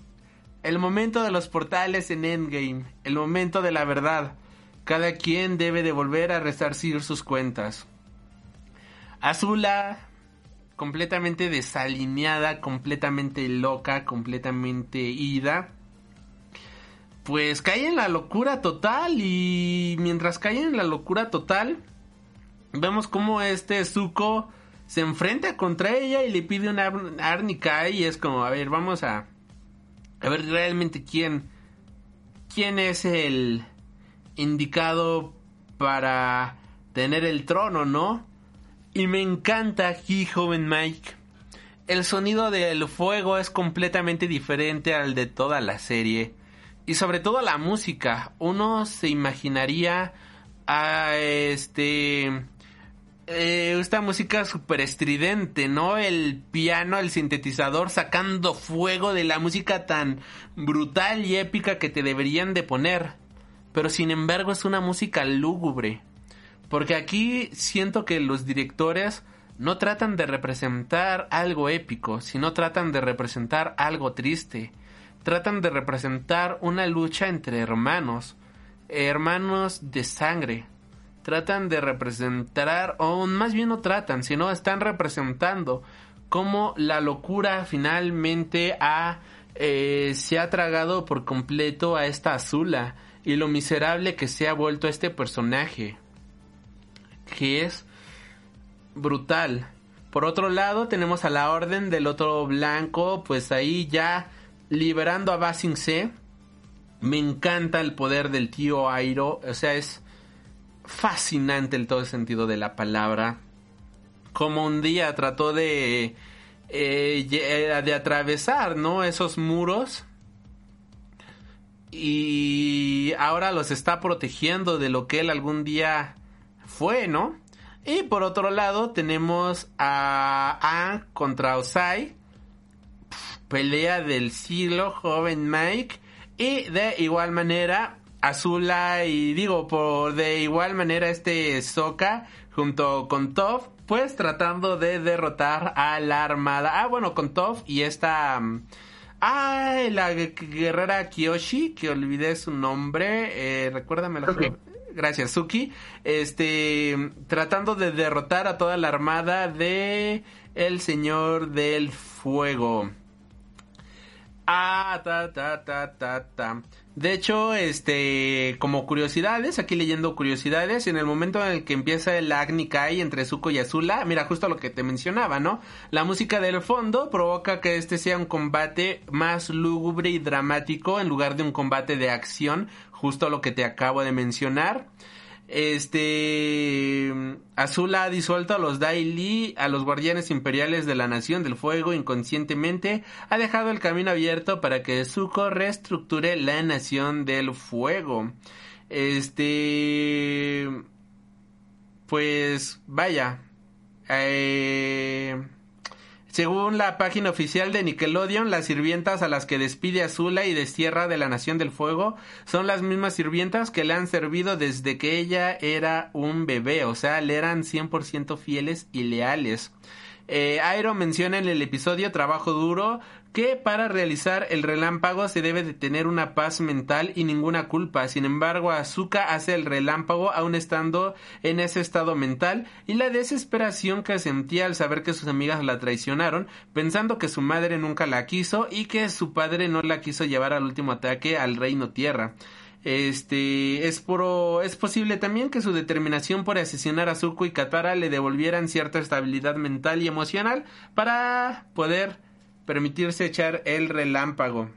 El momento de los portales en Endgame. El momento de la verdad. Cada quien debe de volver a resarcir sus cuentas. Azula, completamente desalineada, completamente loca, completamente ida pues cae en la locura total y mientras cae en la locura total, vemos como este Zuko se enfrenta contra ella y le pide una árnica y es como, a ver, vamos a a ver realmente quién quién es el indicado para tener el trono, ¿no? Y me encanta aquí, joven Mike. El sonido del fuego es completamente diferente al de toda la serie y sobre todo la música. Uno se imaginaría a este eh, esta música súper estridente, ¿no? El piano, el sintetizador sacando fuego de la música tan brutal y épica que te deberían de poner. Pero sin embargo es una música lúgubre. Porque aquí siento que los directores no tratan de representar algo épico, sino tratan de representar algo triste tratan de representar una lucha entre hermanos, hermanos de sangre. Tratan de representar, o más bien no tratan, sino están representando cómo la locura finalmente ha, eh, se ha tragado por completo a esta Azula y lo miserable que se ha vuelto este personaje, que es brutal. Por otro lado, tenemos a la Orden del otro blanco, pues ahí ya liberando a Basing C. Me encanta el poder del tío Airo. O sea, es fascinante en todo el sentido de la palabra. Como un día trató de, eh, de atravesar, ¿no? Esos muros. Y ahora los está protegiendo de lo que él algún día fue, ¿no? Y por otro lado tenemos a A contra Osai pelea del siglo, joven Mike. Y de igual manera, Azula y digo, por de igual manera este Soka junto con Toph, pues tratando de derrotar a la armada. Ah, bueno, con Toph y esta... Ah, la guerrera Kiyoshi, que olvidé su nombre. Eh, recuérdame la gracias Suki, este, tratando de derrotar a toda la armada de el Señor del Fuego. Ah, ta, ta, ta, ta, ta. De hecho, este, como curiosidades, aquí leyendo curiosidades, en el momento en el que empieza el Agni Kai entre Zuko y Azula, mira justo lo que te mencionaba, ¿no? La música del fondo provoca que este sea un combate más lúgubre y dramático en lugar de un combate de acción, justo lo que te acabo de mencionar. Este Azul ha disuelto a los Daily, a los guardianes imperiales de la Nación del Fuego inconscientemente, ha dejado el camino abierto para que Zuko reestructure la Nación del Fuego. Este pues vaya, eh, según la página oficial de Nickelodeon, las sirvientas a las que despide Azula y destierra de la Nación del Fuego son las mismas sirvientas que le han servido desde que ella era un bebé, o sea, le eran 100% fieles y leales. Eh, menciona en el episodio Trabajo Duro que para realizar el relámpago se debe de tener una paz mental y ninguna culpa. Sin embargo, Azuka hace el relámpago aún estando en ese estado mental y la desesperación que sentía al saber que sus amigas la traicionaron, pensando que su madre nunca la quiso y que su padre no la quiso llevar al último ataque al Reino Tierra. Este es es posible también que su determinación por asesinar a Zuko y Katara le devolvieran cierta estabilidad mental y emocional para poder permitirse echar el relámpago.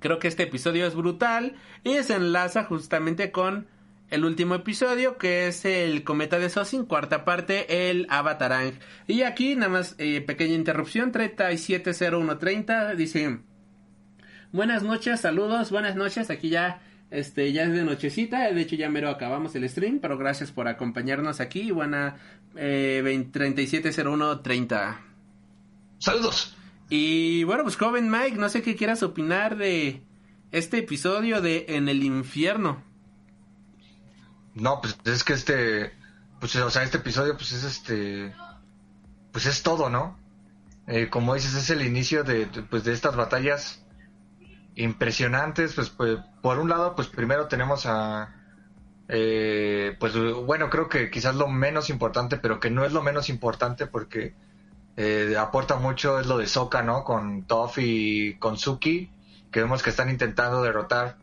Creo que este episodio es brutal y se enlaza justamente con el último episodio que es el cometa de Sosin, cuarta parte, el Avatarang. Y aquí nada más eh, pequeña interrupción, 370130 dice Buenas noches, saludos, buenas noches, aquí ya este ya es de nochecita, de hecho ya mero acabamos el stream, pero gracias por acompañarnos aquí, buena eh, 370130. Saludos. Y bueno, pues joven Mike, no sé qué quieras opinar de este episodio de En el infierno. No, pues es que este, pues o sea, este episodio pues es este, pues es todo, ¿no? Eh, como dices, es el inicio de, pues, de estas batallas impresionantes, pues, pues, por un lado, pues primero tenemos a, eh, pues bueno, creo que quizás lo menos importante, pero que no es lo menos importante porque eh, aporta mucho es lo de Soka, ¿no? Con Toph y con Suki, que vemos que están intentando derrotar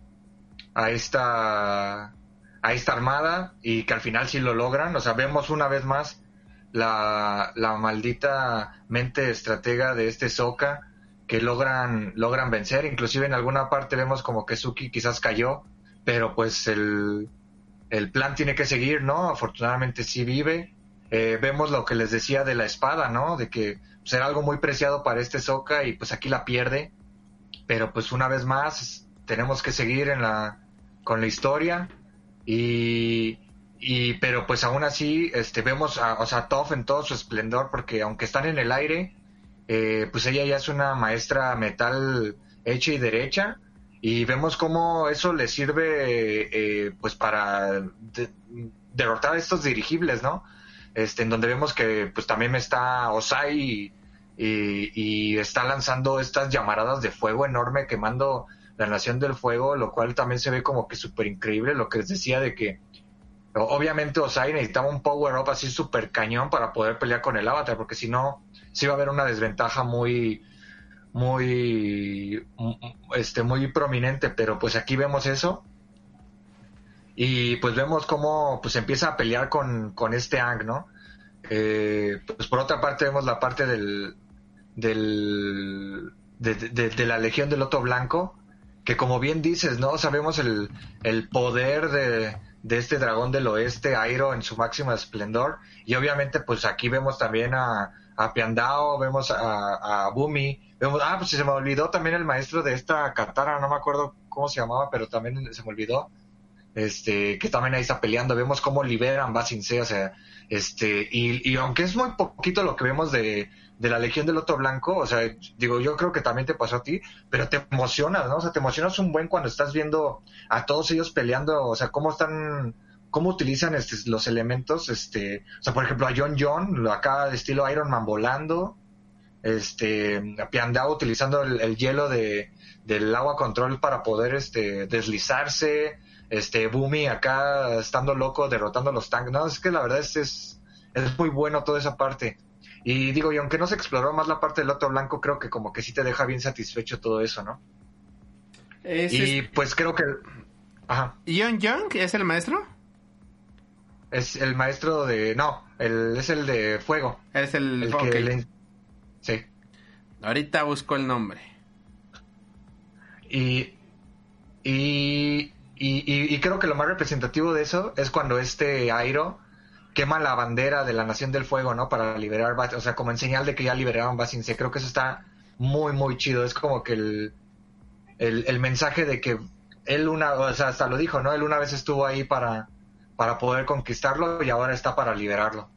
a esta a esta armada y que al final sí lo logran. O sea, vemos una vez más la, la maldita mente estratega de este Soka que logran logran vencer. Inclusive en alguna parte vemos como que Suki quizás cayó, pero pues el, el plan tiene que seguir, ¿no? Afortunadamente sí vive eh, vemos lo que les decía de la espada, ¿no? De que pues, era algo muy preciado para este Soca y pues aquí la pierde. Pero pues una vez más tenemos que seguir en la, con la historia y, y pero pues aún así este, vemos a, o sea, Toph en todo su esplendor porque aunque están en el aire, eh, pues ella ya es una maestra metal hecha y derecha y vemos cómo eso le sirve eh, pues para derrotar a estos dirigibles, ¿no? Este, en donde vemos que pues también está Osai y, está lanzando estas llamaradas de fuego enorme quemando la Nación del Fuego, lo cual también se ve como que súper increíble, lo que les decía de que obviamente Osai necesitaba un power up así súper cañón para poder pelear con el avatar, porque si no, sí va a haber una desventaja muy, muy, este, muy prominente, pero pues aquí vemos eso y pues vemos cómo pues empieza a pelear con, con este Ang, ¿no? Eh, pues por otra parte vemos la parte del, del de, la Legión del Loto Blanco, que como bien dices, ¿no? Sabemos el, el poder de, de este dragón del oeste, Airo, en su máximo esplendor, y obviamente pues aquí vemos también a, a Piandao, vemos a, a Bumi, vemos, ah, pues se me olvidó también el maestro de esta Katara, no me acuerdo cómo se llamaba, pero también se me olvidó, este, que también ahí está peleando, vemos cómo liberan C, o sea, este, y, y aunque es muy poquito lo que vemos de, de la Legión del Loto Blanco, o sea, digo, yo creo que también te pasó a ti, pero te emocionas, ¿no? O sea, te emocionas un buen cuando estás viendo a todos ellos peleando, o sea, cómo están, cómo utilizan este, los elementos, este, o sea, por ejemplo, a John John, acá de estilo Iron Man volando, este, andaba utilizando el, el hielo de, del agua control para poder este, deslizarse, este, Boomy acá estando loco, derrotando los tanques. No, es que la verdad es, es, es muy bueno toda esa parte. Y digo, y aunque no se exploró más la parte del otro blanco, creo que como que sí te deja bien satisfecho todo eso, ¿no? ¿Es, y es- pues creo que... Ajá. Ion Young es el maestro? Es el maestro de... No, el, es el de fuego. Es el... Que le- Sí. Ahorita busco el nombre. Y, y, y, y- creo que lo más representativo de eso es cuando este Airo quema la bandera de la Nación del Fuego, ¿no? Para liberar, o sea, como en señal de que ya liberaron Basin C. Creo que eso está muy, muy chido. Es como que el, el, mensaje de que él una, o sea, hasta lo dijo, ¿no? Él una vez estuvo ahí para, para poder conquistarlo y ahora está para liberarlo.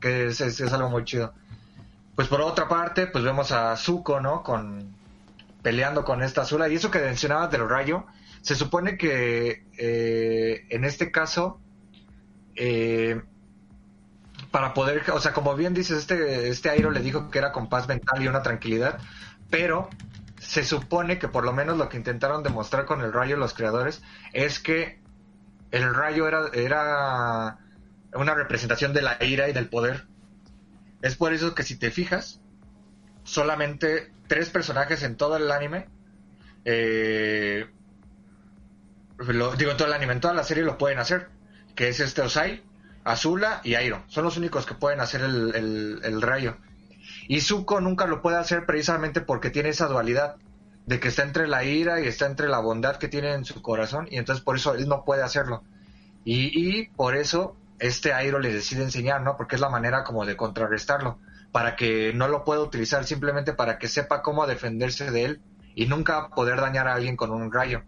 Que es, es, es algo muy chido. Pues por otra parte, pues vemos a Zuko, ¿no? Con, peleando con esta Azula. Y eso que mencionabas del rayo, se supone que eh, en este caso, eh, para poder, o sea, como bien dices, este, este Airo le dijo que era con paz mental y una tranquilidad, pero se supone que por lo menos lo que intentaron demostrar con el rayo los creadores es que el rayo era, era una representación de la ira y del poder. Es por eso que si te fijas, solamente tres personajes en todo el anime. eh, lo- digo, en todo el anime, en toda la serie lo pueden hacer. Que es este Osai, Azula y Airo. Son los únicos que pueden hacer el, rayo. Y Zuko nunca lo puede hacer precisamente porque tiene esa dualidad. De que está entre la ira y está entre la bondad que tiene en su corazón. Y entonces por eso él no puede hacerlo. Y, y por eso este Airo le decide enseñar, ¿no? Porque es la manera como de contrarrestarlo para que no lo pueda utilizar simplemente para que sepa cómo defenderse de él y nunca poder dañar a alguien con un rayo.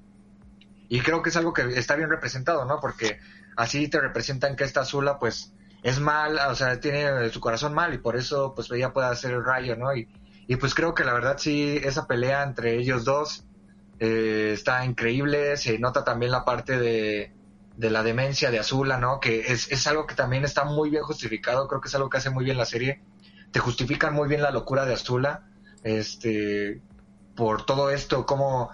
Y creo que es algo que está bien representado, ¿no? Porque así te representan que esta Azula pues es mal, o sea, tiene su corazón mal y por eso pues ella puede hacer el rayo, ¿no? Y, y pues creo que la verdad sí, esa pelea entre ellos dos eh, está increíble, se nota también la parte de, de la demencia de Azula, ¿no? Que es, es algo que también está muy bien justificado, creo que es algo que hace muy bien la serie te justifican muy bien la locura de Azula, este, por todo esto, cómo,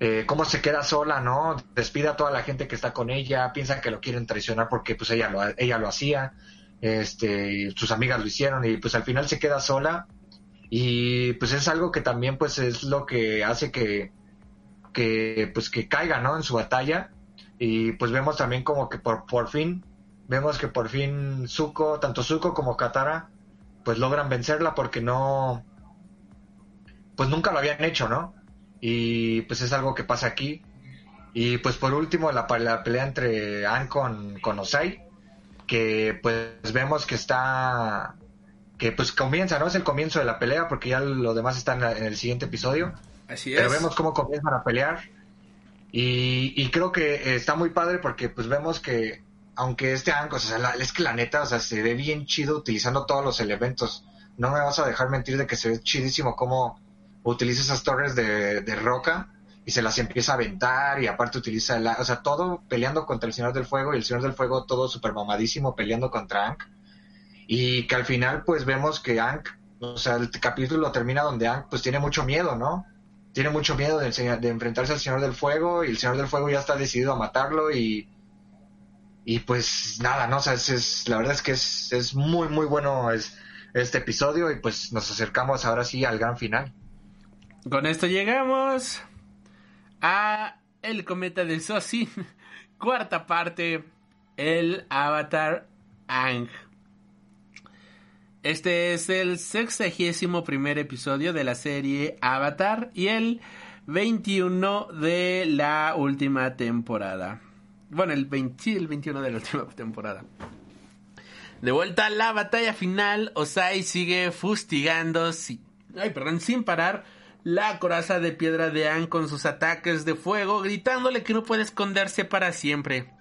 eh, cómo se queda sola, ¿no? Despide a toda la gente que está con ella, piensa que lo quieren traicionar porque pues ella lo, ella lo hacía, este, y sus amigas lo hicieron y pues al final se queda sola y pues es algo que también pues es lo que hace que, que pues que caiga, ¿no? En su batalla y pues vemos también como que por, por fin, vemos que por fin Zuko, tanto Zuko como Katara, pues logran vencerla porque no, pues nunca lo habían hecho, ¿no? Y pues es algo que pasa aquí. Y pues por último la, la pelea entre Anne con, con Osai, que pues vemos que está, que pues comienza, ¿no? Es el comienzo de la pelea porque ya lo demás está en, la- en el siguiente episodio. Así es. Pero vemos cómo comienzan a pelear. Y, y creo que eh, está muy padre porque pues vemos que, aunque este Anko, o sea, la- es que la neta, o sea, se ve bien chido utilizando todos los elementos. No me vas a dejar mentir de que se ve chidísimo cómo utiliza esas torres de, de roca y se las empieza a aventar y aparte utiliza la, o sea, todo peleando contra el Señor del Fuego y el Señor del Fuego todo super mamadísimo peleando contra Ank. Y que al final pues vemos que Ank, o sea, el capítulo termina donde Ank pues tiene mucho miedo, ¿no? tiene mucho miedo de, de enfrentarse al Señor del Fuego y el Señor del Fuego ya está decidido a matarlo y y pues nada, no, o sea, es, es- la verdad es que es, es muy muy bueno es, este episodio y pues nos acercamos ahora sí al gran final. Con esto llegamos a El cometa de Sosin, cuarta parte, el Avatar Ang. Este es el sexagésimo primer episodio de la serie Avatar y el 21 de la última temporada. Bueno, el, 20 sí, el 21 de la última temporada. De vuelta a la batalla final, Osai sigue fustigando si- ay, perdón, sin parar la coraza de piedra de An con sus ataques de fuego, gritándole que no puede esconderse para siempre.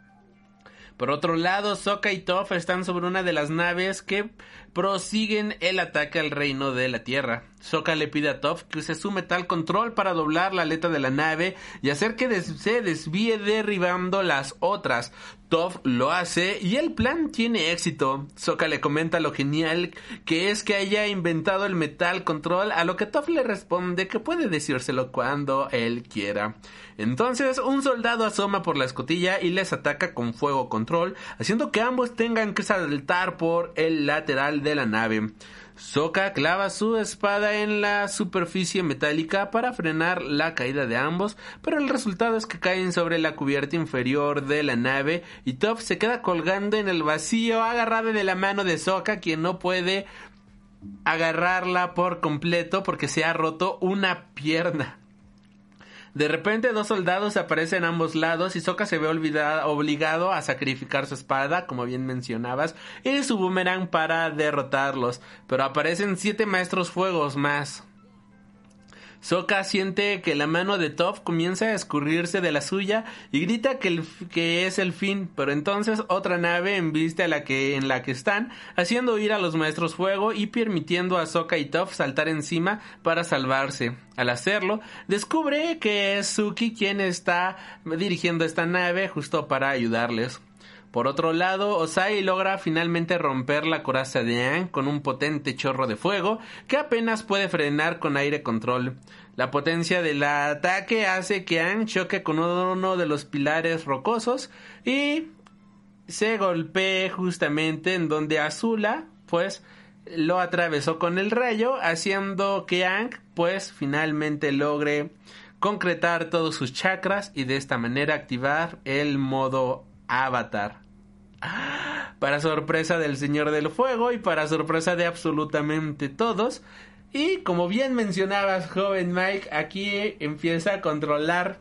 Por otro lado, Sokka y Toph están sobre una de las naves que prosiguen el ataque al reino de la Tierra. Sokka le pide a Toph que use su metal control para doblar la aleta de la nave y hacer que se desvíe derribando las otras. Toph lo hace y el plan tiene éxito. Sokka le comenta lo genial que es que haya inventado el metal control, a lo que Toph le responde que puede decírselo cuando él quiera. Entonces un soldado asoma por la escotilla y les ataca con fuego control, haciendo que ambos tengan que saltar por el lateral de la nave. Sokka clava su espada en la superficie metálica para frenar la caída de ambos, pero el resultado es que caen sobre la cubierta inferior de la nave y Toph se queda colgando en el vacío agarrado de la mano de Sokka quien no puede agarrarla por completo porque se ha roto una pierna. De repente dos soldados aparecen a ambos lados y Sokka se ve obligado a sacrificar su espada, como bien mencionabas, y su boomerang para derrotarlos. Pero aparecen siete maestros fuegos más. Sokka siente que la mano de Toph comienza a escurrirse de la suya y grita que, es el fin, pero entonces otra nave embiste a la que en la que están, haciendo ir a los maestros fuego y permitiendo a Sokka y Toph saltar encima para salvarse. Al hacerlo, descubre que es Suki quien está dirigiendo esta nave justo para ayudarles. Por otro lado, Osai logra finalmente romper la coraza de Aang con un potente chorro de fuego que apenas puede frenar con aire control. La potencia del ataque hace que Aang choque con uno de los pilares rocosos y se golpee justamente en donde Azula pues lo atravesó con el rayo haciendo que Aang pues finalmente logre concretar todos sus chakras y de esta manera activar el modo avatar. Para sorpresa del Señor del Fuego y para sorpresa de absolutamente todos. Y como bien mencionabas, joven Mike, aquí empieza a controlar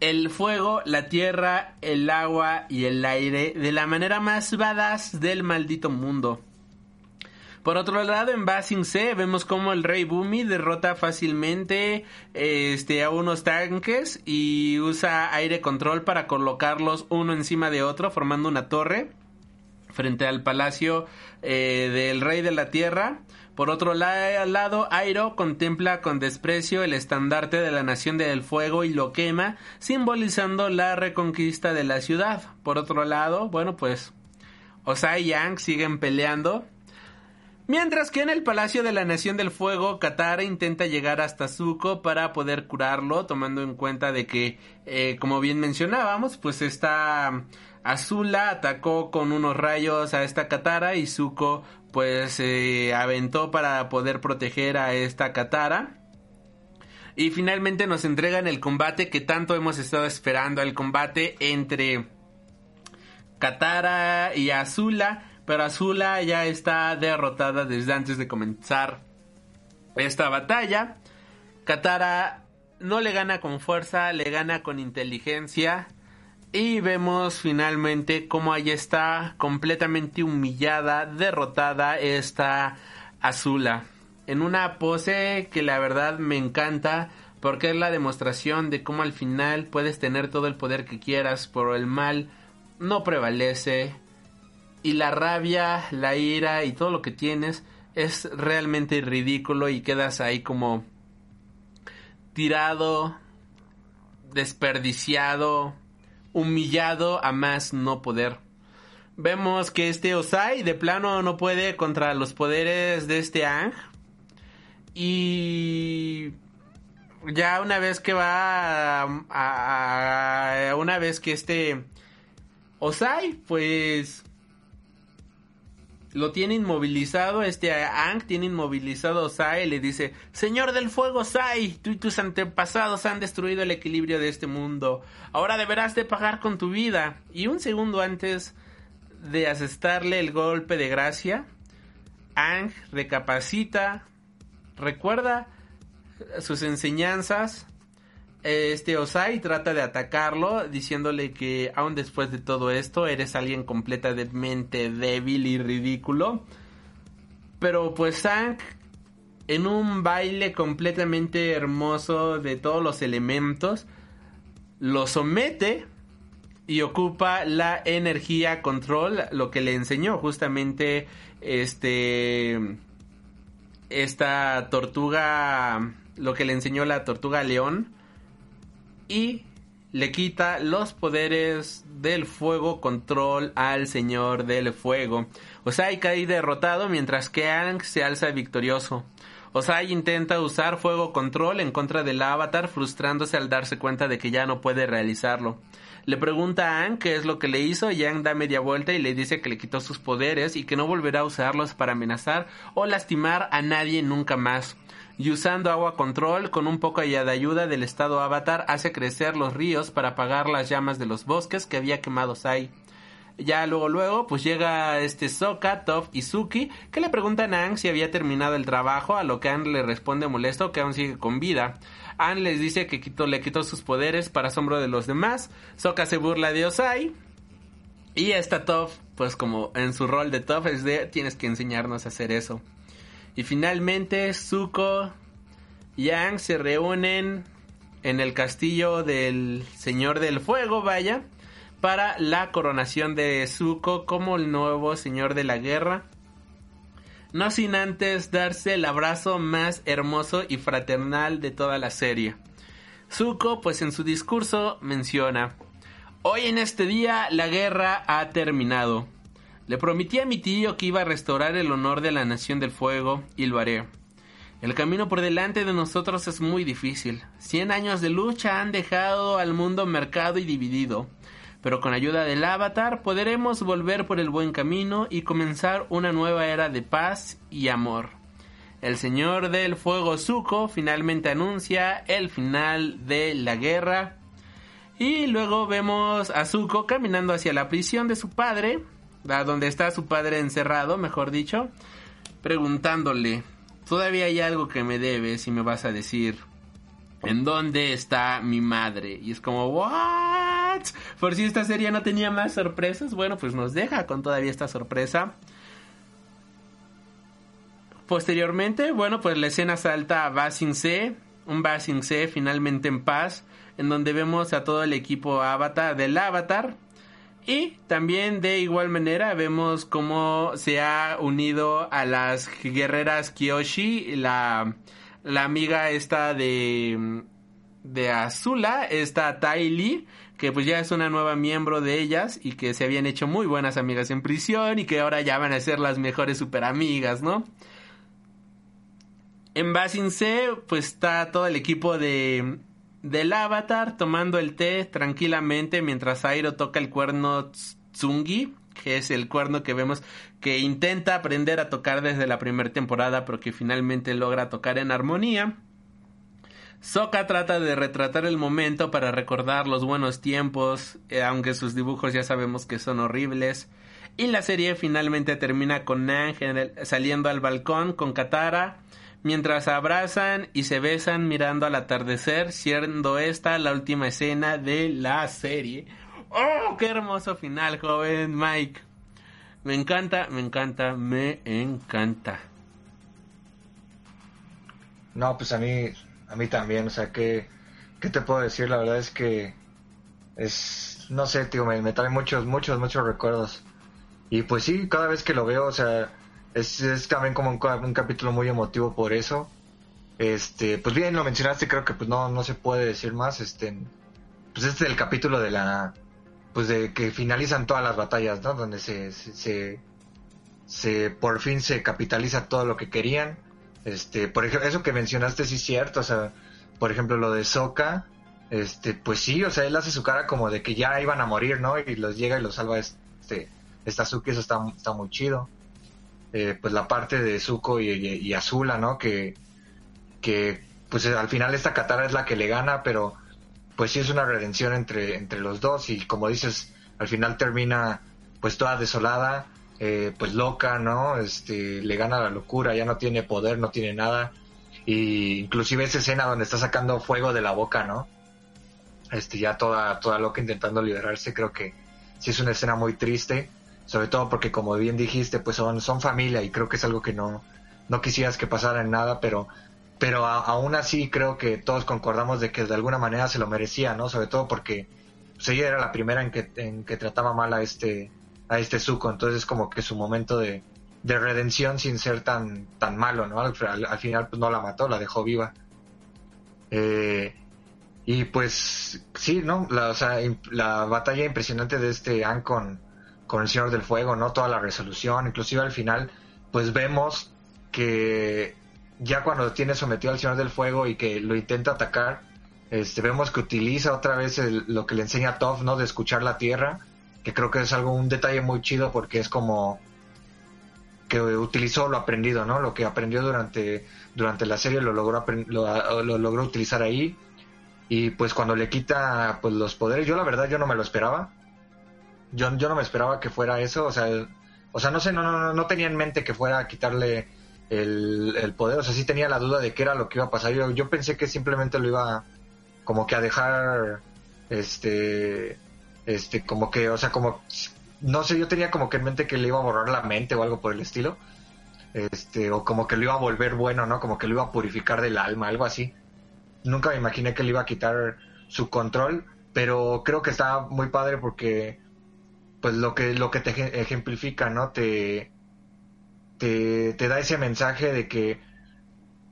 el fuego, la tierra, el agua y el aire de la manera más badass del maldito mundo. Por otro lado, en Basing C vemos como el rey Bumi derrota fácilmente este, a unos tanques y usa aire control para colocarlos uno encima de otro formando una torre frente al palacio eh, del rey de la tierra. Por otro lado, Airo contempla con desprecio el estandarte de la Nación del Fuego y lo quema, simbolizando la reconquista de la ciudad. Por otro lado, bueno, pues Osai y Yang siguen peleando Mientras que en el Palacio de la Nación del Fuego, Katara intenta llegar hasta Zuko para poder curarlo, tomando en cuenta de que, eh, como bien mencionábamos, pues esta Azula atacó con unos rayos a esta Katara y Zuko pues se aventó para poder proteger a esta Katara. Y finalmente nos entregan el combate que tanto hemos estado esperando, el combate entre Katara y Azula pero Azula ya está derrotada desde antes de comenzar esta batalla. Katara no le gana con fuerza, le gana con inteligencia. Y vemos finalmente cómo ahí está completamente humillada, derrotada esta Azula. En una pose que la verdad me encanta porque es la demostración de cómo al final puedes tener todo el poder que quieras, pero el mal no prevalece y la rabia, la ira y todo lo que tienes es realmente ridículo y quedas ahí como tirado, desperdiciado, humillado a más no poder. Vemos que este Osai de plano no puede contra los poderes de este Ang. Y ya una vez que va a, una vez que este Osai pues lo tiene inmovilizado, este Ang tiene inmovilizado a Sai, le dice, Señor del Fuego Sai, tú y tus antepasados han destruido el equilibrio de este mundo, ahora deberás de pagar con tu vida. Y un segundo antes de asestarle el golpe de gracia, Ang recapacita, recuerda sus enseñanzas, este Osai trata de atacarlo diciéndole que aún después de todo esto eres alguien completamente débil y ridículo. Pero pues Sang en un baile completamente hermoso de todos los elementos lo somete y ocupa la energía control, lo que le enseñó justamente este esta tortuga, lo que le enseñó la tortuga león, y le quita los poderes del fuego control al señor del fuego. Osai cae derrotado mientras que Aang se alza victorioso. Osai intenta usar fuego control en contra del avatar frustrándose al darse cuenta de que ya no puede realizarlo. Le pregunta a Aang qué es lo que le hizo y Aang da media vuelta y le dice que le quitó sus poderes y que no volverá a usarlos para amenazar o lastimar a nadie nunca más. Y usando agua control con un poco de ayuda del estado avatar hace crecer los ríos para apagar las llamas de los bosques que había quemado Sai. Ya luego luego pues llega este Sokka, Toph y Suki que le preguntan a Aang si había terminado el trabajo a lo que Aang le responde molesto que aún sigue con vida. Anne les dice que le quitó sus poderes para asombro de los demás. Sokka se burla de Osai. Y esta Toph, pues como en su rol de Toph es de tienes que enseñarnos a hacer eso. Y finalmente Zuko y Aang se reúnen en el castillo del Señor del Fuego, vaya, para la coronación de Zuko como el nuevo Señor de la Guerra no sin antes darse el abrazo más hermoso y fraternal de toda la serie. Zuko, pues en su discurso menciona, Hoy en este día la guerra ha terminado. Le prometí a mi tío que iba a restaurar el honor de la Nación del Fuego y lo haré. El camino por delante de nosotros es muy difícil. Cien años de lucha han dejado al mundo mercado y dividido pero con ayuda del avatar podremos volver por el buen camino y comenzar una nueva era de paz y amor. El señor del fuego Zuko finalmente anuncia el final de la guerra y luego vemos a Zuko caminando hacia la prisión de su padre, donde está su padre encerrado, mejor dicho, preguntándole, todavía hay algo que me debes y me vas a decir, ¿en dónde está mi madre? Y es como, ¿what? Por si esta serie no tenía más sorpresas, bueno, pues nos deja con todavía esta sorpresa. Posteriormente, bueno, pues la escena salta a Basing C, un Basing C finalmente en paz, en donde vemos a todo el equipo Avatar del Avatar. Y también de igual manera vemos cómo se ha unido a las guerreras Kyoshi, la, la amiga esta de, de Azula, esta Tai Lee, que pues ya es una nueva miembro de ellas y que se habían hecho muy buenas amigas en prisión y que ahora ya van a ser las mejores super amigas, ¿no? En Basin C, pues está todo el equipo de del Avatar tomando el té tranquilamente mientras Airo toca el cuerno Tsungi, que es el cuerno que vemos que intenta aprender a tocar desde la primera temporada, pero que finalmente logra tocar en armonía. Soka trata de retratar el momento para recordar los buenos tiempos, eh, aunque sus dibujos ya sabemos que son horribles. Y la serie finalmente termina con Nang saliendo al balcón con Katara, mientras abrazan y se besan mirando al atardecer, siendo esta la última escena de la serie. ¡Oh, qué hermoso final, joven Mike! Me encanta, me encanta, me encanta. No, pues a mí a mí también, o sea, ¿qué, ¿qué te puedo decir? La verdad es que es, no sé, tío, me, trae muchos, muchos, muchos recuerdos. Y pues sí, cada vez que lo veo, o sea, es, es también como un, capítulo muy emotivo por eso. Este, pues bien, lo mencionaste, creo que pues no, no se puede decir más, este, pues este es el capítulo de la, pues de que finalizan todas las batallas, ¿no? Donde se, se, se por fin se capitaliza todo lo que querían este, por ejemplo, eso que mencionaste sí es cierto, o sea, por ejemplo, lo de Soka, este, pues sí, o sea, él hace su cara como de que ya iban a morir, ¿no? Y los llega y los salva este, esta Suki, eso está, está muy chido. Eh, pues la parte de Zuko y, Azula, ¿no? Que, que, pues al final esta Katara es la que le gana, pero pues sí es una redención entre, entre los dos y como dices, al final termina pues toda desolada eh, pues loca, ¿no? Este, le gana la locura, ya no tiene poder, no tiene nada. Y inclusive esa escena donde está sacando fuego de la boca, ¿no? Este, ya toda, toda loca intentando liberarse, creo que sí es una escena muy triste, sobre todo porque como bien dijiste, pues son, son familia y creo que es algo que no, no quisieras que pasara en nada, pero, pero aún así creo que todos concordamos de que de alguna manera se lo merecía, ¿no? Sobre todo porque pues, ella era la primera en que, en que trataba mal a este, a este Zuko, entonces como que su momento de, de redención sin ser tan, tan malo, ¿no? Al, al final pues no la mató, la dejó viva. Eh, y pues sí, ¿no? La, o sea, la batalla impresionante de este An con, el Señor del Fuego, ¿no? Toda la resolución, inclusive al final, pues vemos que ya cuando tiene sometido al Señor del Fuego y que lo intenta atacar, este, vemos que utiliza otra vez lo que le enseña a Toph, ¿no? De escuchar la tierra, que creo que es algo, un detalle muy chido porque es como que utilizó lo aprendido, ¿no? Lo que aprendió durante, durante la serie lo logró, lo, lo logró utilizar ahí y pues cuando le quita pues los poderes, yo la verdad yo no me lo esperaba. Yo, yo no me esperaba que fuera eso, o sea, o sea, no sé, no, no, no tenía en mente que fuera a quitarle el, el, poder, o sea, sí tenía la duda de qué era lo que iba a pasar. Yo, yo pensé que simplemente lo iba como que a dejar, este, este, como que, o sea, como, no sé, yo tenía como que en mente que le iba a borrar la mente o algo por el estilo, este, o como que lo iba a volver bueno, ¿no? Como que lo iba a purificar del alma, algo así nunca me imaginé que le iba a quitar su control, pero creo que está muy padre porque pues lo que lo que te ejemplifica, ¿no? Te te, da ese mensaje de que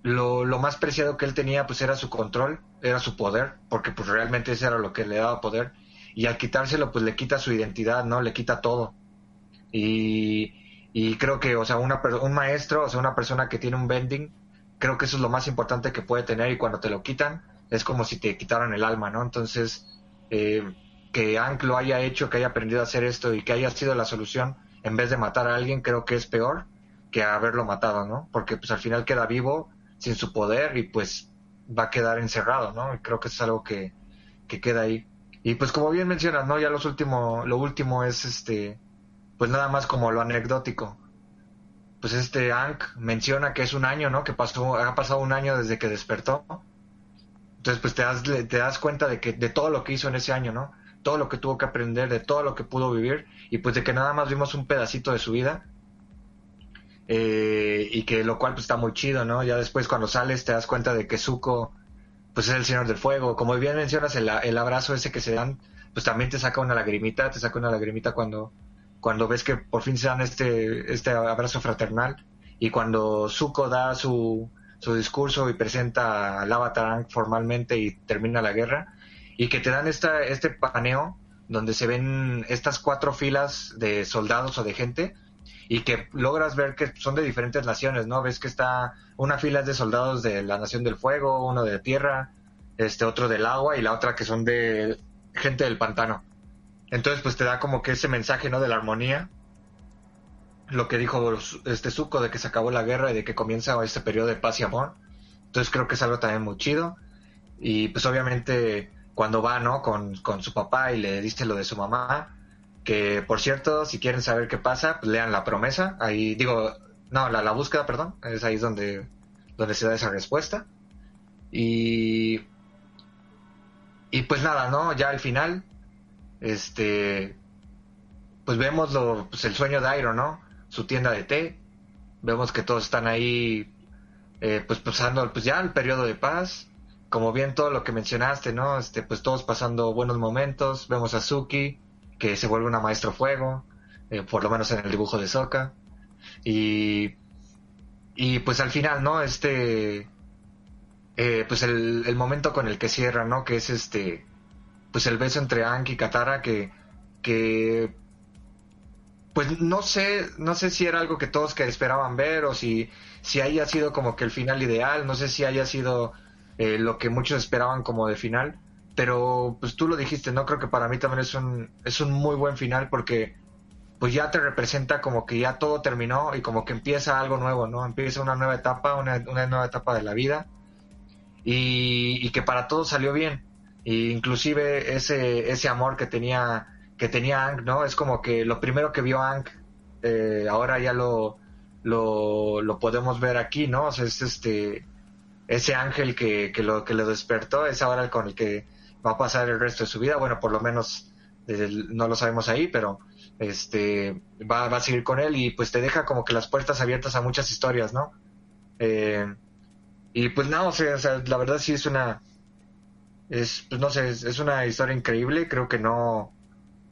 lo, lo, más preciado que él tenía pues era su control, era su poder, porque pues realmente ese era lo que le daba poder y al quitárselo pues le quita su identidad, ¿no? Le quita todo. Y, y creo que, o sea, una, un maestro, o sea, una persona que tiene un bending, creo que eso es lo más importante que puede tener y cuando te lo quitan es como si te quitaran el alma, ¿no? Entonces, eh, que Hank lo haya hecho, que haya aprendido a hacer esto y que haya sido la solución en vez de matar a alguien, creo que es peor que haberlo matado, ¿no? Porque pues al final queda vivo sin su poder y pues va a quedar encerrado, ¿no? Y creo que es algo que, que queda ahí. Y pues como bien mencionas, ¿no? Ya los último, lo último es este, pues nada más como lo anecdótico pues este Ank menciona que es un año, ¿no? Que pasó, ha pasado un año desde que despertó. Entonces, pues te das, te das cuenta de que de todo lo que hizo en ese año, ¿no? Todo lo que tuvo que aprender, de todo lo que pudo vivir, y pues de que nada más vimos un pedacito de su vida. Eh, y que lo cual pues está muy chido, ¿no? Ya después cuando sales te das cuenta de que Zuko pues es el señor del fuego. Como bien mencionas, el, el abrazo ese que se dan, pues también te saca una lagrimita, te saca una lagrimita cuando cuando ves que por fin se dan este, este abrazo fraternal y cuando Zuko da su, su discurso y presenta al Avatar formalmente y termina la guerra y que te dan esta, este paneo donde se ven estas cuatro filas de soldados o de gente y que logras ver que son de diferentes naciones, ¿no? Ves que está una fila de soldados de la Nación del Fuego, uno de tierra, este otro del agua y la otra que son de gente del pantano. Entonces, pues te da como que ese mensaje, ¿no? De la armonía. Lo que dijo este Zuko de que se acabó la guerra y de que comienza este periodo de paz y amor. Entonces creo que es algo también muy chido. Y pues obviamente cuando va, ¿no? Con, su papá y le dice lo de su mamá. Que por cierto, si quieren saber qué pasa, pues lean la promesa. Ahí digo, no, la, la búsqueda, perdón. Es ahí donde, donde se da esa respuesta. Y, y pues nada, ¿no? Ya al final, este, pues vemos lo, pues el sueño de Iron, ¿no? Su tienda de té. Vemos que todos están ahí, eh, pues pasando, pues ya el periodo de paz. Como bien todo lo que mencionaste, ¿no? Este, pues todos pasando buenos momentos. Vemos a Suki, que se vuelve una maestro fuego, eh, por lo menos en el dibujo de Soka. Y, y pues al final, ¿no? Este, eh, pues el, momento con el que cierra, ¿no? Que es este, pues el beso entre Anki y Katara que, que pues no sé, no sé si era algo que todos esperaban ver o si, si haya sido como que el final ideal, no sé si haya sido eh, lo que muchos esperaban como de final, pero pues tú lo dijiste, no creo que para mí también es un, es un muy buen final porque pues ya te representa como que ya todo terminó y como que empieza algo nuevo, ¿no? Empieza una nueva etapa, una, una nueva etapa de la vida y, que para todos salió bien inclusive ese, ese amor que tenía, que tenía Ang, ¿no? Es como que lo primero que vio Ang, eh, ahora ya lo, lo, lo, podemos ver aquí, ¿no? O sea, es este, ese ángel que, que, lo, que lo despertó, es ahora con el que va a pasar el resto de su vida, bueno, por lo menos no lo sabemos ahí, pero este va, va, a seguir con él y pues te deja como que las puertas abiertas a muchas historias, ¿no? Eh, y pues no, o sea, la verdad sí es una es, pues no sé, es, una historia increíble, creo que no,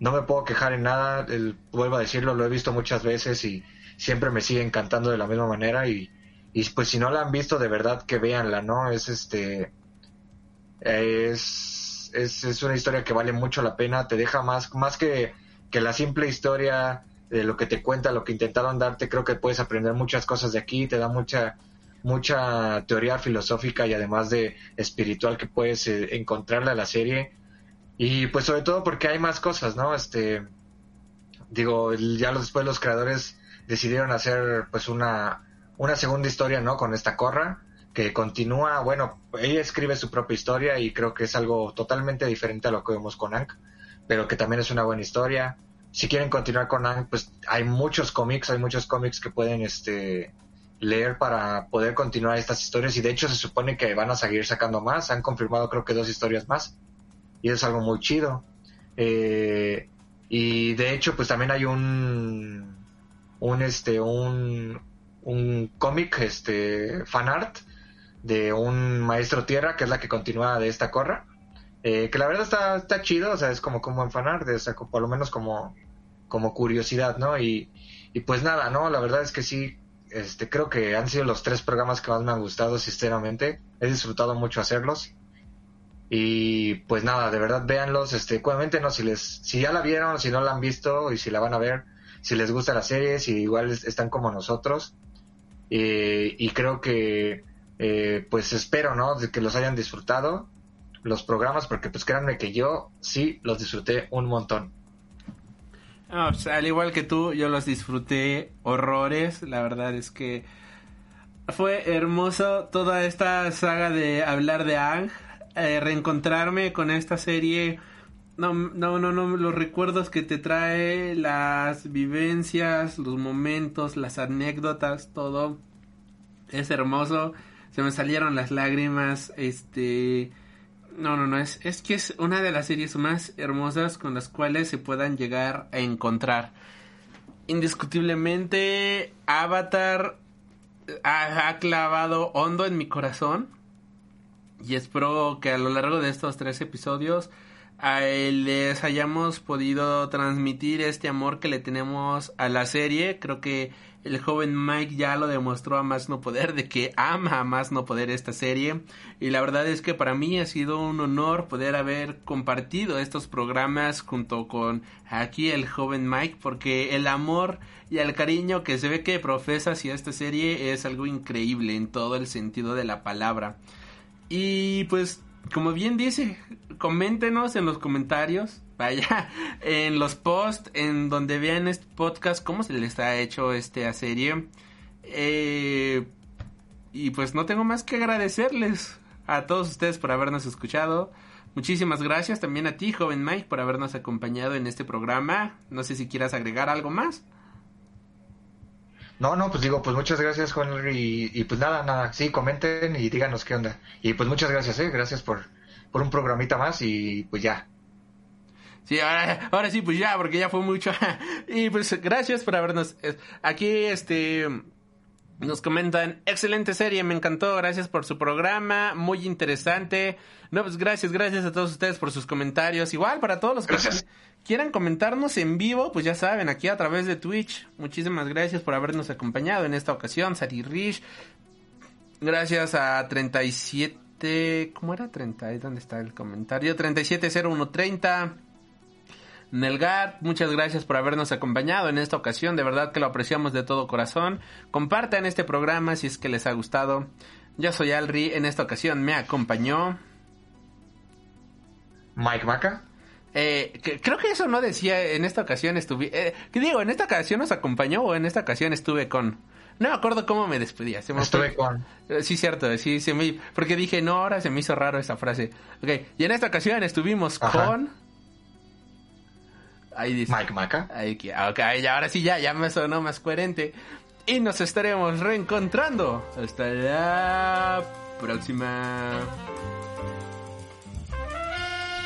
no me puedo quejar en nada, el, vuelvo a decirlo, lo he visto muchas veces y, siempre me sigue encantando de la misma manera y, y pues si no la han visto de verdad que véanla, ¿no? Es este es, es, es una historia que vale mucho la pena, te deja más, más que, que la simple historia de lo que te cuenta, lo que intentaron darte, creo que puedes aprender muchas cosas de aquí, te da mucha mucha teoría filosófica y además de espiritual que puedes eh, encontrarle a la serie y pues sobre todo porque hay más cosas, ¿no? Este digo, ya después los creadores decidieron hacer pues una una segunda historia, ¿no? Con esta corra que continúa, bueno, ella escribe su propia historia y creo que es algo totalmente diferente a lo que vemos con Ank, pero que también es una buena historia. Si quieren continuar con Ank, pues hay muchos cómics, hay muchos cómics que pueden este leer para poder continuar estas historias y de hecho se supone que van a seguir sacando más, han confirmado creo que dos historias más y es algo muy chido. Eh, y de hecho pues también hay un un este un un cómic este fan art de un maestro tierra, que es la que continúa de esta corra. Eh, que la verdad está, está chido, o sea, es como, como enfanar, de, o por lo menos como, como curiosidad, ¿no? Y, y pues nada, ¿no? La verdad es que sí, este, creo que han sido los tres programas que más me han gustado, sinceramente. He disfrutado mucho hacerlos. Y pues nada, de verdad véanlos, este, no si les, si ya la vieron, si no la han visto y si la van a ver, si les gusta la serie, si igual están como nosotros. Eh, y creo que eh, pues espero, ¿no? De que los hayan disfrutado los programas, porque pues créanme que yo sí los disfruté un montón. Pues, al igual que tú, yo los disfruté horrores. La verdad es que fue hermoso toda esta saga de hablar de Ang, eh, reencontrarme con esta serie. No, no, no, no, los recuerdos que te trae, las vivencias, los momentos, las anécdotas, todo es hermoso se me salieron las lágrimas, este... No, no, no, es, es que es una de las series más hermosas con las cuales se puedan llegar a encontrar. Indiscutiblemente, Avatar ha, clavado hondo en mi corazón. Y espero que a lo largo de estos tres episodios les hayamos podido transmitir este amor que le tenemos a la serie. Creo que el joven Mike ya lo demostró a más no poder de que ama a más no poder esta serie. Y la verdad es que para mí ha sido un honor poder haber compartido estos programas junto con aquí el joven Mike porque el amor y el cariño que se ve que profesa hacia esta serie es algo increíble en todo el sentido de la palabra. Y pues como bien dice, coméntenos en los comentarios, vaya, en los posts, en donde vean este podcast, cómo se les ha hecho esta serie. Eh, y pues no tengo más que agradecerles a todos ustedes por habernos escuchado. Muchísimas gracias también a ti, joven Mike, por habernos acompañado en este programa. No sé si quieras agregar algo más. No, no, pues digo, pues muchas gracias, Juan y, y, pues nada, nada, sí, comenten y díganos qué onda. Y pues muchas gracias, eh, gracias por, por un programita más y pues ya. Sí, ahora, ahora sí, pues ya, porque ya fue mucho. y pues gracias por habernos... Aquí, este... Nos comentan, excelente serie, me encantó, gracias por su programa, muy interesante. No, pues gracias, gracias a todos ustedes por sus comentarios. Igual para todos los que quieran comentarnos en vivo, pues ya saben, aquí a través de Twitch. Muchísimas gracias por habernos acompañado en esta ocasión, Sari Rich. Gracias a 37, ¿cómo era? 30, ¿dónde está el comentario? 370130. Nelgar, muchas gracias por habernos acompañado en esta ocasión, de verdad que lo apreciamos de todo corazón. Compartan este programa si es que les ha gustado. Yo soy Alri, en esta ocasión me acompañó... Mike Maca. Eh, creo que eso no decía, en esta ocasión estuve... Eh, ¿Qué digo? ¿En esta ocasión nos acompañó o en esta ocasión estuve con...? No me acuerdo cómo me despedía. Se me estuve con... Eh, sí, cierto, sí, se me... Porque dije, no, ahora se me hizo raro esa frase. Ok, y en esta ocasión estuvimos con... Ahí dice. Mike Maca. Ahí, ok, ahora sí ya, ya me sonó más coherente. Y nos estaremos reencontrando. Hasta la próxima.